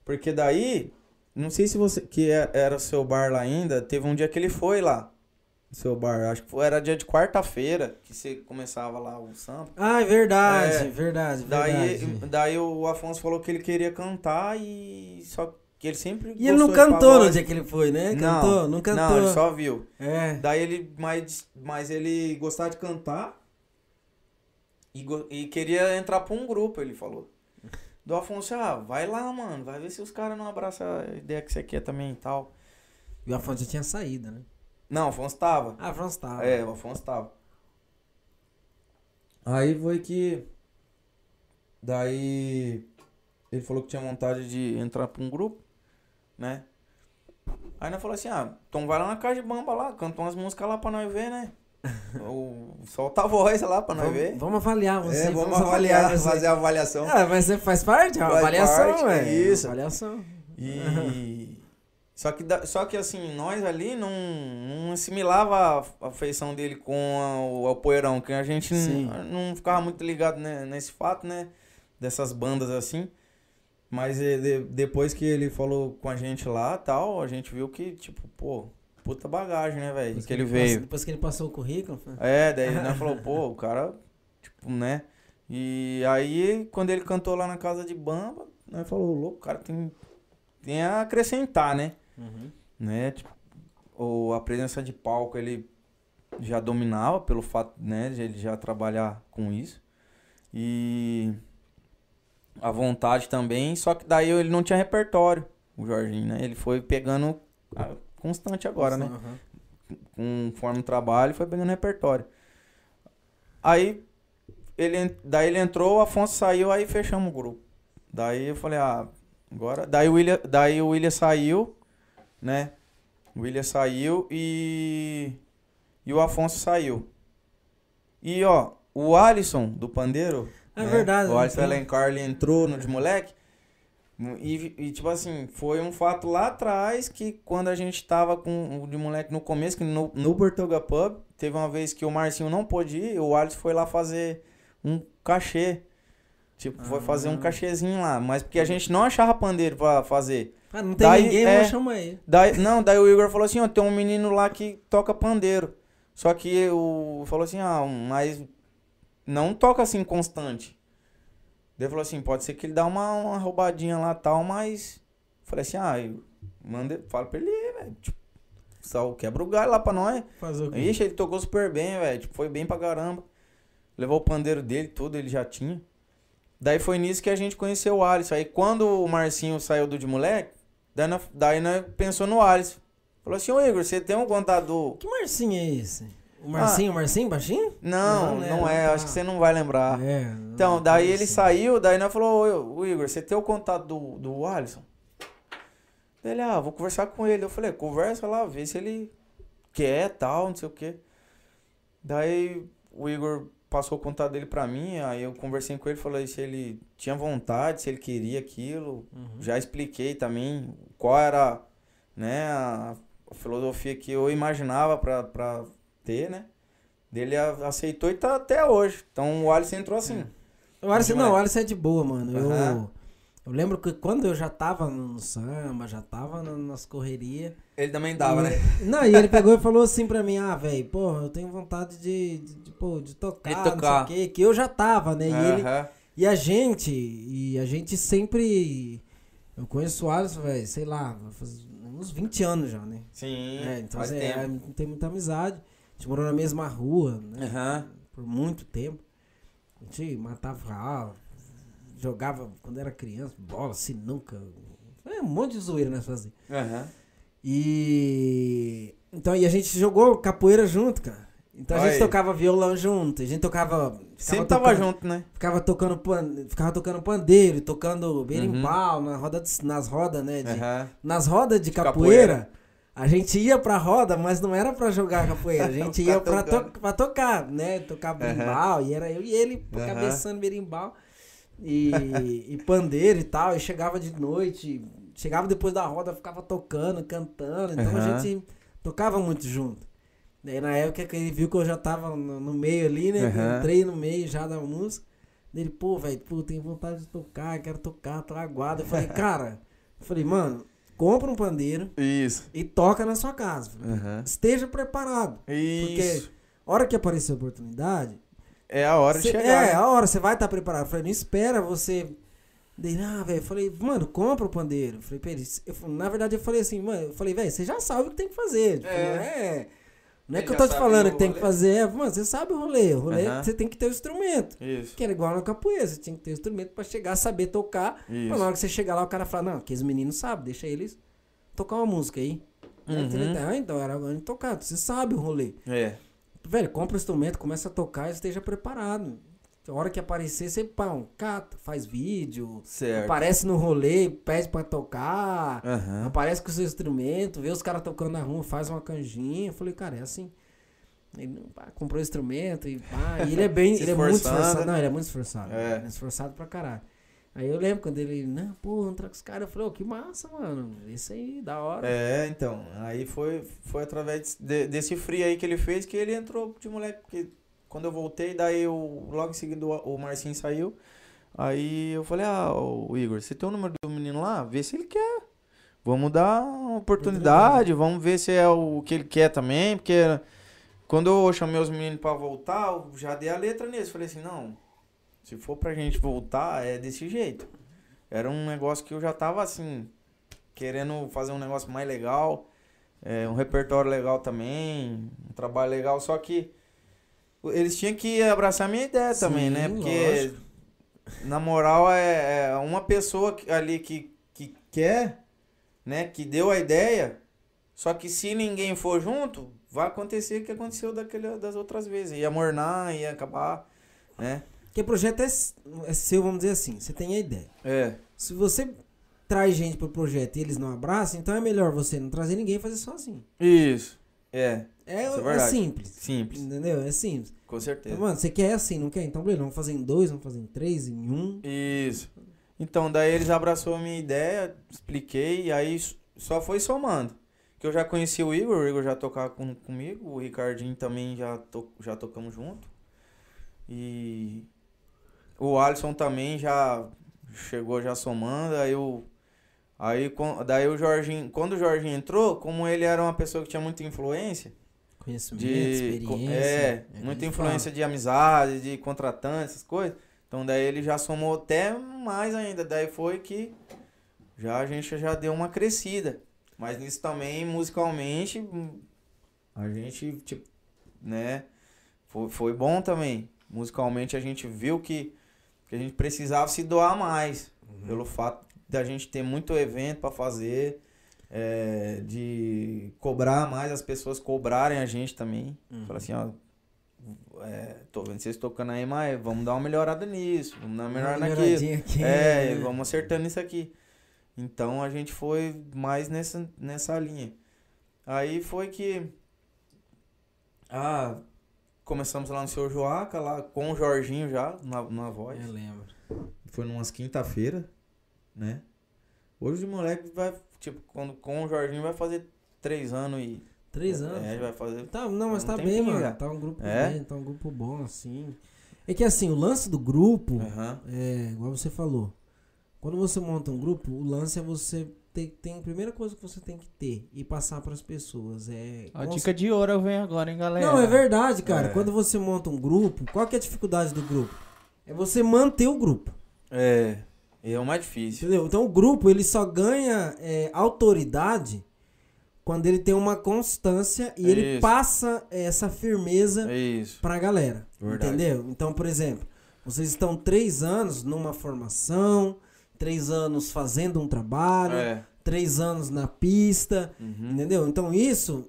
Porque daí, não sei se você. Que é- era o seu bar lá ainda. Teve um dia que ele foi lá. Seu bar. Acho que foi, era dia de quarta-feira que você começava lá o samba. Ah, é verdade, É. verdade, Daí, verdade. daí o Afonso falou que ele queria cantar e. Só que ele sempre. E ele não cantou no dia que ele foi, né? Não, Cantou? Não, cantou. Não, ele só viu. É. Daí ele. Mas, mas ele gostava de cantar. E, e queria entrar pra um grupo, ele falou. Do Afonso, ah, vai lá, mano. Vai ver se os caras não abraçam a ideia que você quer também e tal. E o Afonso já tinha saído, né? Não, o Afonso tava. Ah, o Afonso tava. É, o Afonso tava. Aí foi que. Daí. Ele falou que tinha vontade de entrar pra um grupo, né? Aí nós falou assim: ah, então vai lá na casa de bamba lá, canta umas músicas lá pra nós ver, né? Ou solta a voz lá pra nós ver. Vamos, vamos avaliar você. É, vamos avaliar, você. fazer a avaliação. Ah, mas você faz parte? É uma Faz avaliação, parte, ué. isso. Avaliação. E. Só que, só que assim, nós ali não, não assimilava a, feição dele com a- o, o poeirão, que a gente não, não ficava muito ligado né, nesse fato, né? Dessas bandas assim. Mas eh, de- depois que ele falou com a gente lá tal, a gente viu que, tipo, pô, puta bagagem, né, velho? Depois Que ele passou- veio. Depois que ele passou o currículo. foi- É, daí nós falou, pô, o cara, tipo, né? E aí, quando ele cantou lá na casa de Bamba, nós falou, louco, o cara tem, tem a acrescentar, né? Uhum. né? Tipo, o, a presença de palco ele já dominava pelo fato, né, de ele já trabalhar com isso. E a vontade também, só que daí ele não tinha repertório, o Jorginho, né? Ele foi pegando a- constante agora, né? Uhum. conforme o trabalho, foi pegando repertório. Aí, ele, daí ele entrou, o Afonso saiu, aí fechamos o grupo. Daí eu falei, ah, agora. Daí o William, daí o William saiu, né? O William saiu e. E o Afonso saiu. E ó, o Alisson do Pandeiro. É né? verdade, O né? Alisson Alencar ele entrou no de moleque. E, e, tipo assim, foi um fato lá atrás que quando a gente tava com o de moleque no começo, que no, no Bertoga Pub, teve uma vez que o Marcinho não pôde ir, o Alisson foi lá fazer um cachê. Tipo, foi fazer um Ah. cachezinho lá. Mas porque a gente não achava pandeiro pra fazer. Ah, não tem Daí, ninguém, é. chamar ele. Daí, não, daí o Igor falou assim, ó, tem um menino lá que toca pandeiro. Só que o falou assim, ah, mas não toca assim constante. Daí falou assim, pode ser que ele dá uma, uma roubadinha lá e tal, mas. Falei assim, ah, eu manda, fala pra ele, velho. Tipo, só quebra o galho lá pra nós. Fazer o quê? Ixi, ele tocou super bem, velho. Tipo, foi bem pra caramba. Levou o pandeiro dele, tudo, ele já tinha. Daí foi nisso que a gente conheceu o Alisson. Aí quando o Marcinho saiu do de moleque, daí nós, daí nós pensou no Alisson. Falou assim, ô Igor, você tem um contato do. Que Marcinho é esse? O Marcinho, o Marcinho baixinho? Não, Não, né? não é, acho que você não vai lembrar. É. Ah. Então, não, daí ele saiu, daí nós falou, ô, Igor, você tem o contato do, do Alisson? Ele, ah, vou conversar com ele. Eu falei, conversa lá, vê se ele quer, tal, não sei o quê. Daí o Igor passou o contato dele pra mim, aí eu conversei com ele, falei se ele tinha vontade, se ele queria aquilo. Uhum. Já expliquei também qual era, né, a, a filosofia que eu imaginava pra, pra ter, né. Ele aceitou e tá até hoje. Então o Alisson entrou assim. O Alisson, não, o Alisson é de boa, mano. Eu, Aham. eu lembro que quando eu já tava no samba, já tava na- nas correrias. Ele também E- Não, e ele pegou e falou assim pra mim, ah, velho, pô, eu tenho vontade de, de, de, pô, de tocar, De não sei tocar. o quê, que eu já tava, né? E, ele, e a gente, e a gente sempre. Eu conheço o Alisson, velho, sei lá, faz uns 20 anos já, né? Sim, É, então faz é, tem muita amizade. A gente morou na mesma rua, né? Aham. Por muito tempo. A gente matava aula, jogava quando era criança, bola, sinuca. É um monte de zoeira nós fazíamos. Aham. E. Então, e a gente jogou capoeira junto, cara. Então a Olha gente aí. tocava violão junto, a gente tocava. Sempre tava tocando- junto, né? Ficava tocando, pan- ficava tocando pandeiro, tocando berimbau na roda de- nas rodas, né? de- Aham. Nas rodas de De capoeira, capoeira. A gente ia pra roda, mas não era pra jogar capoeira, a gente ia Ficar pra, to pra tocar, né? Tocar berimbau, e era eu e ele Aham. cabeçando berimbau e, e pandeiro e tal, e chegava de noite, chegava depois da roda, ficava tocando, cantando, então a Aham. gente tocava muito junto. Daí na época que ele viu que eu já tava no, no meio ali, né? Aham. Entrei no meio já da música. Ele, pô, velho, pô, tenho vontade de tocar, quero tocar, tô aguado. Eu falei, cara, eu falei, mano, compra um pandeiro Isso. e toca na sua casa. Aham. Esteja preparado. Isso. Hora que aparecer a oportunidade, É a hora de cê- chegar. é, né? a hora você vai estar preparado. Eu falei, não espera você. Daí, ah, velho, eu falei, mano, compra o pandeiro. Eu falei, eu, falei- na verdade eu falei assim, mano, eu falei, velho, você já sabe o que tem que fazer. Tipo, É. é. Não é que eu tô te falando que tem que fazer, é, mano, você sabe o rolê. O rolê Aham. você tem que ter o instrumento. Isso. Que era igual na capoeira, você tinha que ter o instrumento pra chegar, saber tocar. Pra Isso. na hora que você chegar lá, o cara fala, não, que os meninos sabem, deixa eles tocar uma música aí. Aí Uhum. fala, Ah, então era tocar, você sabe o rolê. É. Velho, compra o instrumento, começa a tocar e esteja preparado. A hora que aparecer, você pão, cata, faz vídeo, Certo. aparece no rolê, pede pra tocar, Aham. aparece com o seu instrumento, vê os caras tocando na rua, faz uma canjinha. Eu falei, cara, é assim. Ele pá, comprou o instrumento e pá. E ele é bem. Ele é muito esforçado. Não, ele é muito esforçado. É. É esforçado pra caralho. Aí eu lembro quando ele, não, pô, entrar com os caras, eu falei, ô, que massa, mano. Isso aí, da hora. É, então. Aí foi, foi através de- desse free aí que ele fez que ele entrou de moleque. Porque quando eu voltei, daí eu, logo em seguida o o Marcinho saiu. Aí eu falei, ah, ô, Igor, você tem o número do menino lá? Vê se ele quer. Vamos dar uma oportunidade, vamos ver se é o que ele quer também, porque quando eu chamei os meninos pra voltar, eu já dei a letra neles. Falei assim, não, se for pra gente voltar, é desse jeito. Era um negócio que eu já tava assim, querendo fazer um negócio mais legal, é, um repertório legal também, um trabalho legal, só que eles tinham que abraçar a minha ideia também, né? Porque, lógico. na moral, é, é uma pessoa ali que, que quer, né? Que deu a ideia, só que se ninguém for junto, vai acontecer o que aconteceu daquele, das outras vezes. Ia mornar, ia acabar, né? Porque o projeto é, é seu, vamos dizer assim. Você tem a ideia. É. Se você traz gente pro projeto e eles não abraçam, então é melhor você não trazer ninguém e fazer sozinho. Isso. É, É, é é verdade. simples. simples, Entendeu? É simples. com Então, certeza. mano, você quer assim, não quer? Então, beleza, vamos fazer em dois, vamos fazer em três, em um. Isso. Então, daí eles abraçou a minha ideia, expliquei, e aí só foi somando. Que eu já conheci o Igor, o Igor já tocava com, comigo, o Ricardinho também já, to, já tocamos junto. E o Alisson também já chegou já somando, aí o. Aí, daí o Jorginho, quando o Jorginho entrou, como ele era uma pessoa que tinha muita influência, Conhecimento, de experiência. é, a muita influência de amizade, de contratante, essas coisas. Então daí ele já somou até mais ainda. Daí foi que já a gente já deu uma crescida. Mas nisso também, musicalmente, a gente, tipo, né, foi, foi bom também. Musicalmente a gente viu que, que a gente precisava se doar mais. Uhum. Pelo fato da gente ter muito evento para fazer, é, de cobrar mais, as pessoas cobrarem a gente também. Uhum. Fala assim, ó. É, tô vendo vocês tocando aí, mas vamos dar uma melhorada nisso, vamos dar uma melhorada Uma naquilo. melhoradinha aqui, É, né? vamos acertando isso aqui. Então a gente foi mais nessa, nessa linha. Aí foi que. Ah, começamos lá no seu Joaca, lá com o Jorginho já, na, na voz. Eu lembro. Foi numas quinta-feira, né? Hoje o moleque vai, tipo, quando, com o Jorginho vai fazer três anos e. Três anos. É, vai fazer. Tá, não, mas Um tá bem, mano. já. Tá um grupo É? bem, tá um grupo bom, assim. É que assim, o lance do grupo, Aham. é, igual você falou. Quando você monta um grupo, o lance é você ter, tem a primeira coisa que você tem que ter e passar pras pessoas. É. A cons- dica de ouro vem agora, hein, galera? Não, é verdade, cara. É. Quando você monta um grupo, qual que é a dificuldade do grupo? É você manter o grupo. É. É o mais difícil. Entendeu? Então o grupo ele só ganha é, autoridade quando ele tem uma constância e ele Isso. passa essa firmeza É isso. pra galera. Verdade. Entendeu? Então, por exemplo, vocês estão três anos numa formação, três anos fazendo um trabalho, É. três anos na pista, Uhum. entendeu? Então isso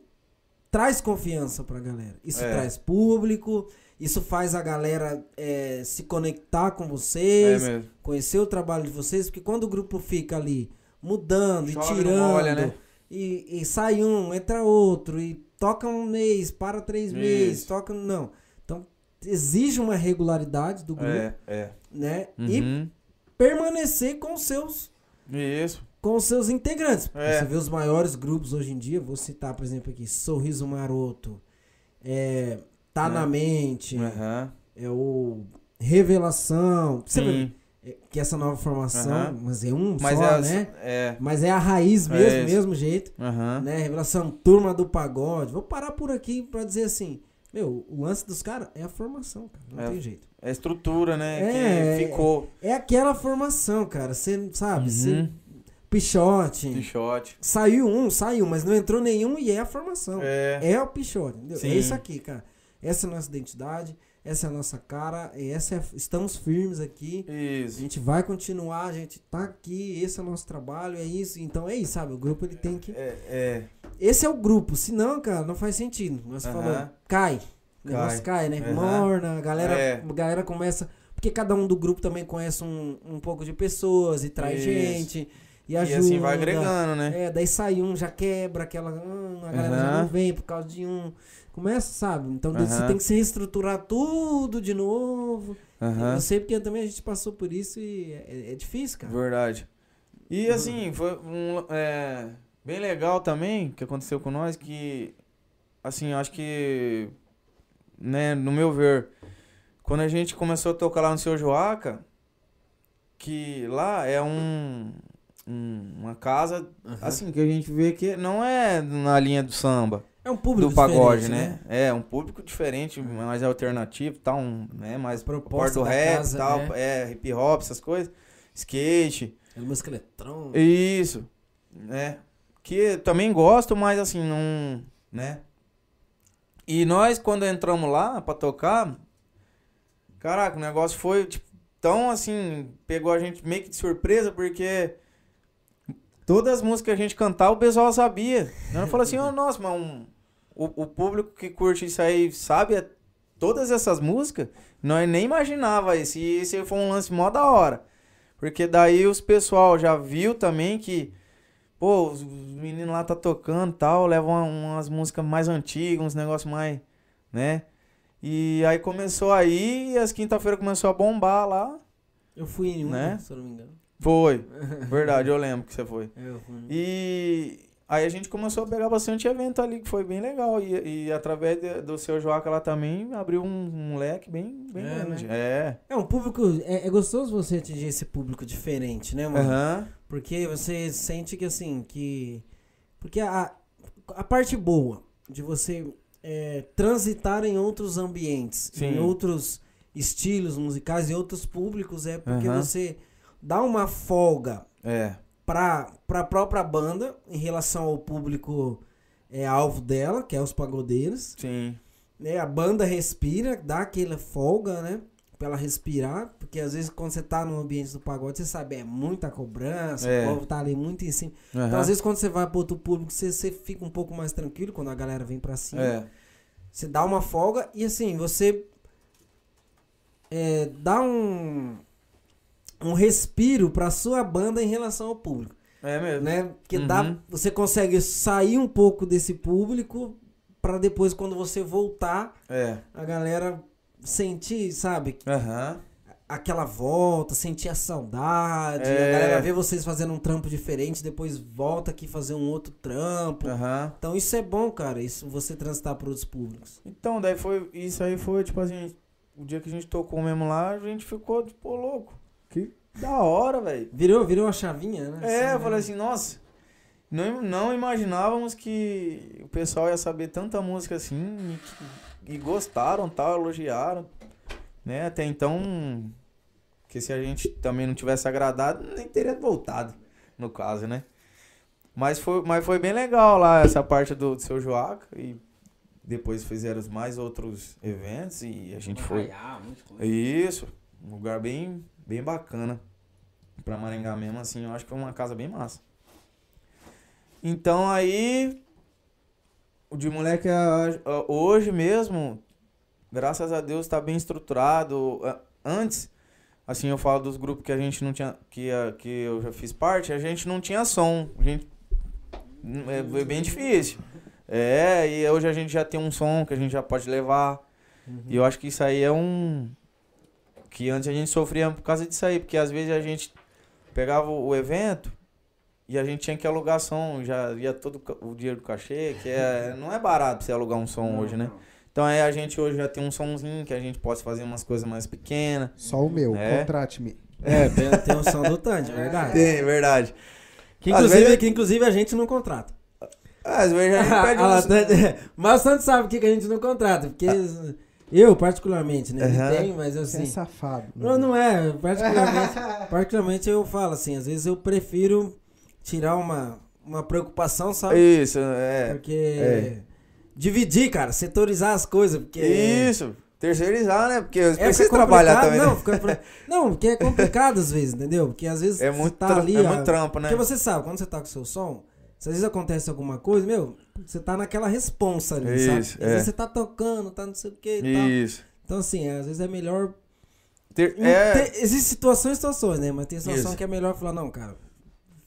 traz confiança pra galera. Isso É. traz público, isso faz a galera é, se conectar com É vocês, mesmo. conhecer o trabalho de vocês, porque quando o grupo fica ali mudando Chove, e tirando, molha, né? e, e sai um, entra outro, e toca um mês, para três Isso. meses, toca. Não. Então, exige uma regularidade do grupo, É, é. né? E Uhum. permanecer com os seus. Isso. Com os seus integrantes. É. Você vê os maiores grupos hoje em dia, vou citar, por exemplo, aqui, Sorriso Maroto, é, Tá É. na Mente, Aham. é o Revelação. Você vê Sim. é, que essa nova formação, Aham. mas é um Mas só, é, né? é. Mas é a raiz É mesmo, isso. mesmo jeito. Aham. Né? Revelação Turma do Pagode. Vou parar por aqui pra dizer assim, meu, o lance dos caras é a formação, cara. Não É. tem jeito. É a estrutura, né? É, que ficou. É aquela formação, cara. Você sabe, você Uhum. pichote. Pichote. Saiu um, saiu, mas não entrou nenhum e é a formação. É. É o pichote, entendeu? Sim. É isso aqui, cara. Essa é a nossa identidade, essa é a nossa cara, e essa é, estamos firmes aqui. A Isso. gente vai continuar, a gente tá aqui, esse é o nosso trabalho, é isso. Então é isso, sabe? O grupo ele tem que. É, é. Esse é o grupo, senão, cara, não faz sentido. Você Aham. falou, cai. O negócio cai, né? Aham. Morna, a galera, É. a galera começa. Porque cada um do grupo também conhece um, um pouco de pessoas e traz Isso. gente. E E ajuda. assim vai agregando, né? É, daí sai um, já quebra aquela. hum, a galera já Aham. não vem por causa de um. Começa, sabe? Então você tem que se reestruturar tudo de novo. Eu sei porque também a gente passou por isso e é, é difícil, cara. Verdade. E assim, foi um, é, bem legal também que aconteceu com nós, que assim, eu acho que, né, no meu ver, quando a gente começou a tocar lá no seu Joaca, que lá é um, um- uma casa, assim, que a gente vê que não é na linha do samba, É um público do pagode, diferente, né? É, um público diferente, mais alternativo, tal, um, né, mais proposta do rap, casa, tal, né? é, hip hop, essas coisas, skate, É música eletrônica. isso, né? Que também gosto, mas assim, não, né? E nós, quando entramos lá pra tocar, caraca, o negócio foi, tipo, tão assim, pegou a gente meio que de surpresa, porque todas as músicas que a gente cantava, o pessoal sabia. Eu falei assim, oh, nossa, mas um- o, o público que curte isso aí sabe a- todas essas músicas? Nós nem imaginava isso, e esse foi um lance mó da hora. Porque daí os pessoal já viu também que pô, os meninos lá tá tocando e tal, levam uma- umas músicas mais antigas, uns negócios mais, né? E aí começou aí, e as quinta-feira começou a bombar lá. Eu fui em um, Né? se eu não me engano. Foi, verdade, eu lembro que você foi. Eu fui. E aí a gente começou a pegar bastante evento ali, que foi bem legal. E, e através de- do seu Joaca lá também abriu um, um leque bem, bem É, grande. É. É um público. É, é gostoso você atingir esse público diferente, né, mano? Aham. Porque você sente que assim, que. Porque a, a parte boa de você é, transitar em outros ambientes, em Sim. outros estilos musicais e outros públicos é porque Aham. você dá uma folga É. pra, pra própria banda em relação ao público é, alvo dela, que é os pagodeiros. Sim. né? A banda respira, dá aquela folga, né? Pra ela respirar, porque às vezes quando você tá no ambiente do pagode, você sabe, é muita cobrança, É. o povo tá ali muito em cima. Então, Aham. às vezes, quando você vai pro outro público, você, você fica um pouco mais tranquilo quando a galera vem pra cima. É. Você dá uma folga e assim, você é, dá um, um respiro pra sua banda em relação ao público. É mesmo. Né? Porque Uhum. dá, você consegue sair um pouco desse público pra depois, quando você voltar, É. a galera sentir, sabe, Aham. aquela volta, sentir a saudade, É. a galera vê vocês fazendo um trampo diferente, depois volta aqui fazer um outro trampo. Aham. Então isso é bom, cara, isso você transitar para outros públicos. Então, daí foi. Isso aí foi, tipo assim, o dia que a gente tocou mesmo lá, a gente ficou, tipo, louco. Da hora, velho. Virou, virou uma chavinha, né? É, eu Assim, falei né? assim, nossa, não, não imaginávamos que o pessoal ia saber tanta música assim e, que- e gostaram, tal, elogiaram, né? Até então, que se a gente também não tivesse agradado, nem teria voltado, no caso, né? Mas foi, mas foi bem legal lá essa parte do, do seu Joaca e depois fizeram mais outros eventos e a gente foi. Isso, um lugar bem, bem bacana. Pra Maringá mesmo, assim, eu acho que foi uma casa bem massa. Então aí, o de moleque hoje mesmo, graças a Deus, tá bem estruturado. Antes, assim, eu falo dos grupos que a gente não tinha, que, que eu já fiz parte, a gente não tinha som. A gente, é, foi bem difícil. É, e hoje a gente já tem um som que a gente já pode levar. E eu acho que isso aí é um. Que antes a gente sofria por causa disso aí, porque às vezes a gente pegava o evento e a gente tinha que alugar som, já ia todo o dinheiro do cachê, que é, não é barato você alugar um som hoje, né? Então aí a gente hoje já tem um somzinho que a gente pode fazer umas coisas mais pequenas. Só o meu, É. contrate-me. É, tem, tem o som do Tandy, é verdade. Tem, verdade. Que inclusive, vezes- que inclusive a gente não contrata. Às vezes a gente pede Ah, um... Mas o Tandy sabe o que, que a gente não contrata, porque eu, particularmente, né? Aham. Não tem, mas Você é assim. safado. Não, não é. Particularmente, particularmente eu falo assim, às vezes eu prefiro tirar uma, uma preocupação, sabe? Isso, é. Porque. é. Dividir, cara, setorizar as coisas. Porque Isso. Terceirizar, né? Porque É, precisa fica trabalhar complicado, também. Não, né? fica pro- não, porque é complicado às vezes, entendeu? Porque às vezes É muito, tá ali. é ó, muito trampo, né? Porque você sabe, quando você tá com o seu som, se às vezes acontece alguma coisa, meu, você tá naquela responsa ali, sabe? Isso, Às vezes é. você tá tocando, tá não sei o que e tal. Isso. Então, assim, às vezes é melhor. Ter- é, Tem- Existem situações e situações, né? Mas tem situação Isso. que é melhor falar, não, cara.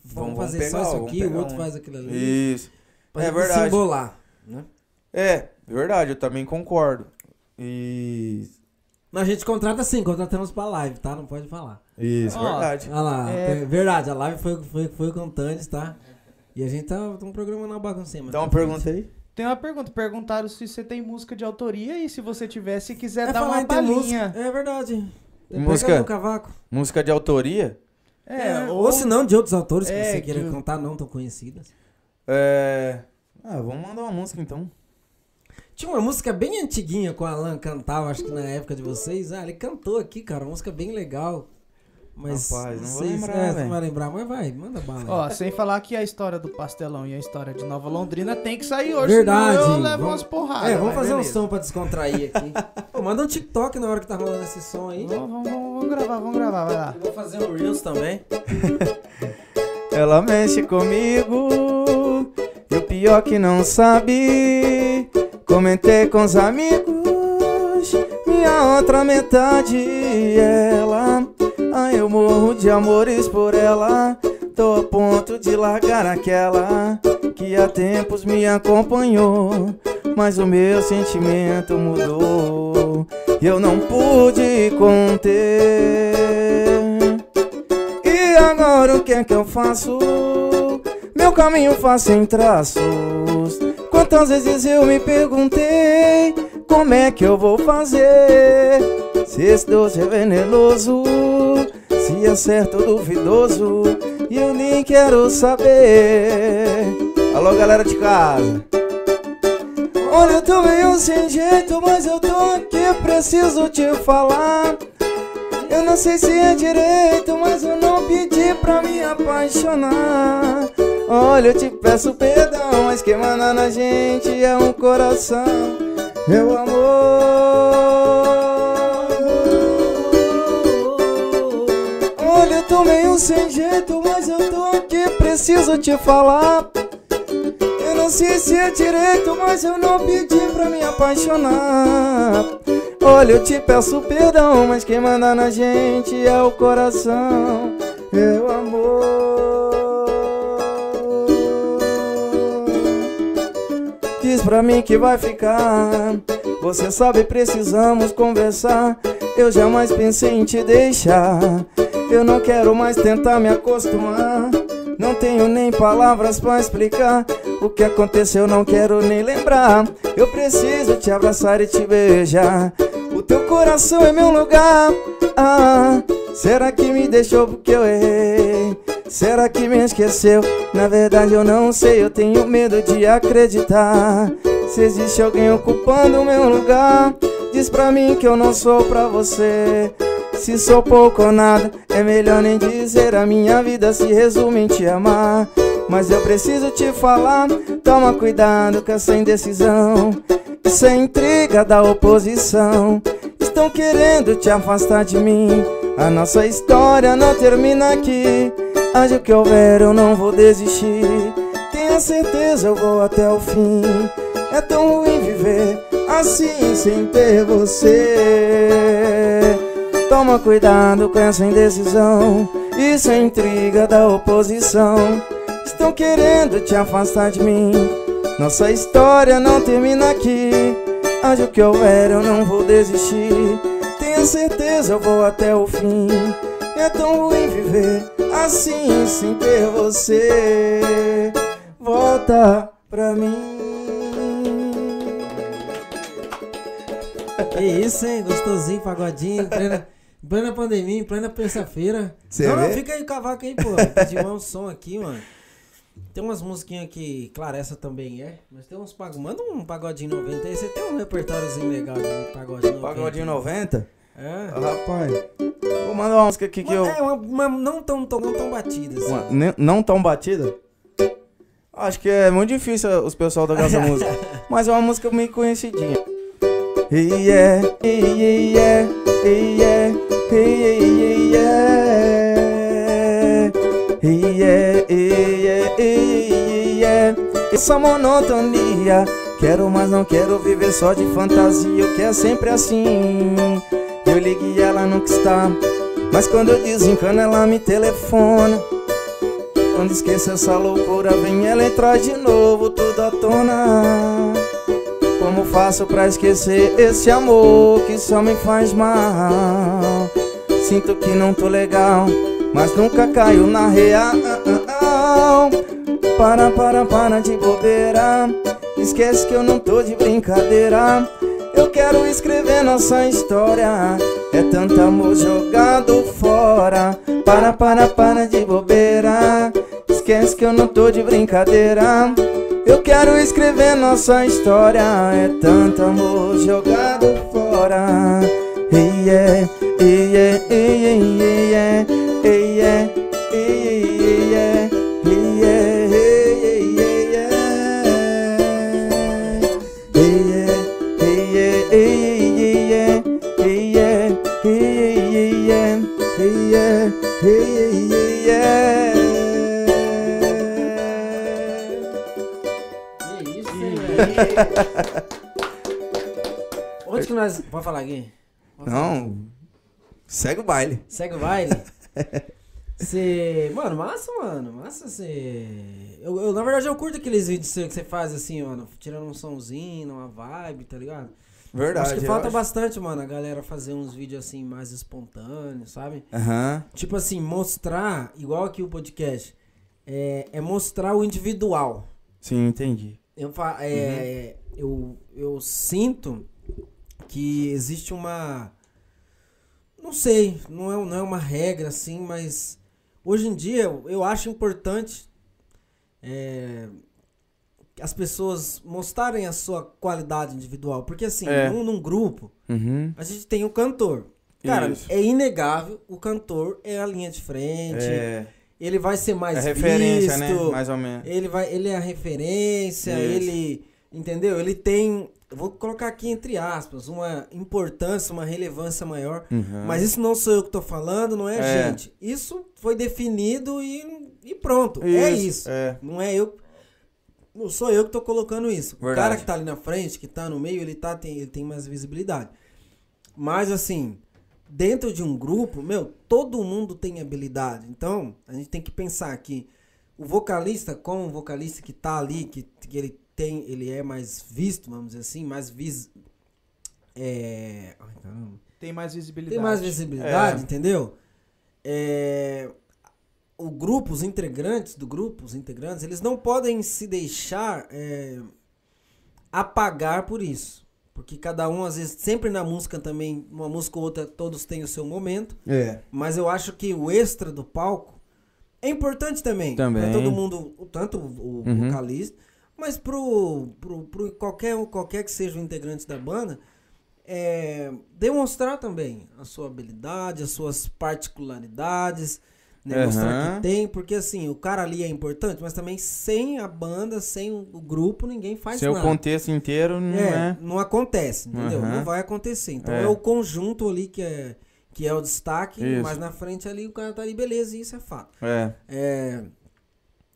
Vamos, Vamos- fazer pegar, só isso aqui, o outro um. faz aquilo ali. Isso. Pra é verdade. se embolar, né? É, verdade, eu também concordo. E. Mas a gente contrata sim, contratamos pra live, tá? Não pode falar. Isso, Ó, verdade. Olha lá, É. é verdade, a live foi, foi, foi com o Tandes, tá? E a gente tá, tá um programa na baguncinha. mas Dá uma tá pergunta aí. Tem uma pergunta. Perguntaram se você tem música de autoria e se você tiver, se quiser É dar uma palhinha. música. É verdade. Pega Música? no cavaco. Música de autoria? É, ou, se não, de outros autores que É, você que queira o- cantar, não tão conhecidas. É. Ah, vamos mandar uma música então. Tinha uma música bem antiguinha com o Alan cantava, acho que na época de vocês. Ah, ele cantou aqui, cara, uma música bem legal. Mas. Rapaz, não sei se- lembrar, é, não vai lembrar, mas vai, manda bala. Ó, sem falar que a história do pastelão e a história de Nova Londrina tem que sair hoje, Verdade. senão eu levo Vamos- umas porradas. é, vamos fazer um beleza. som pra descontrair aqui. Pô, manda um TikTok na hora que tá rolando esse som aí. Vamos, vamos, vamos, vamos gravar, vamos gravar, vai lá. Eu vou fazer um Reels também. Ela mexe comigo E o pior que não sabe Comentei com os amigos Minha outra metade Ela eu morro de amores por ela Tô a ponto de largar aquela que há tempos me acompanhou. Mas o meu sentimento mudou e eu não pude conter. E agora o que é que eu faço? Meu caminho faz sem traços. Quantas vezes eu me perguntei como é que eu vou fazer? Se esse doce é venenoso, é certo duvidoso, e eu nem quero saber. Alô, galera de casa. Olha, eu tô meio sem jeito, mas eu tô aqui, preciso te falar. Eu não sei se é direito, mas eu não pedi pra me apaixonar. Olha, eu te peço perdão, mas quem manda na gente é um coração, meu amor. Sem jeito, mas eu tô aqui, preciso te falar. Eu não sei se é direito, mas eu não pedi pra me apaixonar. Olha, eu te peço perdão, mas quem manda na gente é o coração, meu amor. Diz pra mim que vai ficar. Você sabe, precisamos conversar. Eu jamais pensei em te deixar. Eu não quero mais tentar me acostumar. Não tenho nem palavras pra explicar o que aconteceu, não quero nem lembrar. Eu preciso te abraçar e te beijar. O teu coração é meu lugar. Ah, será que me deixou porque eu errei? Será que me esqueceu? Na verdade eu não sei, eu tenho medo de acreditar. Se existe alguém ocupando o meu lugar, diz pra mim que eu não sou pra você. Se sou pouco ou nada, é melhor nem dizer. A minha vida se resume em te amar. Mas eu preciso te falar, toma cuidado com essa indecisão. É intriga da oposição. Estão querendo te afastar de mim. A nossa história não termina aqui. Haja o que houver, eu não vou desistir. Tenha certeza, eu vou até o fim. É tão ruim viver assim sem ter você. Toma cuidado com essa indecisão. Isso é intriga da oposição. Estão querendo te afastar de mim. Nossa história não termina aqui. Haja o que houver, eu não vou desistir. Tenha certeza, eu vou até o fim. É tão ruim viver assim sem ter você. Volta pra mim. Que isso, hein? Gostosinho, pagodinho, plena, em plena pandemia, em plena terça-feira. Não, não, fica aí o cavaco aí, pô. Pedi um som aqui, mano. Tem umas musiquinhas que, claro, essa também é, mas tem uns pagodinhos. Manda um pagodinho 90 aí, você tem um repertóriozinho legal de pagodinho 90. Pagodinho 90? É. Ah, Rapaz, vou mandar uma música aqui que eu. É, uma, uma não, tão, tão, não tão batida, assim. Uma- não tão batida? Acho que é muito difícil os pessoal tocar essa música. Mas é uma música meio conhecidinha. Yeah, yeah, yeah, yeah, yeah, yeah, yeah, yeah. Essa monotonia. Quero, mas não quero viver só de fantasia. Que é sempre assim. Eu ligo e ela nunca está. Mas quando eu desencano, ela me telefona. Quando esqueço essa loucura, vem ela entrar de novo, tudo à tona. Como faço pra esquecer esse amor que só me faz mal? Sinto que não tô legal, mas nunca caio na real. Para, para, para de bobeira. Esquece que eu não tô de brincadeira. Eu quero escrever nossa história. É tanto amor jogado fora. Para, para, para de bobeira. Esquece que eu não tô de brincadeira. Eu quero escrever nossa história. É tanto amor jogado fora. Yeah, yeah, yeah, hey, yeah, Onde que nós. Pode falar, Gui? Pode falar. Não, segue o baile. Segue o baile. Você. Mano, massa, mano. Massa você. Eu, eu, na verdade, eu curto aqueles vídeos que você faz assim, mano. Tirando um somzinho, uma vibe, tá ligado? Verdade. acho que falta acho. bastante, mano, a galera fazer uns vídeos assim mais espontâneos, sabe? Aham. Tipo assim, mostrar, igual aqui o podcast, é, é mostrar o individual. Sim, entendi. Eu, fa- é, eu, eu sinto que existe uma. Não sei, não é, não é uma regra assim, mas hoje em dia eu, eu acho importante é, as pessoas mostrarem a sua qualidade individual. Porque assim, É. num, num grupo, Uhum. a gente tem o cantor. Cara, Isso. é inegável, o cantor é a linha de frente, É, ele vai ser mais é referência, visto, né? Mais ou menos. ele vai, ele é a referência, Isso. ele, entendeu? Ele tem, vou colocar aqui entre aspas, uma importância, uma relevância maior. Uhum. Mas isso não sou eu que tô falando, não é, É. gente. Isso foi definido e, e pronto. É isso. É. Não é eu. Não sou eu que tô colocando isso. O Verdade. cara que tá ali na frente, que tá no meio, ele, tá, tem, ele tem mais visibilidade. Mas assim, dentro de um grupo, meu, todo mundo tem habilidade. Então, a gente tem que pensar que o vocalista, como o vocalista que tá ali, que, que ele tem, ele é mais visto, vamos dizer assim, mais vis. É. Ai. Tem mais visibilidade. Tem mais visibilidade, É. entendeu? É, o grupo, os integrantes do grupo, os integrantes, eles não podem se deixar é, apagar por isso. Porque cada um, às vezes, sempre na música também, uma música ou outra, todos têm o seu momento. É. Mas eu acho que o extra do palco é importante também. Também. Pra todo mundo, tanto o, o Uhum. vocalista, mas pro, pro, pro qualquer, qualquer que seja o integrante da banda, é, demonstrar também a sua habilidade, as suas particularidades, né, Aham. mostrar que tem, porque assim, o cara ali é importante, mas também sem a banda, sem o, o grupo, ninguém faz Seu nada. contexto inteiro não É, é. não acontece, entendeu? Aham. Não vai acontecer. Então É. é. o conjunto ali que é, que é o destaque, Isso. mas na frente ali o cara tá ali, beleza, e isso é fato. É. É,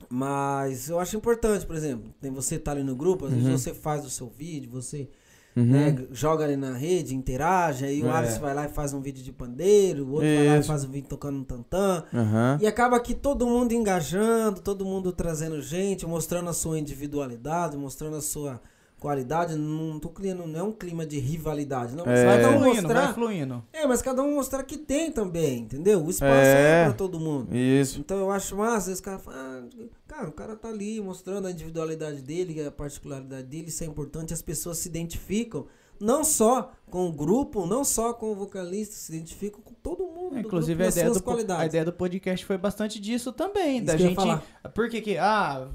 mas eu acho importante, por exemplo, tem você tá ali no grupo, às Uhum. vezes você faz o seu vídeo, você Uhum. né, joga ali na rede, interage, aí o É. Alisson vai lá e faz um vídeo de pandeiro, o outro vai lá e Isso. faz um vídeo tocando um tantã. Aham. E acaba que todo mundo engajando, todo mundo trazendo gente, mostrando a sua individualidade, mostrando a sua qualidade. Não tô criando, não é um clima de rivalidade, não. Mas É. Vai cada um fluindo, vai mostrar. fluindo. É, mas cada um mostrar que tem também, entendeu? O espaço É. é, pra todo mundo. Isso. Então eu acho massa, esse cara fala, ah, cara, o cara tá ali mostrando a individualidade dele, a particularidade dele, isso é importante, as pessoas se identificam, não só com o grupo, não só com o vocalista, se identificam com todo mundo. do Inclusive, grupo, a ideia, suas do, a ideia do podcast foi bastante disso também. Isso da que eu ia gente. falar. Por que que. Ah,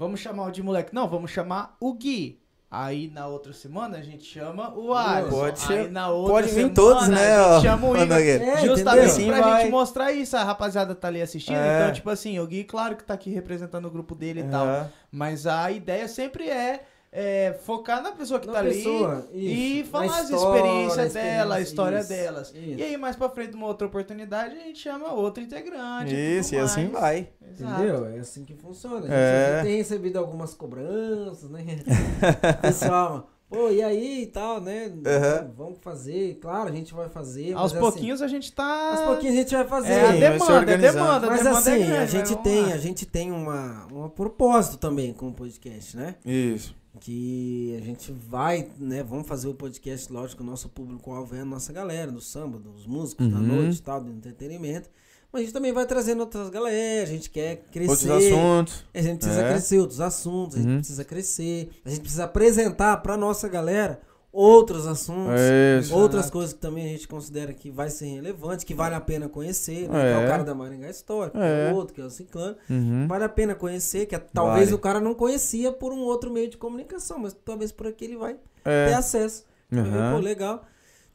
vamos chamar o de moleque. Não, vamos chamar o Gui. Aí na outra semana a gente chama o Alisson. Pode Aí na outra Pode vir semana, todos, né? A gente chama o Igor. É, Justamente Assim pra vai. gente mostrar isso, a rapaziada tá ali assistindo. É. Então, tipo assim, o Gui, claro que tá aqui representando o grupo dele e tal. Mas a ideia sempre é, é, focar na pessoa que Na tá pessoa, ali e isso. falar Na as experiências dela, a história isso, delas. isso. E aí, mais pra frente, numa outra oportunidade, a gente chama outro integrante. Isso, e assim vai. Exato. Entendeu? É assim que funciona. A gente É. já tem recebido algumas cobranças, né? Pessoal, pô, e aí e tal, né? Aham. Vamos fazer, claro, a gente vai fazer. Aos mas, assim, pouquinhos a gente tá. aos pouquinhos a gente vai fazer. É a demanda, é demanda, a Mas demanda assim, é grande, a gente tem, a gente tem uma, um propósito também com o podcast, né? Isso. Que a gente vai, né? Vamos fazer o podcast, lógico, o nosso público-alvo é a nossa galera, do samba, dos músicos, da Uhum. noite e tal, do entretenimento. Mas a gente também vai trazendo outras galera, a gente quer crescer. Outros assuntos. A gente precisa É. crescer outros assuntos, a gente Uhum. precisa crescer, a gente precisa apresentar pra nossa galera outros assuntos, outras coisas que também a gente considera que vai ser relevante, que vale a pena conhecer, né? É. Que é o cara da Maringá História, que é É. o outro, que é o Ciclano. Uhum. Vale a pena conhecer, que é- talvez Vale. o cara não conhecia por um outro meio de comunicação, mas talvez por aqui ele vai ter É. acesso. Vai ver, Aham. Pô, legal.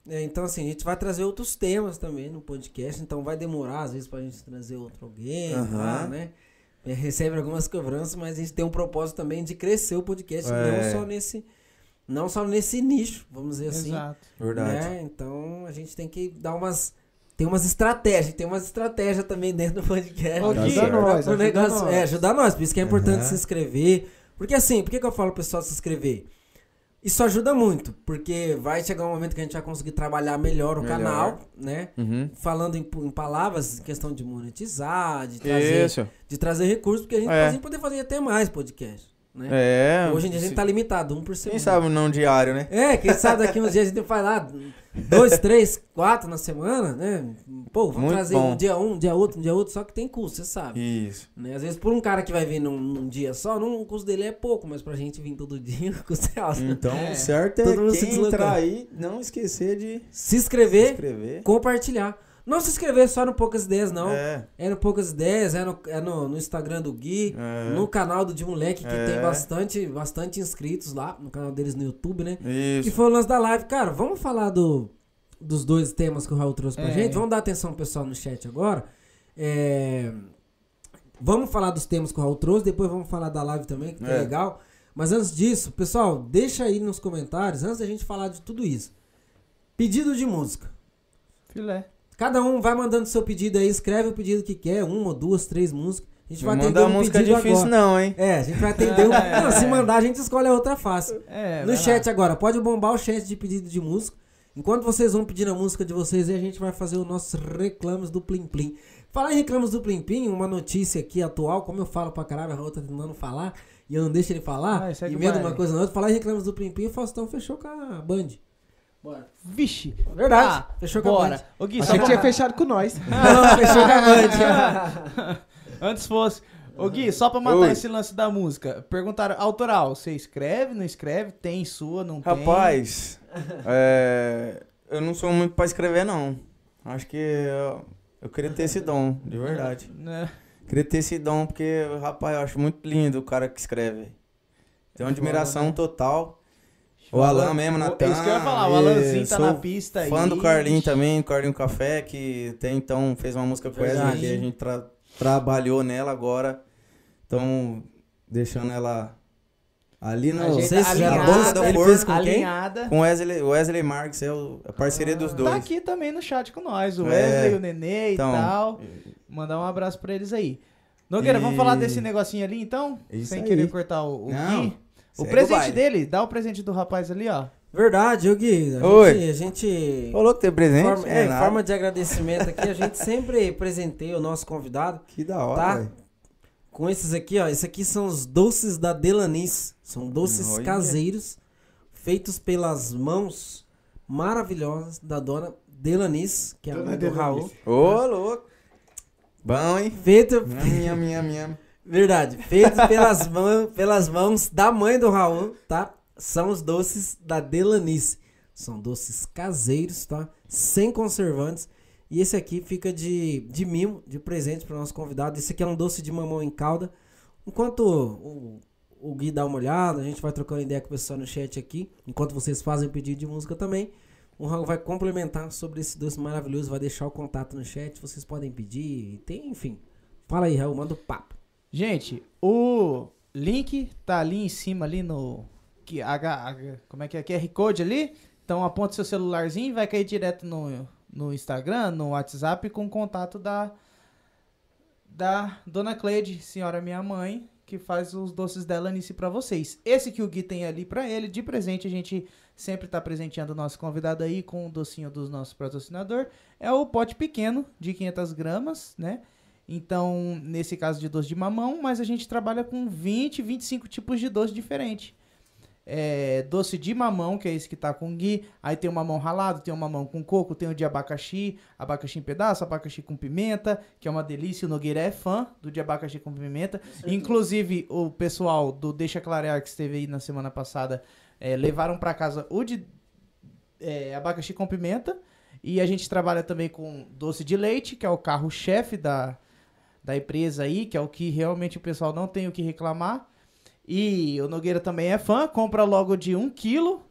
É, então, assim, a gente vai trazer outros temas também no podcast, então vai demorar, às vezes, pra gente trazer outro alguém, Aham. lá, né? É, Recebe algumas cobranças, mas a gente tem um propósito também de crescer o podcast, É. não só nesse não só nesse nicho, vamos dizer assim. Exato. Verdade. né? Então, a gente tem que dar umas tem umas estratégias, tem umas estratégias também dentro do podcast. Gui, Ajuda nós, O ajuda negócio, nós. é, ajudar nós, por isso que é importante Aham. se inscrever. Porque assim, por que, que eu falo pro pessoal se inscrever? Isso ajuda muito, porque vai chegar um momento que a gente vai conseguir trabalhar melhor o Melhor. canal, né? Uhum. Falando em, em palavras, questão de monetizar, de trazer, Isso. de trazer recursos, porque a gente É. pode poder fazer até mais podcast, né? É. Hoje em dia a gente se- tá limitado, um por semana. Quem sabe não diário, né? É, quem sabe daqui uns dias a gente faz lá dois, três, quatro na semana, né? Pô, vamos Muito trazer bom. um dia um, um dia outro, um dia outro, só que tem custo, você sabe. Isso. Né? Às vezes por um cara que vai vir num, num dia só, não, o custo dele é pouco, mas pra gente vir todo dia, o custo é alto. Então, É. o certo é Todo mundo se quem deslocando. entrar aí, não esquecer de Se se inscrever, inscrever. compartilhar. Não se inscrever só no Poucas Ideias, não. É, É. no Poucas Ideias, é no, é no, no Instagram do Gui, É. no canal do De Moleque, que É. tem bastante, bastante inscritos lá, no canal deles no YouTube, né? Que Isso. foi o lance da live. Cara, vamos falar do, dos dois temas que o Raul trouxe pra É. gente. Vamos dar atenção pro pessoal no chat agora. É, Vamos falar dos temas que o Raul trouxe, depois vamos falar da live também, que tá É. legal. Mas antes disso, pessoal, deixa aí nos comentários, antes da gente falar de tudo isso. Pedido de música. Filé. Cada um vai mandando seu pedido aí, escreve o pedido que quer, uma, duas, três músicas. A gente vai atender um música pedido difícil, agora. não, hein? É, a gente vai atender um... É. Não, se mandar, a gente escolhe a outra fácil. É, no chat lá. agora, pode bombar o chat de pedido de música. Enquanto vocês vão pedindo a música de vocês, aí a gente vai fazer os nossos reclamos do Plim Plim. Falar em reclamos do Plim Plim, uma notícia aqui atual, como eu falo pra caralho, a Raul tá tentando falar, e eu não deixo ele falar, Vai, segue e medo uma coisa na outra. Falar em reclamos do Plim Plim, o Faustão fechou com a Band. Bora. Vixe. Verdade, Ah, fechou com a bora. Band. Ô, Gui, só Achei que tinha fechado com nós. Não, fechou com a Band. Antes fosse. Ô Gui, só pra matar Oi. esse lance da música. Perguntaram, autoral, você escreve, não escreve? Tem sua, não tem? Rapaz, é, eu não sou muito pra escrever, não. Acho que eu, eu queria ter esse dom, de verdade. Né? Queria ter esse dom, porque, rapaz, eu acho muito lindo o cara que escreve. Tenho uma admiração total. O Alan mesmo, na Natan. É isso que eu ia falar, o Alanzinho tá sou na pista aí. Fã do Carlinho também, Carlinho Café, que até então fez uma música com Verdade. que a gente tra- trabalhou nela agora. Então, deixando ela ali no. A gente sei se já bom, do fez com quem? alinhada. Com Wesley, Wesley Marques, é o- a parceria dos dois. Tá aqui também no chat com nós, o É. Wesley, o Nenê Então, e tal. Mandar um abraço pra eles aí. Nogueira, E- vamos falar desse negocinho ali então? Isso Sem aí. querer cortar o, o Não, Gui. O presente dele, dá o presente do rapaz ali, ó. Verdade, ô Gui. A Oi. gente... A gente Falou que tem presente? forma, é, nada. forma de agradecimento aqui, a gente sempre presenteia o nosso convidado Que da hora, Tá? com esses aqui, ó. Esses aqui são os doces da Delanis. São doces Olha. caseiros feitos pelas mãos maravilhosas da dona Delanis, que é a Dona mãe do Delanis. Raul. Ô, louco. Bom, hein? Feito, Minha, minha, minha. Verdade, feito pelas, mãos, pelas mãos da mãe do Raul, tá? São os doces da Delanis. São doces caseiros, tá? Sem conservantes. E esse aqui fica de, de mimo, de presente para o nosso convidado. Esse aqui é um doce de mamão em calda. Enquanto o, o Gui dá uma olhada, a gente vai trocando ideia com o pessoal no chat aqui. Enquanto vocês fazem o pedido de música também. O Raul vai complementar sobre esse doce maravilhoso. Vai deixar o contato no chat. Vocês podem pedir. Tem, enfim. Fala aí, Raul, manda o papo. Gente, o link tá ali em cima, ali no. Que, H, como é que é? QR Code ali. Então aponta seu celularzinho e vai cair direto no, no Instagram, no WhatsApp, com o contato da. Da Dona Cleide, senhora minha mãe, que faz os doces dela nisso pra vocês. Esse que o Gui tem ali pra ele, de presente, a gente sempre tá presenteando o nosso convidado aí com o docinho do nosso patrocinador. É o pote pequeno, de 500 gramas, né? Então, nesse caso de doce de mamão, mas a gente trabalha com 20, 25 tipos de doce diferentes. É, doce de mamão, que é esse que tá com gui. Aí tem o mamão ralado, tem o mamão com coco, tem o de abacaxi, abacaxi em pedaço, abacaxi com pimenta, que é uma delícia. O Nogueira é fã do de abacaxi com pimenta. Inclusive, o pessoal do Deixa Clarear, que esteve aí na semana passada, é, levaram para casa o de é, abacaxi com pimenta. E a gente trabalha também com doce de leite, que é o carro-chefe da, da empresa aí, que é o que realmente o pessoal não tem o que reclamar. E o Nogueira também é fã, compra logo de um quilo.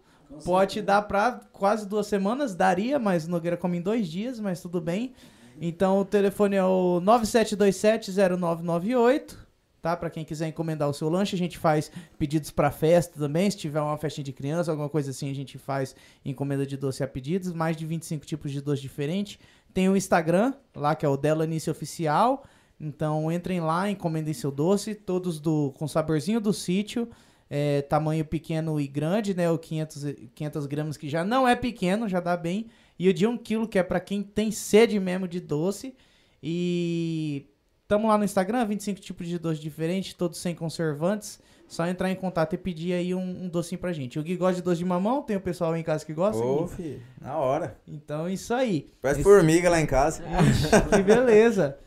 Pode dar pra quase duas semanas, daria, mas o Nogueira come em dois dias, mas tudo bem. Então o telefone é o 97270998, tá? Pra quem quiser encomendar o seu lanche, a gente faz pedidos pra festa também. Se tiver uma festinha de criança, alguma coisa assim, a gente faz encomenda de doce a pedidos. Mais de 25 tipos de doce diferentes. Tem o Instagram, lá que é o Dela Nice Oficial. Então entrem lá, encomendem seu doce, todos do com saborzinho do sítio. é, tamanho pequeno e grande, né? O 500, e- 500 gramas, que já não é pequeno, já dá bem. E o de 1 quilo, que é pra quem tem sede mesmo de doce. E tamo lá no Instagram, 25 tipos de doce diferentes, todos sem conservantes. Só entrar em contato e pedir aí um, um docinho pra gente. O Gui gosta de doce de mamão, tem o pessoal aí em casa que gosta. Ô, filho, na hora. Então, isso aí. Parece Esse- formiga lá em casa. Que beleza.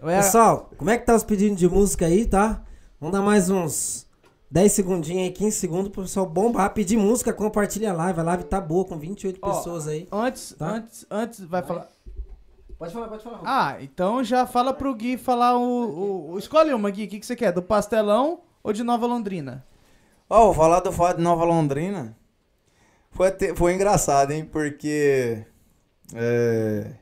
Pessoal, como é que tá os pedidos de música aí, tá? Vamos dar mais uns 10 segundinhos aí, 15 segundos pro pessoal bombar, pedir música, compartilha a live. A live tá boa, com 28 Ó, pessoas aí. antes, Tá. antes, antes, vai falar. Pode falar, pode falar. Ah, então já fala pro Gui falar o. o, o- escolhe uma, Gui. O que, que você quer? Do pastelão ou de Nova Londrina? Ó, vou falar do fato de Nova Londrina. Foi, até- foi engraçado, hein? Porque. É.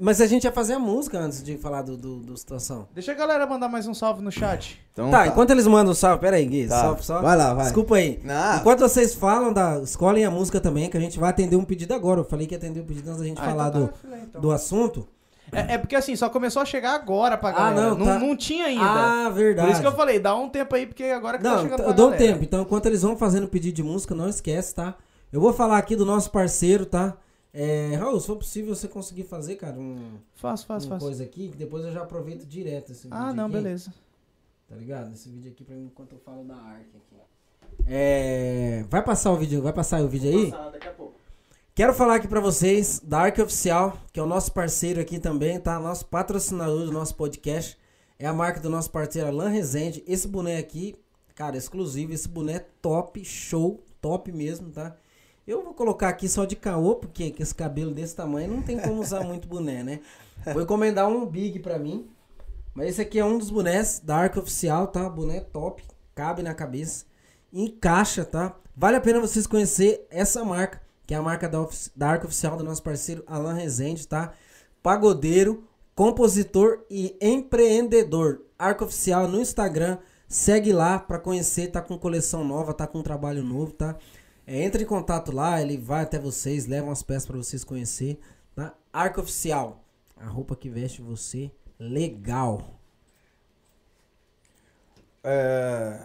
Mas a gente ia fazer a música antes de falar do, do, do situação. Deixa a galera mandar mais um salve no chat. Então tá, enquanto eles mandam o salve, pera aí, Gui. Tá. Só, só- Vai lá, vai. Desculpa aí. Não, Enquanto vocês falam, da, escolhem a música também, que a gente vai atender um pedido agora. Eu falei que ia atender um pedido antes da gente Ah, falar então do, tá, filé, então. do assunto. É, é porque assim, só começou a chegar agora pra Ah, galera. não, não, tá. não tinha ainda. Ah, verdade. Por isso que eu falei, dá um tempo aí, porque agora que tá Não, chegando t- pra eu dou um tempo. Então, enquanto eles vão fazendo pedido de música, não esquece, tá? Eu vou falar aqui do nosso parceiro, tá? É, Raul, se for possível você conseguir fazer, cara, um, Faço, faço, uma faço. coisa aqui, que depois eu já aproveito direto esse vídeo Ah, não, aqui, beleza. Tá ligado? Esse vídeo aqui pra mim, enquanto eu falo da arte aqui. É, vai passar o vídeo, vai passar o vídeo aí? daqui a pouco. Quero falar aqui pra vocês da Arc Oficial, que é o nosso parceiro aqui também, tá? Nosso patrocinador do nosso podcast. É a marca do nosso parceiro Alan Rezende. Esse boné aqui, cara, exclusivo. Esse boné top, show, top mesmo, tá? Eu vou colocar aqui só de caô, porque esse cabelo desse tamanho não tem como usar muito boné, né? Vou encomendar um big pra mim. Mas esse aqui é um dos bonés da Arc Oficial, tá? Boné top, cabe na cabeça, encaixa, tá? Vale a pena vocês conhecer essa marca, que é a marca da, da Arc Oficial do nosso parceiro Alan Rezende, tá? Pagodeiro, compositor e empreendedor. Arc Oficial no Instagram, segue lá pra conhecer, tá com coleção nova, tá com trabalho novo, tá? É, entre em contato lá, ele vai até vocês, leva umas peças pra vocês conhecer, tá? Arc Oficial, a roupa que veste você legal. É.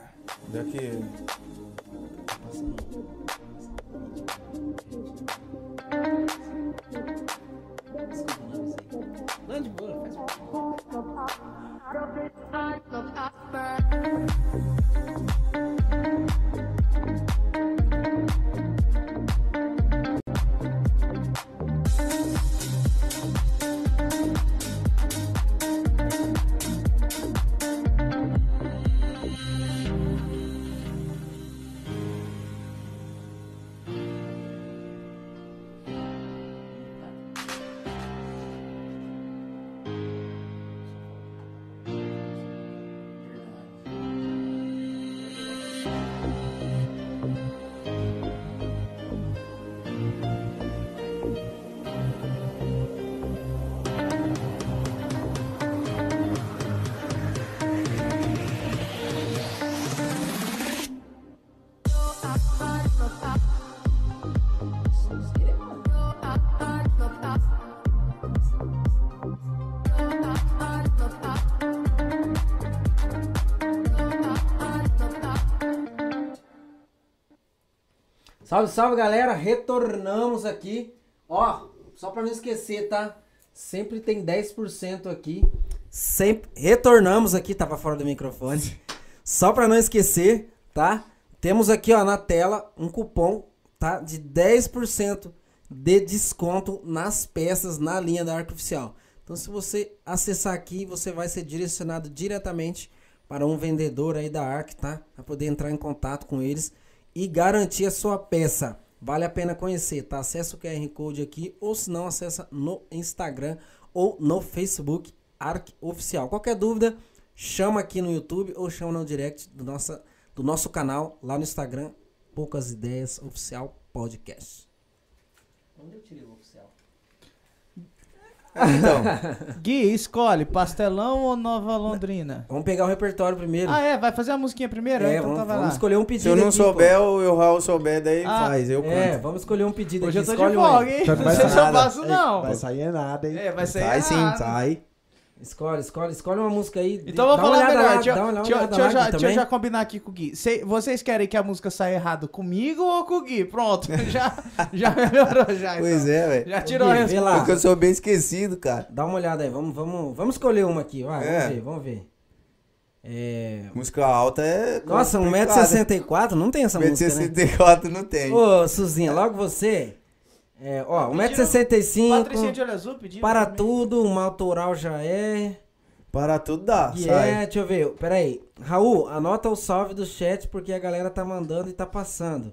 Daqui. Não, de boa, faz Salve, salve galera, retornamos aqui. Ó, só pra não esquecer, tá? Sempre tem 10% aqui. Sempre retornamos aqui, tava fora do microfone. Só pra não esquecer, tá? Temos aqui, ó, na tela um cupom, tá? De 10% de desconto nas peças na linha da Arco Oficial. Então, se você acessar aqui, você vai ser direcionado diretamente para um vendedor aí da Arc, tá? Para poder entrar em contato com eles e garantir a sua peça. Vale a pena conhecer, tá? Acessa o QR Code aqui ou se não, acessa no Instagram ou no Facebook Arc Oficial. Qualquer dúvida, chama aqui no YouTube ou chama no direct do, nossa, do nosso canal lá no Instagram, Poucas Ideias Oficial Podcast. Onde eu tirei o oficial? Então, Gui, escolhe pastelão ou Nova Londrina? Vamos pegar o repertório primeiro. Ah, é? Vai fazer a musiquinha primeiro? É, então vamos, tá, vai vamos lá. escolher um pedido. se eu não aqui, pô. souber, ou o Raul souber, daí Ah, faz, eu canto. É, vamos escolher um pedido Hoje eu aqui. tô de folga, hein? Não vai sei se eu nada. faço, não. Vai sair nada, hein? É, vai sair Sai sim, sai. Escolhe, escolhe, escolhe uma música aí. Então eu vou falar melhor. lá, Deixa, dá deixa- deixa eu já, deixa eu já combinar aqui com o Gui. Cê- vocês querem que a música saia errado comigo ou com o Gui? Pronto, já, já melhorou já. Pois então. é, velho. Já tirou a Gui, vê resposta. Porque eu sou bem esquecido, cara. Dá uma olhada aí, vamos, vamos, vamos escolher uma aqui, vai, É. vamos ver, vamos ver. É... Música alta é. Nossa, complicado. 1,64m, não tem essa música, né? 1,64 não tem. Ô, Suzinha, logo você. É, ó, 1,65m, Patricinha de olho azul pedindo. para tudo, uma autoral já é. Para tudo dá. E sai. é, deixa eu ver, peraí. Raul, anota o salve do chat porque a galera tá mandando e tá passando.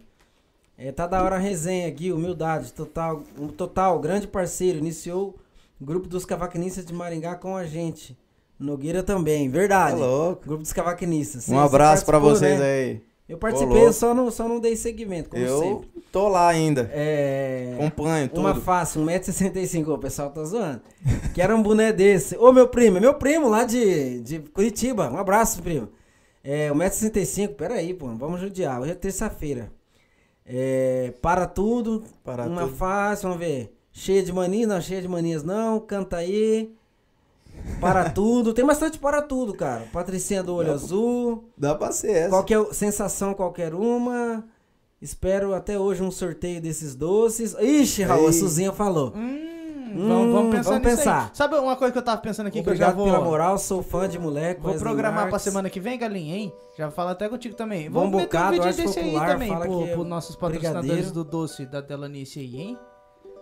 É, tá da hora a resenha aqui, humildade, total, um total, grande parceiro, iniciou o grupo dos cavaquinistas de Maringá com a gente. Nogueira também, Tá verdade. louco. Grupo dos cavaquinistas. Um abraço pra participou, vocês né? aí. Eu participei, eu só não, só não dei seguimento, como Eu sempre. tô lá ainda. É... Acompanho tudo. Uma face, 1,65m, o pessoal tá zoando. Quero um boné desse. Ô, meu primo, é meu primo lá de, de Curitiba. Um abraço, primo. É, 1,65m, peraí, pô, vamos judiar. Hoje é terça-feira. É, para tudo, Para uma tudo. face, vamos ver. Cheia de manias, não, cheia de manias não. Canta aí. Para tudo. Tem bastante para tudo, cara. Patricinha do Olho Dá- Azul. Dá pra ser essa. Qualquer sensação, qualquer uma. Espero até hoje um sorteio desses doces. Ixi, Raul, a Ei. Suzinha falou. Hum, Hum, vamos, vamos pensar vamos nisso pensar. aí. Sabe uma coisa que eu tava pensando aqui Obrigado que eu já pela vou... moral, sou fã de moleque. Vou programar pra semana que vem, galinha, hein? Já falo até contigo também. Bom Vamos meter um vídeo desse aí Popular, também fala pro, é pro nossos patrocinadores brigadeiro. do doce da Delanice aí, hein?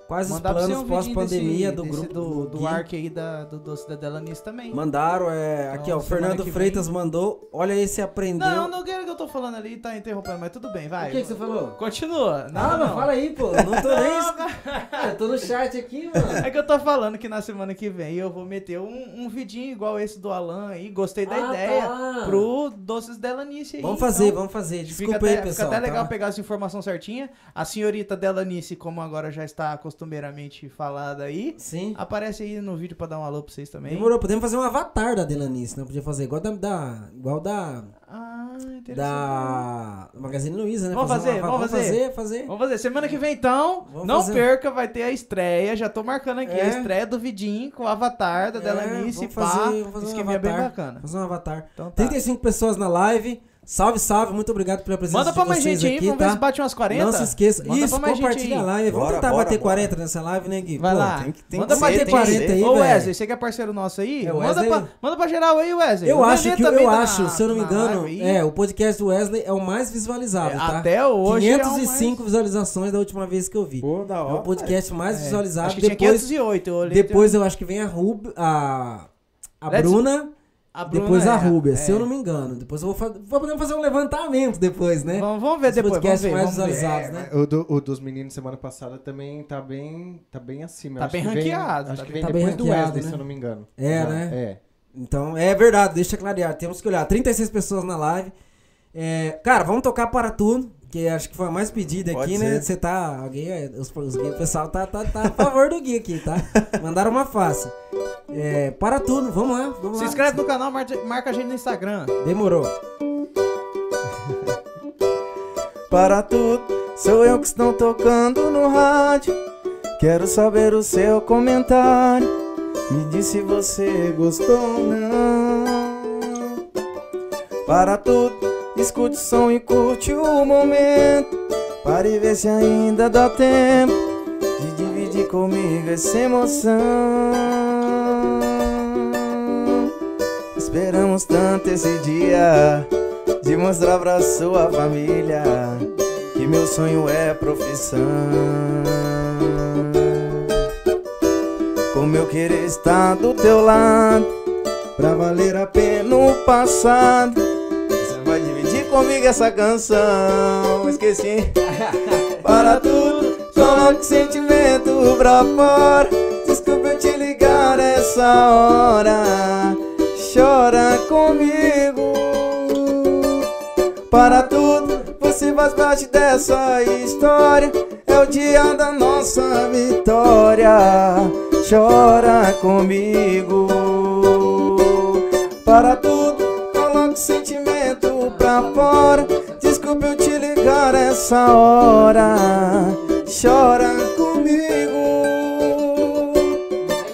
Quais os Mandar planos um pós-pandemia do grupo do, do Gui? Ark aí da, do doce da Delanice também. Mandaram, é, aqui Então, ó, o Fernando Freitas mandou. Olha esse aprendeu. Não, não quero que eu tô falando ali, tá interrompendo, mas tudo bem, vai. O que, que você falou? Continua. Não, não. mas fala aí, pô. Não tô nem. Não, Ah, eu tô no chat aqui, mano. É que eu tô falando que na semana que vem eu vou meter um, um vidinho igual esse do Alan aí. Gostei da Ah, ideia. tá. Pro Doces Delanice aí. Vamos fazer, então, vamos fazer. Fica Desculpa até, aí, fica pessoal. até legal tá? pegar essa informação certinha. A senhorita Delanice, como agora já está costumeiramente falada aí, Sim. aparece aí no vídeo pra dar um alô pra vocês também. Demorou, podemos fazer um avatar da Delanice, né? Podia fazer igual da, da igual da Ah, da Magazine Luiza, né? Vamos fazer, vamos fazer. fazer, fazer. Vamos fazer. Semana que vem, então, Vamos não fazer. perca, vai ter a estreia. Já tô marcando aqui É. a estreia do vidinho com o avatar da É, Delanice. vamos pá. fazer- vamos fazer um bem avatar. bacana. Fazer um avatar. Então tá. 35 pessoas na live. Salve, salve. Muito obrigado pela presença Manda pra mais gente aí, aqui, vamos ver tá? se bate umas 40. Não se esqueça. Manda Isso, pra mais gente compartilha a live. Vamos Bora, tentar bora, bater bora. 40 nessa live, né, Gui? Vai Pô, lá. tem que- tem manda que pra ser, ter tem que 40 ser. aí, Ô velho. Wesley, você que é parceiro nosso aí? É, manda, Wesley- pra, manda pra geral aí, Wesley. Eu O acho que, eu tá acho, na- se eu não me engano, é, o podcast do Wesley é o mais visualizado, É, tá? Até hoje é o 505 visualizações da última vez que eu vi. Pô, da É hora. o podcast mais É, visualizado. Acho que tinha Depois, 508, eu olhei. depois eu acho que vem a Rub, a, a Bruna, a depois a é, Rúbia, é. se eu não me engano. Depois eu vou, fa- vou poder fazer um levantamento depois, né? Vamos, vamos ver Os depois, vamos ver, mais vamos ver. É, né? mas O, do- o dos meninos semana passada também tá bem, tá bem acima. Eu Tá acho bem que vem- ranqueado, Acho tá que bem- vem tá bem depois do ranqueado, Wesley, né? se eu não me engano. É, Já- né? É. Então, é verdade, deixa clarear. Temos que olhar. 36 pessoas na live. É, cara, vamos tocar para tudo, que acho que foi a mais pedida Pode aqui, né? ser. Você tá. Alguém. é, Os, os, o pessoal tá, tá, tá a favor do Gui aqui, tá? Mandaram uma face. É, para tudo, vamos lá, vamos Se lá. inscreve no canal, marca, marca a gente no Instagram. Demorou. Para tudo, sou eu que estão tocando no rádio. Quero saber o seu comentário. Me diz se você gostou ou não. Para tudo, escute o som e curte o momento. Pare e ver se ainda dá tempo de dividir comigo essa emoção. Esperamos tanto esse dia de mostrar pra sua família que meu sonho é profissão. Como eu querer estar do teu lado, pra valer a pena o passado. Vai dividir comigo essa canção. Esqueci. Para tudo, coloque sentimento pra fora. Desculpa eu te ligar essa hora. Chora comigo. Para tudo, você faz parte dessa história. É o dia da nossa vitória. Chora comigo. Para tudo, coloque sentimento fora. Desculpa eu te ligar essa hora. Chora comigo.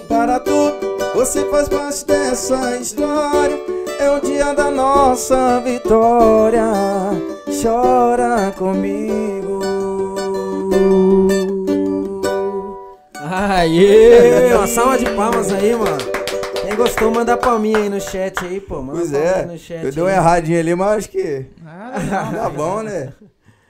Para tudo, Você faz parte dessa história. É o dia da nossa vitória. Chora comigo. Aê! Uma salva de palmas aí, mano. Gostou, manda palminha aí no chat aí, pô. Manda Pois é, no chat eu dei uma erradinha ali, mas acho que Ah, não, tá bom, né?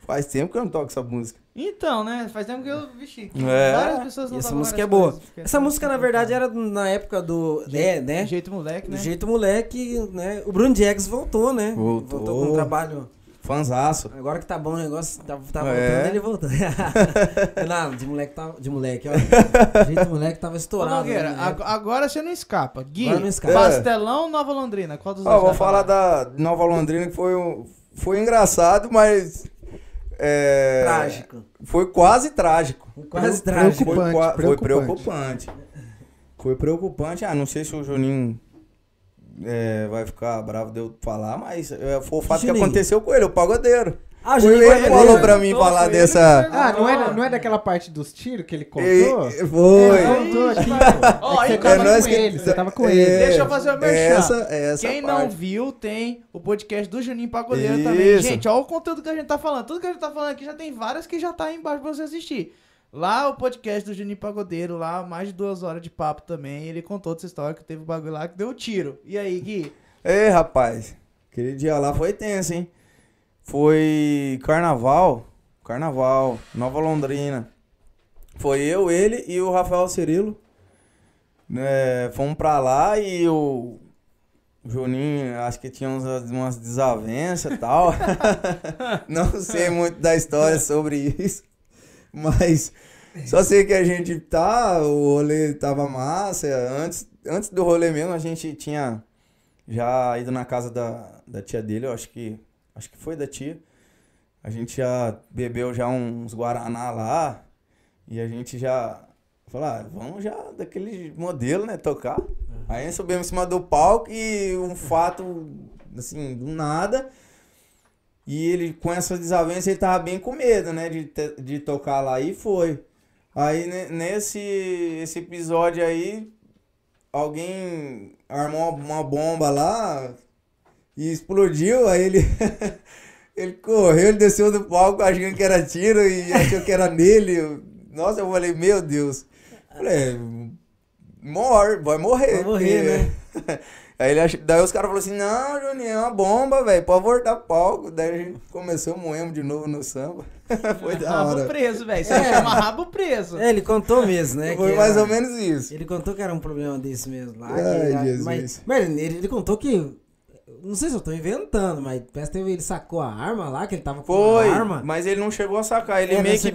Faz tempo que eu não toco essa música. Então, né? Faz tempo que eu vixi. que É. Várias pessoas não Essa música é boa. coisas, Essa música, na verdade, era na época do. É, né? Jeito moleque, Do né? jeito moleque, né? O Bruno Jags voltou, né? Voltou. com um trabalho. Fanzaço. Agora que tá bom o negócio, tá, tá É. voltando, ele voltou. não, de moleque tá. De moleque, ó. O jeito moleque tava Ô, estourado. Nogueira, né? ag- agora você não escapa. Gui, não escapa. Pastelão ou Nova Londrina? Qual dos Ó, dois vou falar da Nova Londrina que foi, um, foi engraçado, mas. é, Trágico. Foi quase trágico. Quase trágico. Foi, Preocupante, foi preocupante. preocupante. Foi preocupante. Ah, não sei se o Juninho é, vai ficar bravo de eu falar, mas é, foi o fato que Juninho. aconteceu com ele, o pagodeiro. Ah, ele que falou pra mim falar ele dessa. que. Ah, não é, não é daquela parte dos tiros que ele contou? E- foi. É, contou aqui. Ó, É que você tava com que- ele, você tava com É, ele. Deixa eu fazer o merchan. Essa, essa Quem parte. não viu, tem o podcast do Juninho Pagodeiro Isso. também. Gente, olha o conteúdo que a gente tá falando. Tudo que a gente tá falando aqui já tem várias que já tá aí embaixo pra você assistir. Lá o podcast do Juninho Pagodeiro, lá mais de duas horas de papo também. Ele contou dessa história que teve um bagulho lá que deu um tiro. E aí, Gui? Ei, rapaz. Aquele dia lá foi tenso, hein? Foi carnaval. Carnaval, Nova Londrina. Foi eu, ele e o Rafael Cirilo. né, fomos pra lá e o Juninho, acho que tinha umas, umas desavenças e tal. Não sei muito da história sobre isso. Mas só sei que a gente tá, o rolê tava massa. Antes, antes do rolê mesmo, a gente tinha já ido na casa da, da tia dele, eu acho que. Acho que foi da tia. A gente já bebeu já uns Guaraná lá. E a gente já. Falou, ah, vamos já daquele modelo, né? Tocar. Aí subimos em cima do palco e um fato, assim, do nada. E ele, com essa desavença, ele tava bem com medo, né? De, de tocar lá e foi. Aí ne- nesse esse episódio aí, alguém armou uma, bomba lá e explodiu, aí ele. ele correu, ele desceu do palco achando que era tiro e achou que era nele. Nossa, eu falei, meu Deus. Falei, morre, vai morrer. Vai morrer, né? Aí ele ach... Daí os caras falaram assim, não, Juninho, é uma bomba, velho, pode voltar pro palco. Daí a gente começou moemos de novo no samba. Foi da Rabo hora. preso, velho. Você É. chama rabo preso. É, ele contou mesmo, né? Foi que mais era- ou menos isso. Ele contou que era um problema desse mesmo lá. Ai, era- Jesus. Mas, mas ele, ele contou que. Não sei se eu tô inventando, mas parece que ele sacou a arma lá, que ele tava com Foi, a arma. mas ele não chegou a sacar. Ele É, meio que.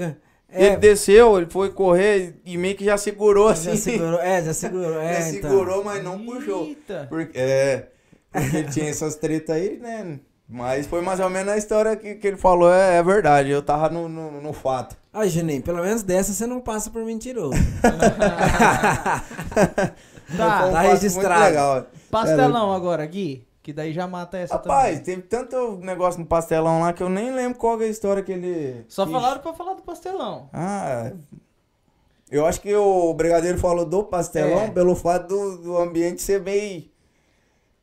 É, Ele desceu, ele foi correr e meio que já segurou assim. já segurou. É, já segurou. É, Já então. segurou, mas não puxou. Eita. Porque, é, porque tinha essas tretas aí, né? Mas foi mais ou menos a história que, que ele falou, é, é verdade. Eu tava no, no, no fato. Ai, Juninho, pelo menos dessa você não passa por mentiroso. Tá, um tá registrado. Pastelão agora, Gui. Que daí já mata essa Rapaz, também. teve tanto negócio no pastelão lá que eu nem lembro qual é a história que ele. Só quis. falaram pra falar do pastelão. Ah, eu acho que o Brigadeiro falou do pastelão É. pelo fato do, do ambiente ser meio,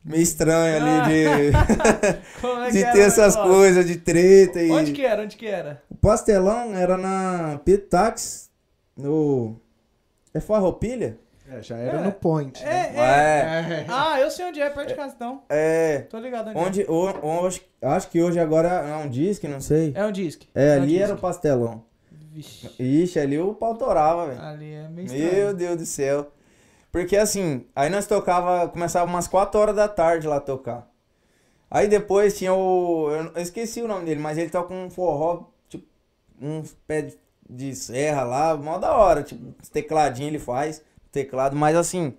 meio estranho ali, de, Como é de ter essas coisas de treta. E... Onde que era? Onde que era? O pastelão era na Pitax, no. É Farroupilha? É, já era É. no point. É, né? é. É. Ah, eu sei onde é, perto de casa então. É. Tô ligado onde, Onde, o, o- acho- que hoje agora é um disque, não sei. é. É um disque. É, um ali disque. era o pastelão. Vixe, Ixi, ali o pau torava, velho. ali é meio Meu estranho. Deus do céu. Porque assim, aí nós tocava, começava umas 4 horas da tarde lá tocar. Aí depois tinha o. Eu esqueci o nome dele, mas ele toca um forró, tipo, uns pés de- de serra lá, mó da hora, tipo, uns tecladinhos ele faz, teclado, mas assim.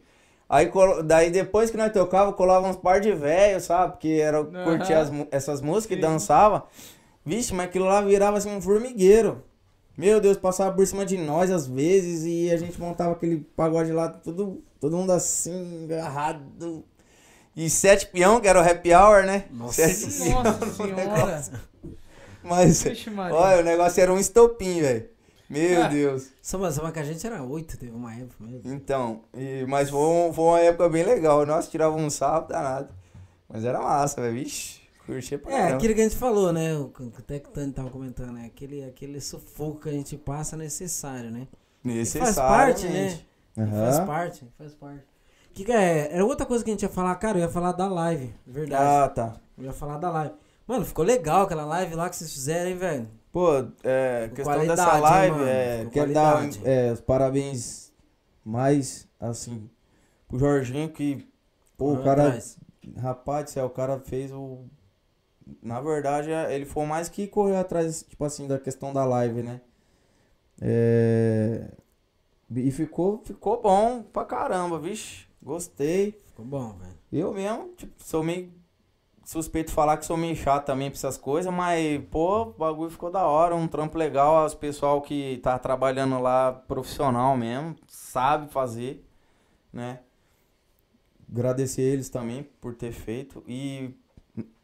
Aí daí depois que nós tocava, colava uns par de velhos, sabe? Porque era Aham. curtir as essas músicas e Sim. dançava. Vixe, mas aquilo lá virava assim um formigueiro. Meu Deus, passava por cima de nós às vezes e a gente montava aquele pagode lá, tudo, todo mundo assim, agarrado. E sete peão, que era o happy hour, né? Nossa Sete Nossa no senhora. Mas, Vixe, olha, o negócio era um estopim, velho. Meu Ah. Deus. Samba, samba que a gente era oito, teve uma época mesmo. Então, e- mas foi, um- foi uma época bem legal. Nós tirávamos um sarro danado. Mas era massa, velho. Vixe, curtia pra É, caramba. aquilo que a gente falou, né? O que até que o Tani tava comentando, né? Aquele, aquele sufoco que a gente passa é necessário, né? Necessário. Faz parte, né? Faz Aham. parte, faz parte. Que que é? Era outra coisa que a gente ia falar, cara, eu ia falar da live, verdade. Ah, tá. Eu ia falar da live. Mano, ficou legal aquela live lá que vocês fizeram, hein, velho? Pô, é, questão qualidade, dessa live, é, quero dar é, os parabéns mais, assim, pro Jorginho, que, pô, o cara, rapaz do céu, o cara fez o... Na verdade, é, ele foi mais que correu atrás, tipo assim, da questão da live, né? É... E ficou, ficou bom pra caramba, vixe, gostei. Ficou bom, velho. Eu mesmo, tipo, sou meio suspeito falar que sou meio chato também pra essas coisas, mas, pô, o bagulho ficou da hora, um trampo legal, os pessoal que tá trabalhando lá, profissional mesmo, sabe fazer, né? Agradecer eles também por ter feito e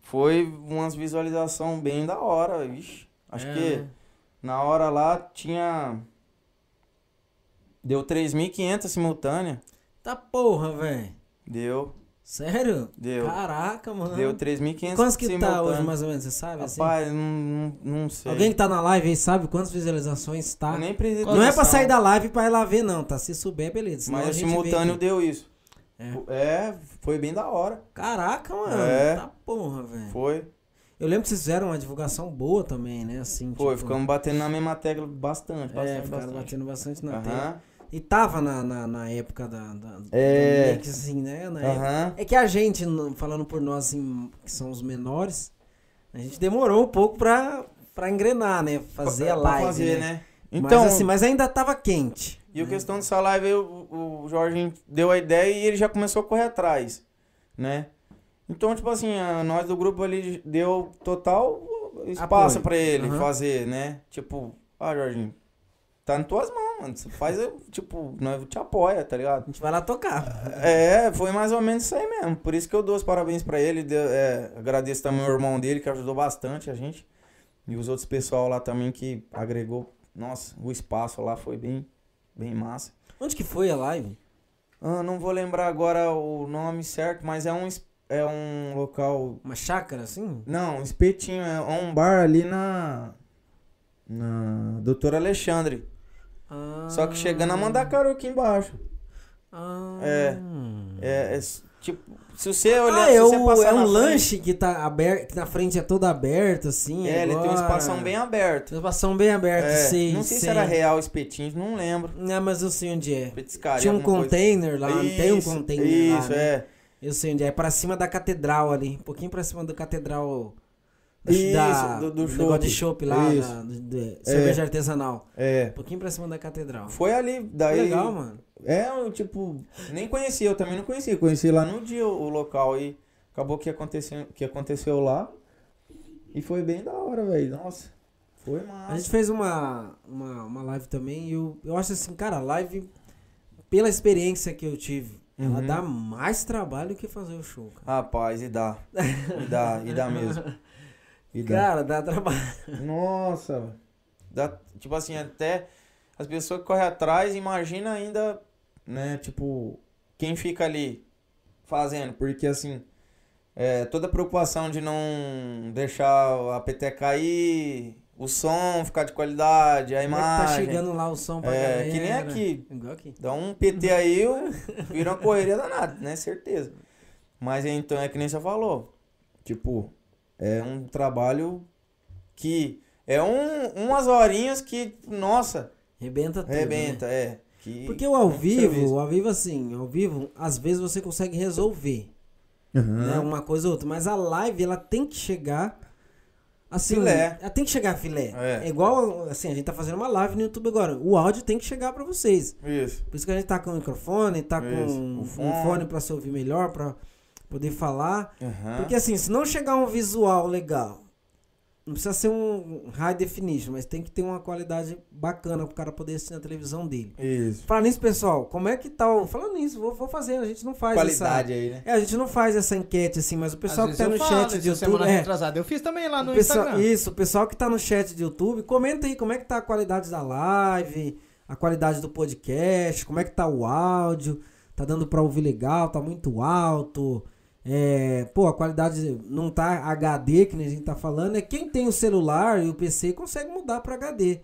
foi umas visualização bem da hora, vixe. Acho É, que né? na hora lá tinha... Deu 3.500 simultânea. Tá porra, velho. Deu, Sério? deu. Caraca, mano. Deu 3.500 Quantos que tá hoje, mais ou menos, você sabe? assim? Rapaz, não, não, não sei. Alguém que tá na live aí sabe quantas visualizações tá? Eu nem preciso Não é pra sair da live pra ir lá ver, não, tá? Se souber, beleza. senão Mas o simultâneo deu isso. É. É, foi bem da hora. Caraca, mano. É. Tá porra, velho. Foi. Eu lembro que vocês fizeram uma divulgação boa também, né? Assim, Foi, tipo, ficamos batendo na mesma tecla bastante, bastante, É, ficaram bastante. batendo bastante na Aham, tela. E tava na, na, na época da, da, É. do mix, assim, né? Na época-. É que a gente, falando por nós, assim, que são os menores, a gente demorou um pouco pra, pra engrenar, né? Fazer a Pra live, fazer, né? né? Então, mas, assim, mas ainda tava quente. e a questão dessa live, o, Jorge deu a ideia e ele já começou a correr atrás, né? Então, tipo assim, a- nós do grupo ali deu total espaço pra ele Aham. fazer, né? Tipo, ah, Jorginho, tá nas tuas mãos, mano. Você faz, eu, tipo, nós te apoia, tá ligado? A gente vai lá tocar. É, foi mais ou menos isso aí mesmo. Por isso que eu dou os parabéns pra ele. deu- é, agradeço também o irmão dele, que ajudou bastante a gente. E os outros pessoal lá também que agregou. Nossa, o espaço lá foi bem, bem massa. Onde que foi a live? Ah, não vou lembrar agora o nome certo, mas é um, é um local. Uma chácara, assim? Não, um espetinho. É um bar ali na. Na Doutor Alexandre. Ah, Só que chegando a Mandacaru aqui embaixo. Ah, É. É, é tipo, se você olhar, Ah, se é, você o, passar é um frente- lanche que tá aberto, que na frente é todo aberto, assim. É, ele tem um agora. espação bem aberto. Tem um espação bem aberto, É, sei, não sei, se sei. era real espetinho, não lembro. Não, mas eu sei onde é. Petiscaria, Tinha um alguma coisa. container lá, tem um Isso, container Isso, lá, né? é. Eu sei onde é. É pra cima da catedral ali. Um pouquinho pra cima da catedral. Isso, da- do- do negócio de chopp. lá, Isso. da, de- de- cerveja artesanal. É. Um pouquinho pra cima da catedral. Foi ali, daí. Legal, mano. É, eu, tipo, nem conhecia, eu também não conhecia. Conheci lá no dia o, o local e acabou que aconteceu, que aconteceu lá. E foi bem da hora, velho. Nossa, foi A massa. gente fez uma, uma, uma live também e eu, eu acho assim, cara, a live, pela experiência que eu tive, ela Uhum. dá mais trabalho que fazer o show, cara. Rapaz, e dá. E dá, e dá mesmo. E dá. Cara, dá trabalho. Nossa, dá, tipo assim, até as pessoas que correm atrás, imagina ainda, né, tipo, quem fica ali fazendo, porque assim, é, toda a preocupação de não deixar a PT cair, o som ficar de qualidade, a Como é que imagem. tá chegando lá o som pra É, galera. que nem aqui. Igual aqui. Dá um PT aí, vira uma correria danada, né? Certeza. Mas então é que nem você falou. Tipo, é um trabalho que é um, umas horinhas que, nossa, Rebenta tudo, arrebenta, né? é. Que Porque o ao muito vivo, o ao vivo assim, ao vivo, às vezes você consegue resolver, Uhum. né, uma coisa ou outra, mas a live ela tem que chegar assim, Filé. ela tem que chegar filé. É. É. igual assim, a gente tá fazendo uma live no YouTube agora. O áudio tem que chegar pra vocês. Isso. Por isso que a gente tá com o microfone, tá com Isso, um o fone, fone. fone para se ouvir melhor, pra poder falar. Uhum. Porque assim, se não chegar um visual legal Não precisa ser um high definition, mas tem que ter uma qualidade bacana pro cara poder assistir na televisão dele. Isso. Falando nisso, pessoal, como é que tá o... Falando nisso, vou, vou fazer, a gente não faz Qualidade essa... aí, né? É, a gente não faz essa enquete assim, mas o pessoal que tá no falo, chat de YouTube... É, retrasada. Eu fiz também lá no pessoal- Instagram. Isso, o pessoal que tá no chat de YouTube, comenta aí como é que tá a qualidade da live, a qualidade do podcast, como é que tá o áudio, tá dando pra ouvir legal, tá muito alto. É, pô, a qualidade não tá HD, que nem a gente tá falando, é quem tem o celular e o PC consegue mudar pra HD,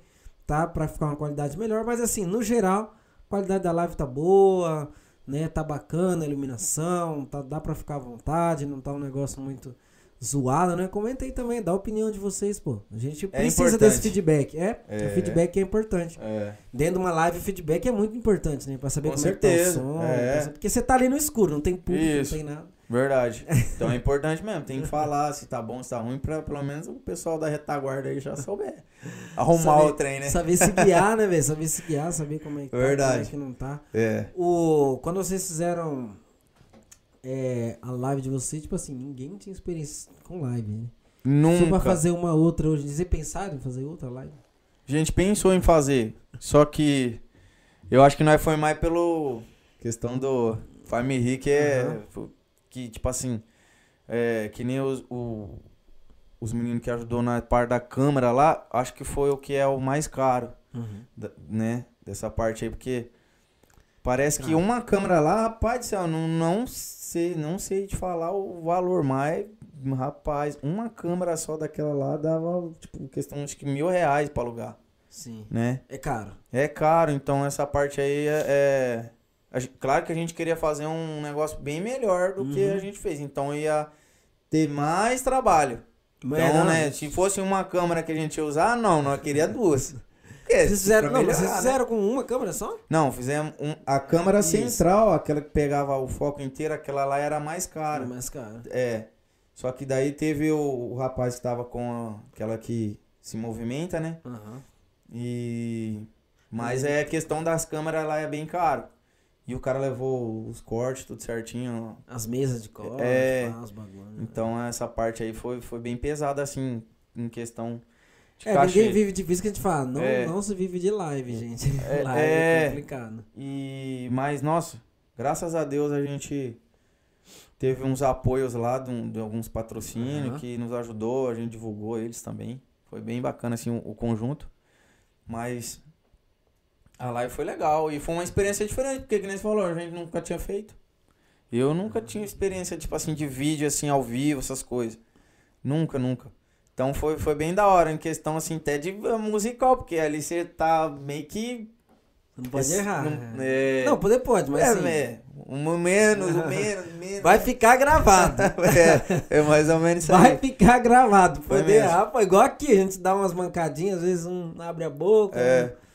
tá? Pra ficar uma qualidade melhor, mas assim, no geral, a qualidade da live tá boa, né? Tá bacana a iluminação, tá, dá pra ficar à vontade, não tá um negócio muito zoado, né? Comenta aí também, dá a opinião de vocês, pô. A gente precisa importante. desse feedback. É, É. o feedback é importante. É. Dentro de uma live, o feedback é muito importante, né? Pra saber Com como certeza, é que tá o som. é. Porque você tá ali no escuro, não tem público, Isso. não tem nada. Verdade. Então é importante mesmo. Tem que falar se tá bom, se tá ruim, pra pelo menos o pessoal da retaguarda aí já souber. Arrumar Saber- o trem, né? Saber se guiar, né, velho? Saber se guiar, saber como é que tá, Verdade. como é que não tá. É. O, quando vocês fizeram é, a live de vocês, tipo assim, ninguém tinha experiência com live, né? Se for pra Nunca. fazer uma outra hoje, vocês pensaram em fazer outra live? A gente pensou em fazer, só que eu acho que nós foi mais pelo questão do Family que é Aham. Que tipo assim, é, que nem os, o- os meninos que ajudou na parte da câmera lá, acho que foi o que é o mais caro, da- né, dessa parte aí, porque parece que uma câmera lá, rapaz do céu, não, não sei, não sei te falar o valor, mas rapaz, uma câmera só daquela lá dava tipo questão de que mil reais pra alugar Sim. né? É caro. É caro, então essa parte aí é. é- claro que a gente queria fazer um negócio bem melhor do que Uhum. a gente fez, então ia ter mais trabalho. Mas Então, não, né, se fosse uma câmera que a gente ia usar, não, nós queria duas. Porque, Vocês fizeram, não, vocês melhorar, né? fizeram com uma câmera só? Não, fizemos um- a câmera Isso. central, aquela que pegava o foco inteiro, aquela lá era mais cara. Era mais caro. É. Só que daí teve o, o rapaz que tava com a- aquela que se movimenta, né? Aham. E. Mas é a questão das câmeras lá é bem caro. E o cara levou os cortes, tudo certinho. As mesas de corte, É. bagulho. né? Então essa parte aí foi, foi bem pesada, assim, em questão de É, cachê. ninguém vive de isso que a gente fala. Não, É. não se vive de live, gente. É, live é, é. complicado. E. Mas, nossa, graças a Deus a gente teve uns apoios lá de, de alguns patrocínios Aham. que nos ajudou, a gente divulgou eles também. Foi bem bacana, assim, o, o conjunto. Mas. A live foi legal e foi uma experiência diferente, porque, que nem você falou, a gente nunca tinha feito. Eu nunca tinha experiência, tipo assim, de vídeo, assim, ao vivo, essas coisas. Nunca, nunca. Então foi, foi bem da hora, em questão, assim, até de eh, musical, porque ali você tá meio que... Não pode Esse- errar. Não, né? é, Não, poder pode, mas é, assim, é, um menos, um menos, menos. vai ficar gravado. é, é mais ou menos isso Vai aí. ficar gravado. Poder errar, pô, igual aqui, a gente dá umas mancadinhas, às vezes um abre a boca, É. um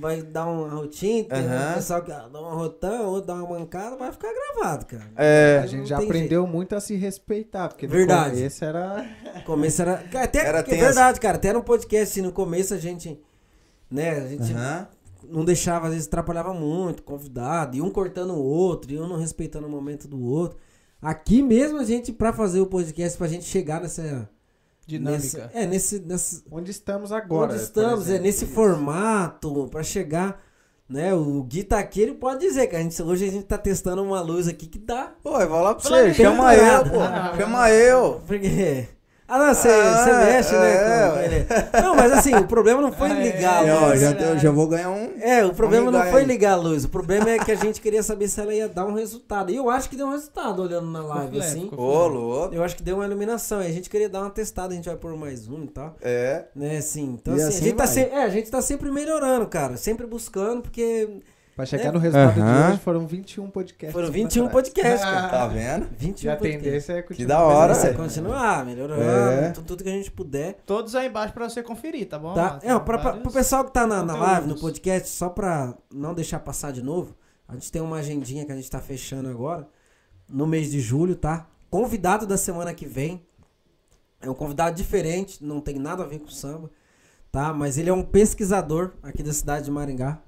vai dar uma rotina, tem Aham. um pessoal que ah, dá uma rotão, outro dá uma mancada, vai ficar gravado, cara. É, A gente já aprendeu muito a se respeitar, porque no Verdade. começo era... No começo era. Até, Era é tenso. verdade, cara. Até no podcast, assim, no começo a gente. Né, a gente aham. não deixava, às vezes atrapalhava muito, convidado, e um cortando o outro, e um não respeitando o momento do outro. Aqui mesmo a gente, pra fazer o podcast, pra gente chegar nessa. Dinâmica. nessa- é, nesse. nesse Onde estamos agora. onde estamos, é nesse formato, pra chegar. Né, o Gui tá aqui, ele pode dizer que a gente, hoje a gente tá testando uma luz aqui que dá. Pô, vai falar pra você, chama eu, pô. Chama eu. Porque. Ah, não, você Ah, você mexe, é, né? ele. Não, mas assim, o problema não foi é. ligar É, a luz. já, eu já vou ganhar um. É, o problema não foi aí. ligar a luz. O problema é que a gente queria saber se ela ia dar um resultado. E eu acho que deu um resultado olhando na live, filé, assim. ficou Ô, louco. Eu acho que deu uma iluminação. E a gente queria dar uma testada, a gente vai pôr mais um e tal. É. Né, assim. Então, E assim, assim a, gente tá se- é, a gente tá sempre melhorando, cara. Sempre buscando, porque Pra chegar É. no resultado de hoje, foram 21 podcasts. foram pra 21 trás. podcasts, cara. Tá vendo? 21 E a tendência é Que continuar. da hora, é continuar, melhorando, É. tudo, tudo que a gente puder. Todos aí embaixo pra você conferir, tá bom? Tá? É, pra, pra, pro pessoal que tá na, na live, no podcast, só pra não deixar passar de novo, a gente tem uma agendinha que a gente tá fechando agora, no mês de julho, tá? Convidado da semana que vem. É um convidado diferente, não tem nada a ver com samba, tá? Mas ele é um pesquisador aqui da cidade de Maringá.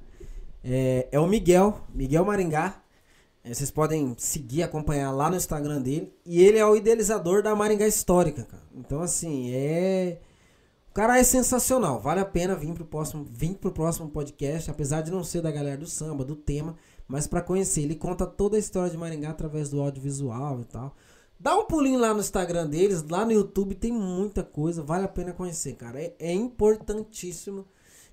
É, é o Miguel, Miguel Maringá. É, vocês podem seguir, acompanhar lá no Instagram dele. E ele é o idealizador da Maringá Histórica, cara. Então, assim, é cara é sensacional. Vale a pena vir pro próximo, vir pro próximo podcast, apesar de não ser da galera do samba, do tema, mas pra conhecer. Ele conta toda a história de Maringá através do audiovisual e tal. Dá um pulinho lá no Instagram deles, lá no YouTube tem muita coisa, vale a pena conhecer, cara. É, é importantíssimo.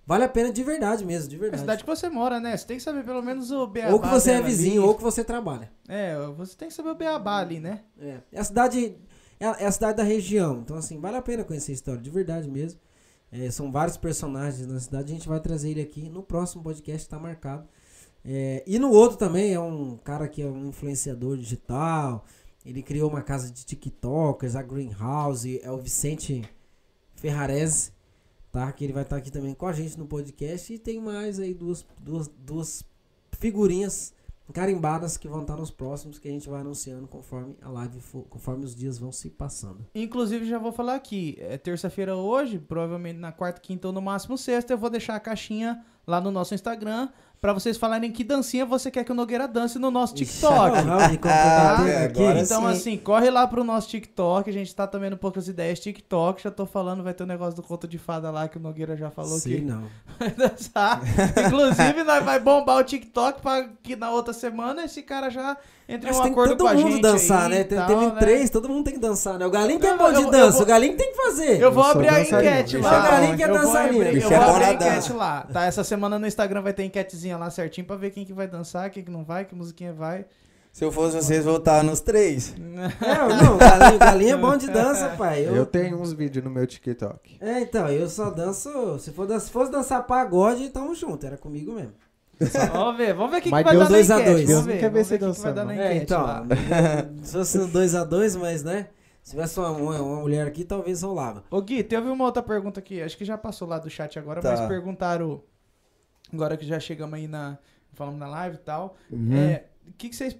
Vale a pena de verdade mesmo, de É a verdade. cidade que você mora, né? Você tem que saber pelo menos o beabá Ou que você é vizinho, ali. ou que você trabalha. É, você tem que saber o beabá ali, né? É, é a cidade. É é a cidade da região. Então, assim, vale a pena conhecer a história, de verdade mesmo. É, são vários personagens na cidade. A gente vai trazer ele aqui no próximo podcast, tá marcado. É, e no outro também é um cara que é um influenciador digital. Ele criou uma casa de TikTokers, a Greenhouse. É o Vicente Ferrarese, tá? Que ele vai estar aqui também com a gente no podcast. E tem mais aí duas, duas, duas figurinhas carimbadas que vão estar nos próximos que a gente vai anunciando conforme a live for, conforme os dias vão se passando. Inclusive, já vou falar aqui. É terça-feira hoje, provavelmente na quarta, quinta ou no máximo sexta, eu vou deixar a caixinha lá no nosso Instagram pra vocês falarem que dancinha você quer que o Nogueira dance no nosso TikTok. Me comprometer Ah, aqui. agora Então, sim. assim, corre lá pro nosso TikTok. A gente tá também no Poucas Ideias TikTok. Já tô falando, vai ter um negócio do conto de fada lá que o Nogueira já falou Sim, que não. vai dançar. Inclusive, nós vai bombar o TikTok pra que na outra semana esse cara já entre Mas um tem que acordo todo com a mundo gente. dançar, aí né? Tem, tal, teve né? três, todo mundo tem que dançar, né? O Galinho que é Não, bom de eu- eu dança, vou- o Galinho tem que fazer. Eu vou Eu abrir a enquete bicho lá. é bom, Galinho que é eu dançarino. eu é vou abrir a enquete dança. lá. Tá, essa semana no Instagram vai ter enquetezinha lá certinho pra ver quem que vai dançar, quem que não vai, que musiquinha vai. Se eu fosse vocês, votar nos três. É, não, o Galinho, o Galinho é bom de dança, pai. Eu, Eu tenho uns vídeos no meu TikTok. É, então, eu só danço. Se, for, dan- se fosse dançar pagode, tamo junto, era comigo mesmo. Vamos ver, vamos ver o que, que vai dar na dois a enquete. dois. Vamos ver, vamos você ver o que que vai dar dançando. na É, enquete então, lá. se fosse no 2x2, mas né? Se tivesse uma, uma, uma mulher aqui, talvez rolava. Ô Gui, teve uma outra pergunta aqui, acho que já passou lá do chat agora, Tá. mas perguntaram, agora que já chegamos aí na, falamos na live e tal, Uhum. é, o que que vocês,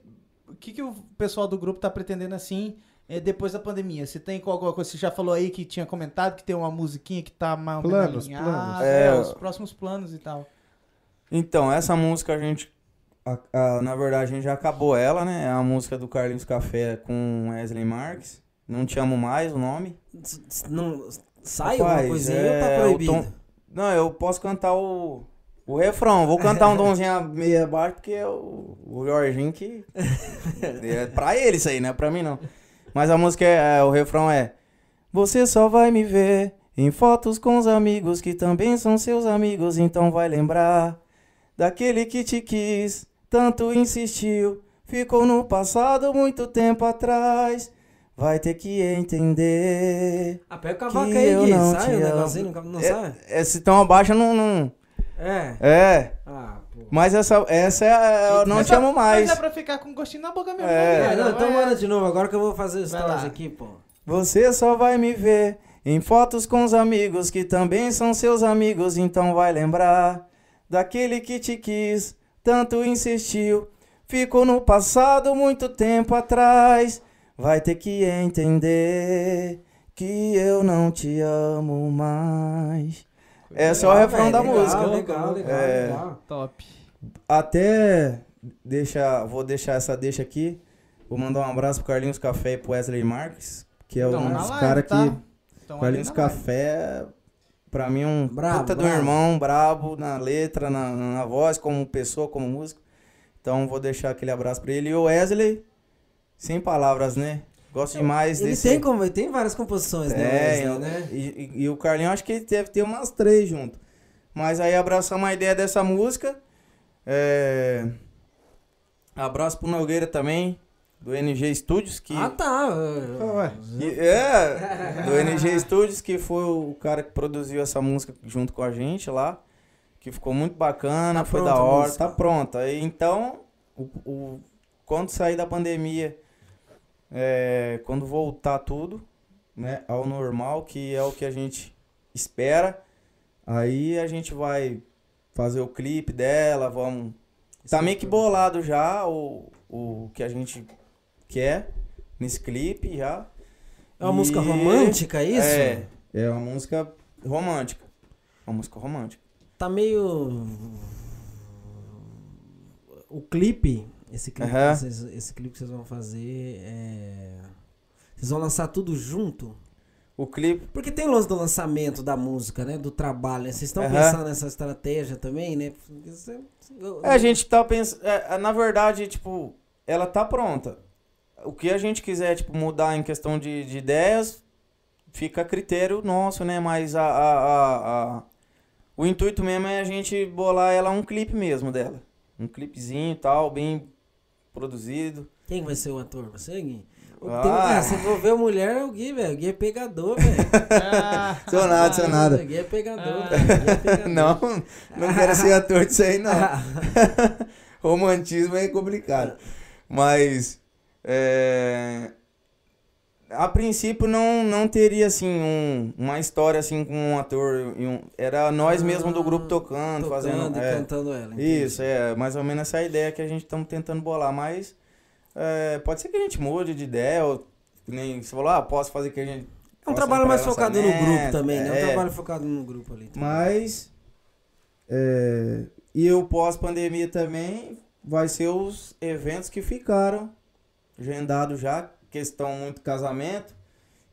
o que que o pessoal do grupo tá pretendendo assim, é, depois da pandemia? Se tem alguma coisa, você já falou aí que tinha comentado que tem uma musiquinha que tá mais menos Planos, alinhada, planos. é, É, os próximos planos e tal. Então, essa música a gente. a- a- na verdade, a gente já acabou ela, né? É a música do Carlinhos Café com Wesley Marques. Não te amo mais o nome. Não, sai Rapaz, alguma coisinha é, ou tá o proibido? tom- Não, eu posso cantar o, o refrão. Vou cantar um donzinho meio abaixo, porque é o, o Jorginho que. É pra ele isso aí, não é pra mim não. Mas a música é. é, O refrão é. Você só vai me ver em fotos com os amigos que também são seus amigos, então vai lembrar daquele que te quis, tanto insistiu, ficou no passado muito tempo atrás. Vai ter que entender. Ah, pega o cavaco aí, Gui. não Sai o negocinho, não, não sai? É, se tão abaixo, não, não. É. É. Ah, pô. Mas essa, essa é. Eu não Mas te amo é- mais. Mas é pra ficar com gostinho na boca mesmo. É. né, É, não, então É. manda de novo, agora que eu vou fazer os stories aqui, pô. Você só vai me ver em fotos com os amigos que também são seus amigos, então vai lembrar daquele que te quis, tanto insistiu, ficou no passado muito tempo atrás. Vai ter que entender que eu não te amo mais. Esse é o refrão da legal, música. Legal, legal, É. legal. Top. Até deixa, vou deixar essa deixa aqui. Vou mandar um abraço pro Carlinhos Café e pro Wesley Marques, que é Tão um dos caras tá? que Então, Carlinhos na live. Pra mim, um Brabo, puta do brabo. irmão, brabo na letra, na, na voz, como pessoa, como músico. Então vou deixar aquele abraço pra ele. E o Wesley, sem palavras, né? Gosto demais Ele desse. tem, como, tem várias composições, né? É, Wesley, eu- né? E, e- e o Carlinhos, acho que ele deve ter umas três junto. Mas aí abraçamos a ideia dessa música. É... Abraço pro Nogueira também, do NG Studios, que. Ah, tá. Que- é, do NG Studios, que foi o cara que produziu essa música junto com a gente lá. Que ficou muito bacana, Tá foi da hora, tá pronta. Então, o, o- quando sair da pandemia, é, quando voltar tudo, né, ao normal, que é o que a gente espera, aí a gente vai fazer o clipe dela, vamos. Tá meio que bolado já o, o que a gente quer nesse clipe já. É uma música E- romântica, isso? É, é uma música romântica. Uma música romântica. Tá meio. O clipe, esse clipe, que vocês, esse clipe que vocês vão fazer, é... vocês vão lançar tudo junto? O clipe. Porque tem o lance do lançamento da música, né? Do trabalho. né? Vocês estão Aham. pensando nessa estratégia também, né? Porque É, a gente tá pensando. na verdade, tipo, ela tá pronta. O que a gente quiser, tipo, mudar em questão de, de ideias, fica a critério nosso, né? Mas a, a, a- a- o intuito mesmo é a gente bolar ela um clipe mesmo dela. Um clipezinho e tal, bem produzido. Quem vai ser o ator? Você, Gui? Ah. Tem, ah, se envolver a mulher é o Gui, velho. O Gui é pegador, velho. Ah, Sou nada, sou nada. O Gui é pegador, Ah. Gui é pegador. Não, não quero ser ator disso aí, não. Ah, Romantismo é complicado. Mas. É, A princípio não, não teria assim um- uma história assim com um ator. e um- Era nós mesmo do grupo tocando, tocando fazendo. e é. cantando ela. entendi. Isso, é mais ou menos essa ideia que a gente estamos tentando bolar, mas é, pode ser que a gente mude de ideia, ou nem você falou, ah, posso fazer que a gente. É um trabalho mais focado no grupo também, né? É um é. trabalho focado no grupo ali. também. Mas. é, e o pós-pandemia também vai ser os eventos que ficaram agendados já, questão muito casamento,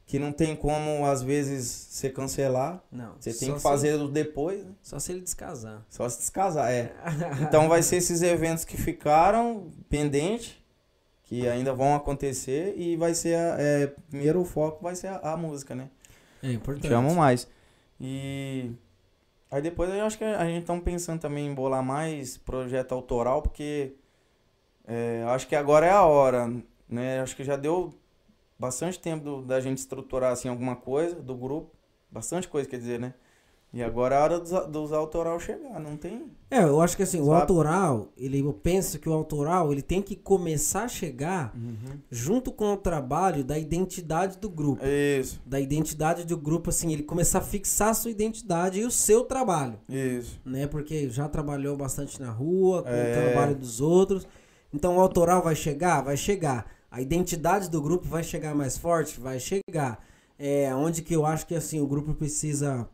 que não tem como às vezes você cancelar. Não. Você tem que fazer o depois, né? Só se ele descasar. Só se descasar, é. Então vai ser esses eventos que ficaram pendentes, que ainda vão acontecer, e vai ser, a- é, primeiro o foco vai ser a, a música, né? É importante. Chamam mais. E aí depois eu acho que a gente tá pensando também em bolar mais projeto autoral, porque é, acho que agora é a hora, né? Acho que já deu bastante tempo do- da gente estruturar assim alguma coisa do grupo, bastante coisa quer dizer, né? E agora é a hora dos, dos autoral chegar, não tem? É, eu acho que assim, o Sabe? autoral, ele, eu penso que o autoral, ele tem que começar a chegar junto com o trabalho da identidade do grupo. Isso, Da identidade do grupo, assim, ele começar a fixar a sua identidade e o seu trabalho. isso. né? Porque já trabalhou bastante na rua, com É. o trabalho dos outros. Então o autoral vai chegar? Vai chegar. A identidade do grupo vai chegar mais forte? Vai chegar. É onde que eu acho que assim o grupo precisa.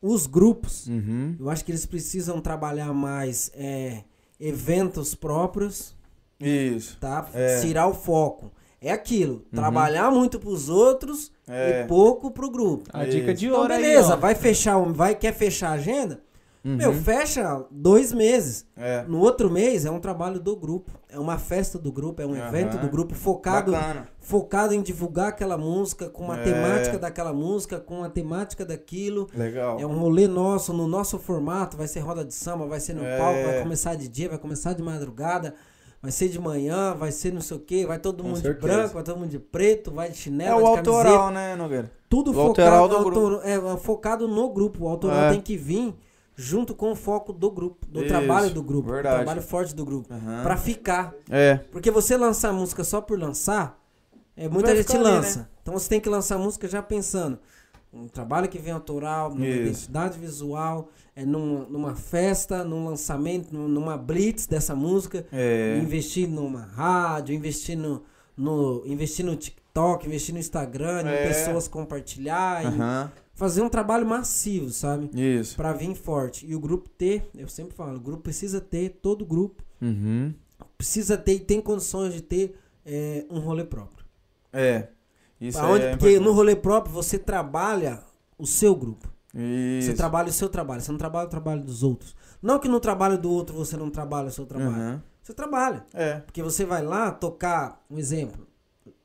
Os grupos, Uhum. eu acho que eles precisam trabalhar mais é, eventos próprios, Isso. tá? É. Tirar o foco. É aquilo, trabalhar muito pros outros É. e pouco pro grupo. a dica de Então, ouro aí, beleza, ó. vai fechar, um- vai quer fechar a agenda? Uhum. Meu, fecha dois meses. É. No outro mês é um trabalho do grupo. É uma festa do grupo, é um Aham. evento do grupo focado, Bacana. focado em divulgar aquela música, com a É. temática daquela música, com a temática daquilo. Legal. É um rolê nosso, no nosso formato, vai ser roda de samba, vai ser no É. palco, vai começar de dia, vai começar de madrugada, vai ser de manhã, vai ser não sei o quê, vai todo Com mundo de certeza. branco, vai todo mundo de preto, vai de chinelo, É o de camiseta. autoral, né, Nogueira? Tudo O focado, autoral do autor- é, é, focado no grupo. O autoral É. tem que vir junto com o foco do grupo, do Isso, trabalho do grupo, verdade. do trabalho forte do grupo. Aham. Pra ficar. É. Porque você lançar música só por lançar, é, muita gente ali, lança. né? Então você tem que lançar música já pensando. Um trabalho que vem autoral, numa Isso. identidade visual, é num- numa festa, num lançamento, num- numa blitz dessa música. É. Investir numa rádio, investir no, no- investir no TikTok, investir no Instagram, É. em pessoas compartilhar, em Aham. Fazer um trabalho massivo, sabe? Isso. Pra vir forte. E o grupo ter, eu sempre falo, o grupo precisa ter, todo grupo Uhum. precisa ter e tem condições de ter é, um rolê próprio. É. Isso Aonde, é porque no rolê próprio você trabalha o seu grupo. Isso. Você trabalha o seu trabalho, você não trabalha o trabalho dos outros. Não que no trabalho do outro você não trabalha o seu trabalho. Aham. Você trabalha. É. Porque você vai lá tocar, um exemplo.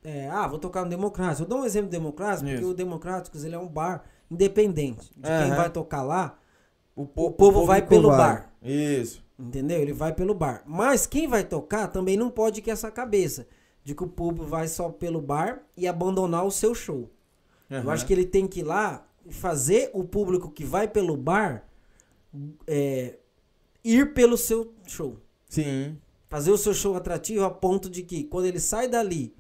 É, ah, vou tocar no Democrático. Eu dou um exemplo do Democrático, porque o Democráticos ele é um bar independente. De quem Aham. vai tocar lá, O, o povo vai público pelo vai. bar. Isso. Entendeu? Ele vai pelo bar. Mas quem vai tocar também não pode com essa cabeça de que o público vai só pelo bar e abandonar o seu show. Eu acho que ele tem que ir lá e fazer o público que vai pelo bar é, ir pelo seu show. Sim. Fazer o seu show atrativo a ponto de que quando ele sai dali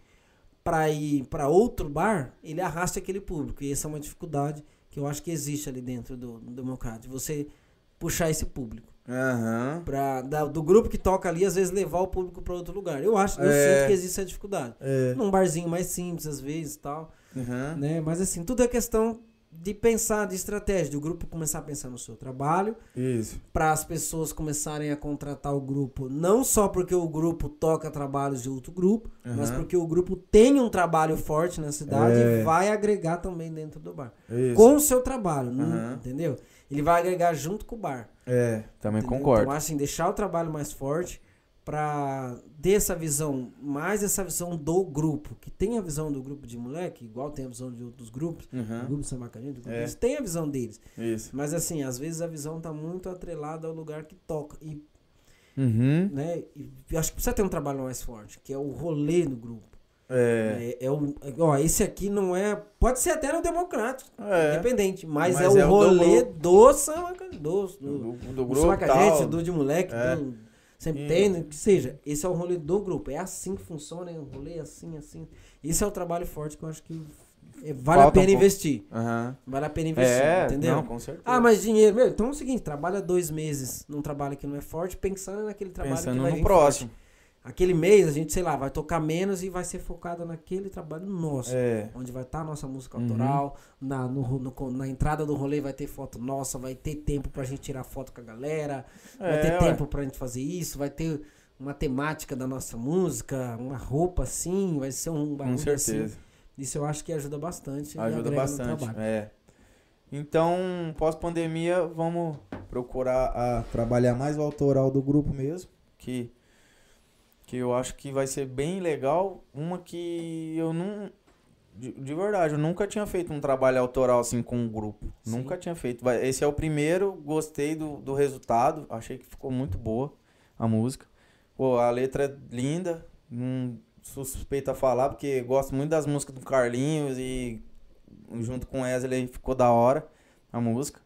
para ir para outro bar, ele arrasta aquele público. E essa é uma dificuldade que eu acho que existe ali dentro do, do Democrático. Você puxar esse público. Aham. Pra, da- do grupo que toca ali, às vezes levar o público para outro lugar. Eu acho, eu É. sinto que existe essa dificuldade. É. Num barzinho mais simples, às vezes, tal, Aham. né? Mas assim, tudo é questão de pensar de estratégia, do grupo começar a pensar no seu trabalho, Isso. para as pessoas começarem a contratar o grupo, não só porque o grupo toca trabalhos de outro grupo, mas Aham. porque o grupo tem um trabalho forte na cidade É. e vai agregar também dentro do bar. Isso. Com o seu trabalho, Aham. entendeu? Ele vai agregar junto com o bar. É, também entendeu? concordo. Então, assim, deixar o trabalho mais forte para ter essa visão, mais essa visão do grupo, que tem a visão do grupo de moleque, igual tem a visão de outros grupos, do Uhum. grupo Macarinho, do grupo É. eles têm a visão deles. Isso. Mas assim, às vezes a visão tá muito atrelada ao lugar que toca. E, Uhum. né, e acho que precisa ter um trabalho mais forte, que é o rolê no grupo. É. É, é o, é- ó, esse aqui não é. Pode ser até no democrático, É. independente, mas, Mas é, é o do rolê grupo. do do, do, Do, do do grupo do de moleque, do, sempre E- tem, que seja. Esse é o rolê do grupo. É assim que funciona, é um rolê assim, assim. Esse é o trabalho forte que eu acho que é, vale Falta a pena um investir. Aham. Vale a pena investir, É, entendeu? não, com certeza. Ah, mas dinheiro, meu, então é o seguinte, trabalha dois meses num trabalho que não é forte, pensando naquele trabalho Pensando que vai no próximo. forte. Aquele mês a gente, sei lá, vai tocar menos e vai ser focado naquele trabalho nosso. É. Onde vai estar a nossa música Uhum. autoral, na, no no- na entrada do rolê vai ter foto nossa, vai ter tempo pra gente tirar foto com a galera, vai É, ter ué. tempo pra gente fazer isso, vai ter uma temática da nossa música, uma roupa assim, vai ser um Com bagulho certeza. assim. Isso eu acho que ajuda bastante. Ajuda bastante. É. Então, pós-pandemia, vamos procurar a trabalhar mais o autoral do grupo mesmo, que que eu acho que vai ser bem legal, uma que eu não de, de verdade, eu nunca tinha feito um trabalho autoral assim com um grupo. Sim. Nunca tinha feito. Esse é o primeiro, gostei do, do resultado, achei que ficou muito boa a música. Pô, a letra é linda, não suspeita falar, porque gosto muito das músicas do Carlinhos e junto com Wesley ficou da hora a música.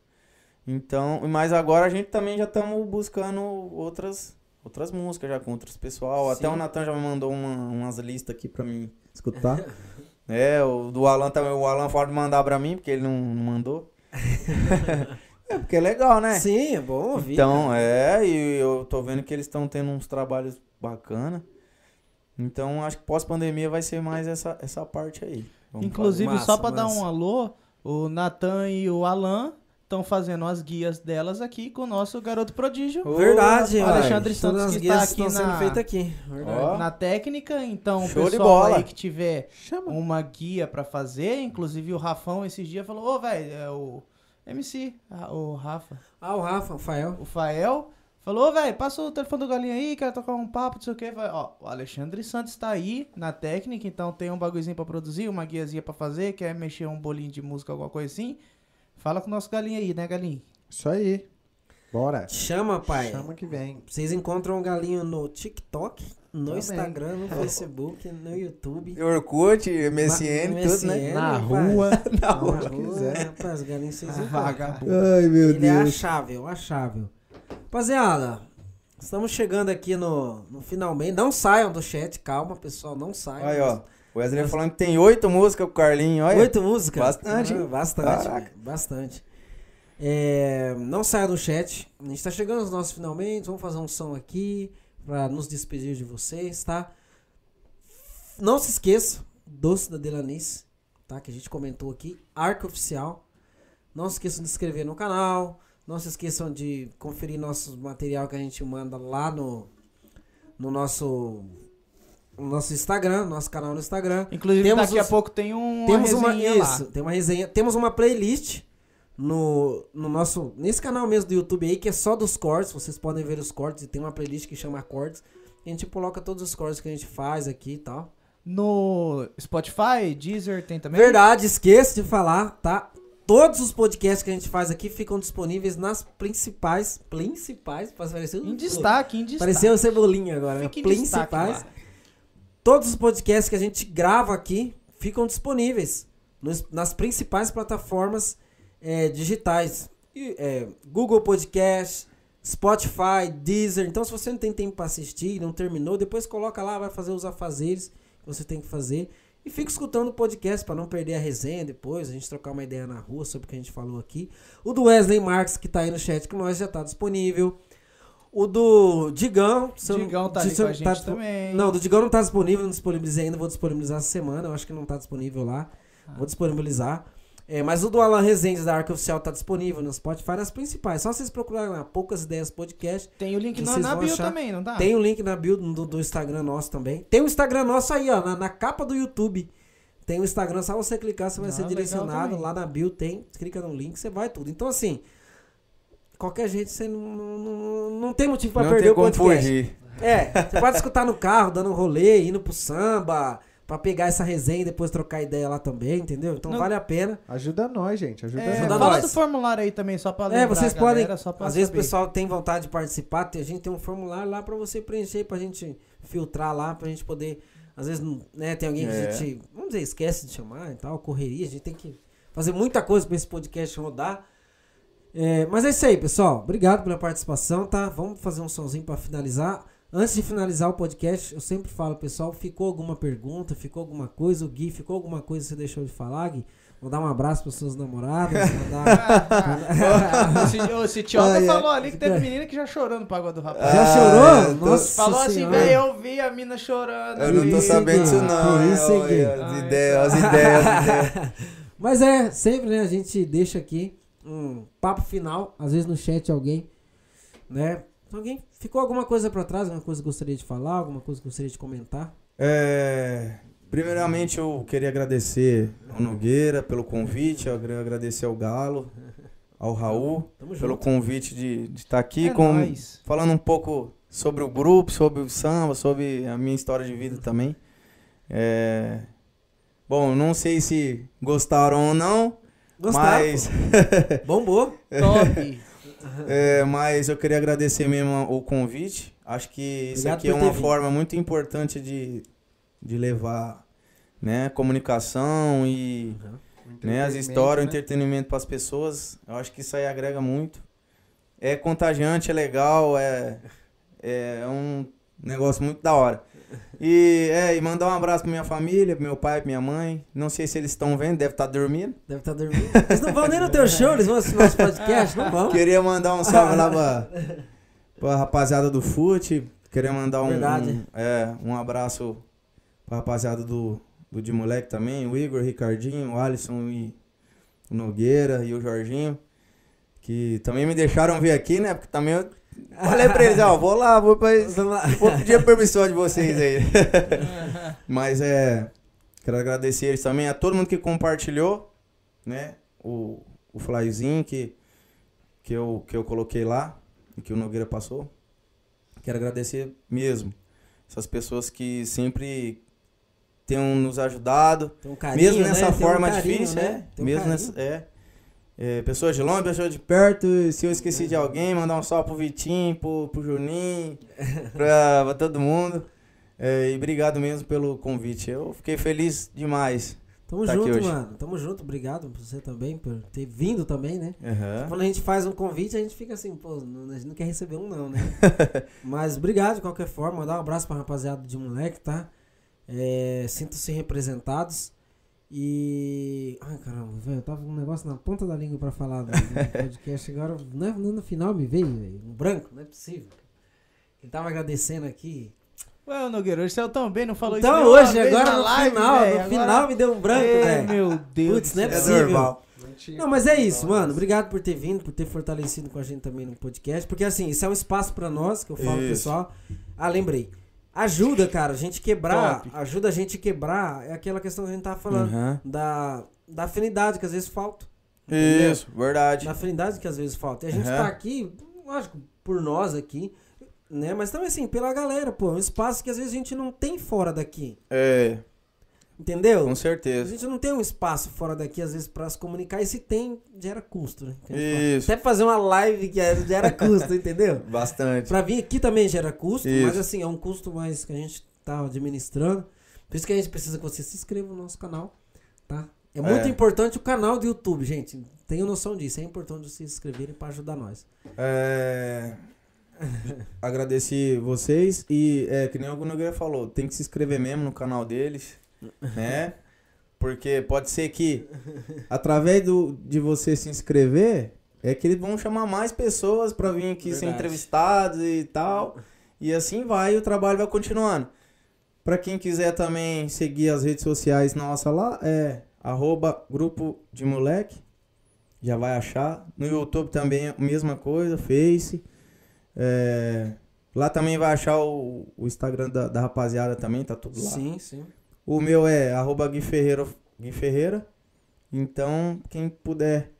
Então, mas agora a gente também já estamos buscando outras outras músicas já com outros pessoal. Até Sim. o Natan já me mandou uma- umas listas aqui pra mim escutar. é, o do Alan também, o Alan pode mandar pra mim, porque ele não, não mandou. é, porque é legal, né? Sim, é bom ouvir. Então, é, e eu tô vendo que eles estão tendo uns trabalhos bacana. Então, acho que pós-pandemia vai ser mais essa, essa parte aí. Vamos Inclusive, Massa, só pra dar massa. um alô, o Natan e o Alan estão fazendo as guias delas aqui com o nosso garoto prodígio. Verdade, rapaz. Alexandre Todas Santos as que guias está aqui estão sendo na- aqui. Ó. Na técnica, então, o Show pessoal aí que tiver Chama. uma guia pra fazer, inclusive o Rafão esses dias falou, ô, velho, é o MC, o Rafa, Ah, o Rafa, o Fael. o Fael, falou, ô, velho, passa o telefone do Galinha aí, quero tocar um papo, não sei o que. Ó, o Alexandre Santos tá aí na técnica, então tem um bagulhozinho pra produzir, uma guiazinha pra fazer, quer mexer um bolinho de música, alguma coisa assim. Fala com o nosso Galinha aí, né, Galinha? Isso aí. Bora. Chama, pai. Chama que vem. Vocês encontram o Galinho no TikTok, no Também. Instagram, no Facebook, no YouTube. Orkut, MSN, Na- tudo, né? Na rua. Na Na rua, rua quiser. rapaz, Galinho vocês Ah, vagabundo. Ai, meu Ele é achável, achável. Rapaziada, estamos chegando aqui no, no finalmente. Não saiam do chat, calma, pessoal, não saiam. Aí, ó. O Wesley falando que tem oito músicas com o Carlinho, olha. Oito músicas? Bastante, Ah, bastante, Caraca. bastante. É, não saia do chat. A gente tá chegando aos nossos finalmente. Vamos fazer um som aqui pra nos despedir de vocês, tá? Não se esqueça, Doce da Delanice, tá? Que a gente comentou aqui. Arca Oficial. Não se esqueçam de se inscrever no canal. Não se esqueçam de conferir nosso material que a gente manda lá no, no nosso, no nosso Instagram, nosso canal no Instagram. Inclusive, Temos daqui a os- pouco tem um Temos uma, isso, tem uma resenha. Temos uma playlist no, no nosso. Nesse canal mesmo do YouTube aí, que é só dos cortes. Vocês podem ver os cortes e tem uma playlist que chama cortes. E a gente coloca todos os cortes que a gente faz aqui e tal. No Spotify, Deezer tem também? Verdade, esqueço de falar, tá? Todos os podcasts que a gente faz aqui ficam disponíveis nas principais. Principais? Em destaque, em destaque. Pareceu Cebolinha agora, né? Fica destaque Principais. Todos os podcasts que a gente grava aqui ficam disponíveis nos- nas principais plataformas é, digitais. E, é, Google Podcast, Spotify, Deezer. Então, se você não tem tempo para assistir, não terminou, depois coloca lá, vai fazer os afazeres que você tem que fazer. E fica escutando o podcast para não perder a resenha depois, a gente trocar uma ideia na rua sobre o que a gente falou aqui. O do Wesley Marques, que tá aí no chat com nós, já tá disponível. O do Digão. não- Digão tá se não dispo- também. Não, do Digão não tá disponível, não disponibilizei ainda, vou disponibilizar essa semana. Eu acho que não tá disponível lá. Ah. Vou disponibilizar. É, mas o do Alan Rezende da Arca Oficial tá disponível no Spotify, nas principais. Só vocês procurarem lá, Poucas Ideias Podcast. Tem o link na, na bio achar- também, não tá? Tem o link na bio do, do Instagram nosso também. Tem o Instagram nosso aí, ó, na, na capa do YouTube. Tem o Instagram, só você clicar, você vai Ah, ser direcionado. Lá na bio tem, clica no link, você vai tudo. Então, assim, qualquer jeito você não, não, não, tem motivo pra Não perder tem o como podcast. fugir. É, você pode escutar no carro, dando um rolê, indo pro samba, pra pegar essa resenha e depois trocar ideia lá também, entendeu? Então Não- vale a pena. Ajuda nós, gente. Ajuda É, nós. Ajuda fala nós. do formulário aí também, só pra É, lembrar vocês a podem. galera, só pra Às vezes o saber. pessoal tem vontade de participar, tem- a gente tem um formulário lá pra você preencher, pra gente filtrar lá, pra gente poder. Às vezes, né, tem alguém que É. a gente, vamos dizer, esquece de chamar e tal, correria, a gente tem que fazer muita coisa pra esse podcast rodar. É, mas é isso aí, pessoal. Obrigado pela participação, tá? Vamos fazer um sonzinho pra finalizar. Antes de finalizar o podcast, eu sempre falo, pessoal, ficou alguma pergunta, ficou alguma coisa, o Gui, ficou alguma coisa que você deixou de falar, Gui? Vou dar um abraço para suas namoradas, mandar... Esse, ô, esse Tioca Ai, ai. falou ali que teve menina que já chorou no pagode do rapaz. Já Ah, chorou? eu tô- Nossa Falou assim, velho, eu vi a mina chorando. Eu não tô. Isso, sabendo Gui. disso não. Hein? isso, Olha, Gui. As Ai, ideias, as ideias, as ideias. Mas é, sempre, né, a gente deixa aqui um papo final, às vezes no chat alguém, né? Alguém ficou alguma coisa pra trás, alguma coisa que gostaria de falar, alguma coisa que gostaria de comentar? É, primeiramente eu queria agradecer ao Nogueira pelo convite, eu queria agradecer ao Galo, ao Raul, Tamo pelo junto. convite de estar aqui É com, nóis. falando um pouco sobre o grupo, sobre o samba, sobre a minha história de vida também. É, bom, não sei se gostaram ou não, Gostaram, mas. Bombou. Top. é, mas eu queria agradecer mesmo o convite. Acho que isso Obrigado aqui é uma vindo. forma muito importante de, de levar né, comunicação e né, as histórias, o entretenimento para as pessoas. Eu acho que isso aí agrega muito. É contagiante, é legal, é, é um negócio muito da hora. E, é, e mandar um abraço pra minha família, pro meu pai, pra minha mãe. Não sei se eles estão vendo, deve estar dormindo. Deve estar dormindo. Eles não vão nem no teu show, eles vão assistir nosso podcast, não vão. Queria mandar um salve lá pra, pra rapaziada do fute. Queria mandar um, um, é, um abraço pra rapaziada do, do de moleque também, o Igor, o Ricardinho, o Alisson e o Nogueira e o Jorginho. Que também me deixaram vir aqui, né? Porque também eu falei pra eles, ó, vou lá, vou pra. Vou pedir a permissão de vocês aí. Mas é. Quero agradecer eles também, a todo mundo que compartilhou, né? O, o flyzinho que, que, eu, que eu coloquei lá e que o Nogueira passou. Quero agradecer mesmo. Essas pessoas que sempre tenham nos ajudado. Um carinho, mesmo nessa né? Tem um forma carinho, difícil, né? Tem um mesmo carinho. nessa. É. É, pessoas de longe, pessoas de perto. Se eu esqueci de alguém, mandar um salve pro Vitinho, pro, pro Juninho, pra, pra todo mundo. É, e obrigado mesmo pelo convite. Eu fiquei feliz demais. Tamo tá junto, mano. Tamo junto. Obrigado por você também, por ter vindo também, né? Aham. Quando a gente faz um convite, a gente fica assim, pô, não- a gente não quer receber um não, né? Mas obrigado de qualquer forma. Mandar um abraço pra rapaziada de moleque, tá? É, Sintam-se representados. E. Ai, caramba, velho. Eu tava com um negócio na ponta da língua pra falar do, podcast. Agora, não é- no final me veio, velho. No branco, não é possível. Ele tava agradecendo aqui. Ué, ô, Nogueira, hoje saiu tão bem, não falou isso Então, hoje, agora no live, final, velho, no agora- final me deu um branco, Ei, velho. Meu Deus Putz, não é possível. normal. Não, mas é isso, mano. Obrigado por ter vindo, por ter fortalecido com a gente também no podcast. Porque assim, isso é um espaço pra nós, que eu falo pro Isso. pessoal. Ah, lembrei. Ajuda, cara, a gente quebrar. Top. Ajuda a gente quebrar. É aquela questão que a gente tava falando. Aham. Da, da afinidade que às vezes falta. Entendeu? Isso, verdade. Da afinidade que às vezes falta. E a gente Aham. tá aqui, lógico, por nós aqui. Né? Mas também assim, pela galera, pô. É um espaço que às vezes a gente não tem fora daqui. É, Entendeu? com A certeza. gente não tem um espaço fora daqui, às vezes, pra se comunicar. E se tem, gera custo, né? A. Isso. Até fazer uma live que é- gera custo, entendeu? Bastante. Pra vir aqui também gera custo, Isso. mas assim, é um custo mais que a gente tá administrando. Por isso que a gente precisa que você se inscreva no nosso canal, tá? É muito É. importante o canal do YouTube, gente. Tenham noção disso. É importante vocês se inscreverem pra ajudar nós. É, agradeci vocês e é, que nem o Nogueira falou, tem que se inscrever mesmo no canal deles, né? Porque pode ser que através do, de você se inscrever, é que eles vão chamar mais pessoas pra vir aqui ser Verdade. entrevistados e tal. E assim vai, o trabalho vai continuando. Pra quem quiser também seguir as redes sociais nossa lá, é arroba grupo de moleque, já vai achar. No YouTube também a mesma coisa, Face. É, lá também vai achar o, o Instagram da, da rapaziada também, tá tudo lá. Sim, sim. O meu é arroba Gui Ferreira, Gui Ferreira. Então, quem puder,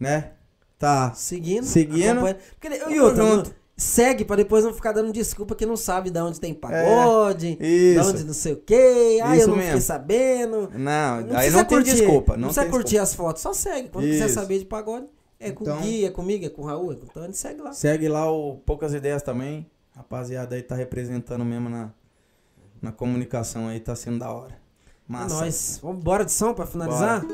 né, tá Seguindo. Seguindo. Porque, e outra, não- segue pra depois não ficar dando desculpa que não sabe de onde tem pagode, de Isso. onde não sei o quê. Ah, eu não mesmo. fiquei sabendo. Não, Não aí não tem curtir, desculpa. Não, Não, precisa curtir as fotos, só segue. Quando quiser Isso. saber de pagode, é com Então- o Gui, é comigo, é com o Raul, é com o Tony, segue lá. Segue lá o Poucas Ideias também. Rapaziada aí tá representando mesmo na, na comunicação aí, tá sendo da hora. É Massa. nóis. Vamos embora de som pra finalizar?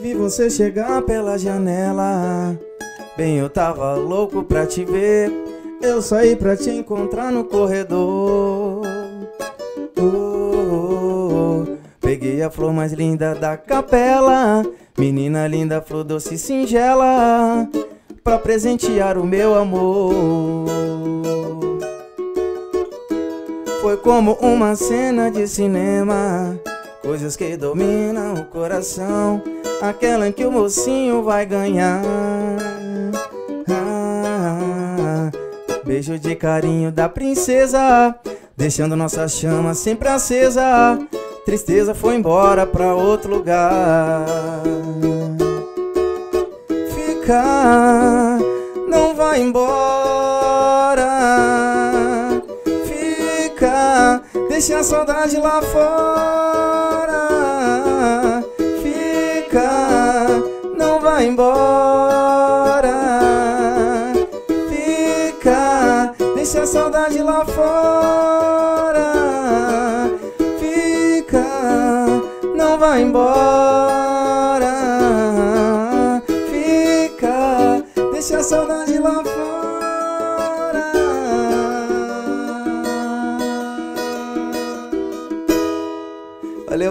Vi você chegar pela janela. Bem, eu tava louco pra te ver. Eu saí pra te encontrar no corredor. Oh, oh, oh. Peguei a flor mais linda da capela. Menina linda, flor doce e singela. Pra presentear o meu amor. Foi como uma cena de cinema. Coisas que dominam o coração. Aquela em que o mocinho vai ganhar. Ah, beijo de carinho da princesa. Deixando nossa chama sempre acesa. Tristeza foi embora pra outro lugar. Fica, não vai embora. Fica, deixa a saudade lá fora. Fica, não vai embora. Fica, deixa a saudade lá fora. Fica, não vai embora.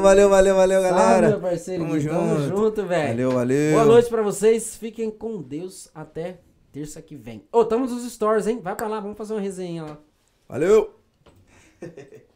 Valeu, valeu, valeu, valeu, Salve, galera. meu parceiro. Tamo Gui. Tamo junto. junto, velho. Valeu, valeu. Boa noite pra vocês. Fiquem com Deus até terça que vem. Ô, tamo nos stories, hein? Vai pra lá, vamos fazer uma resenha lá. Valeu.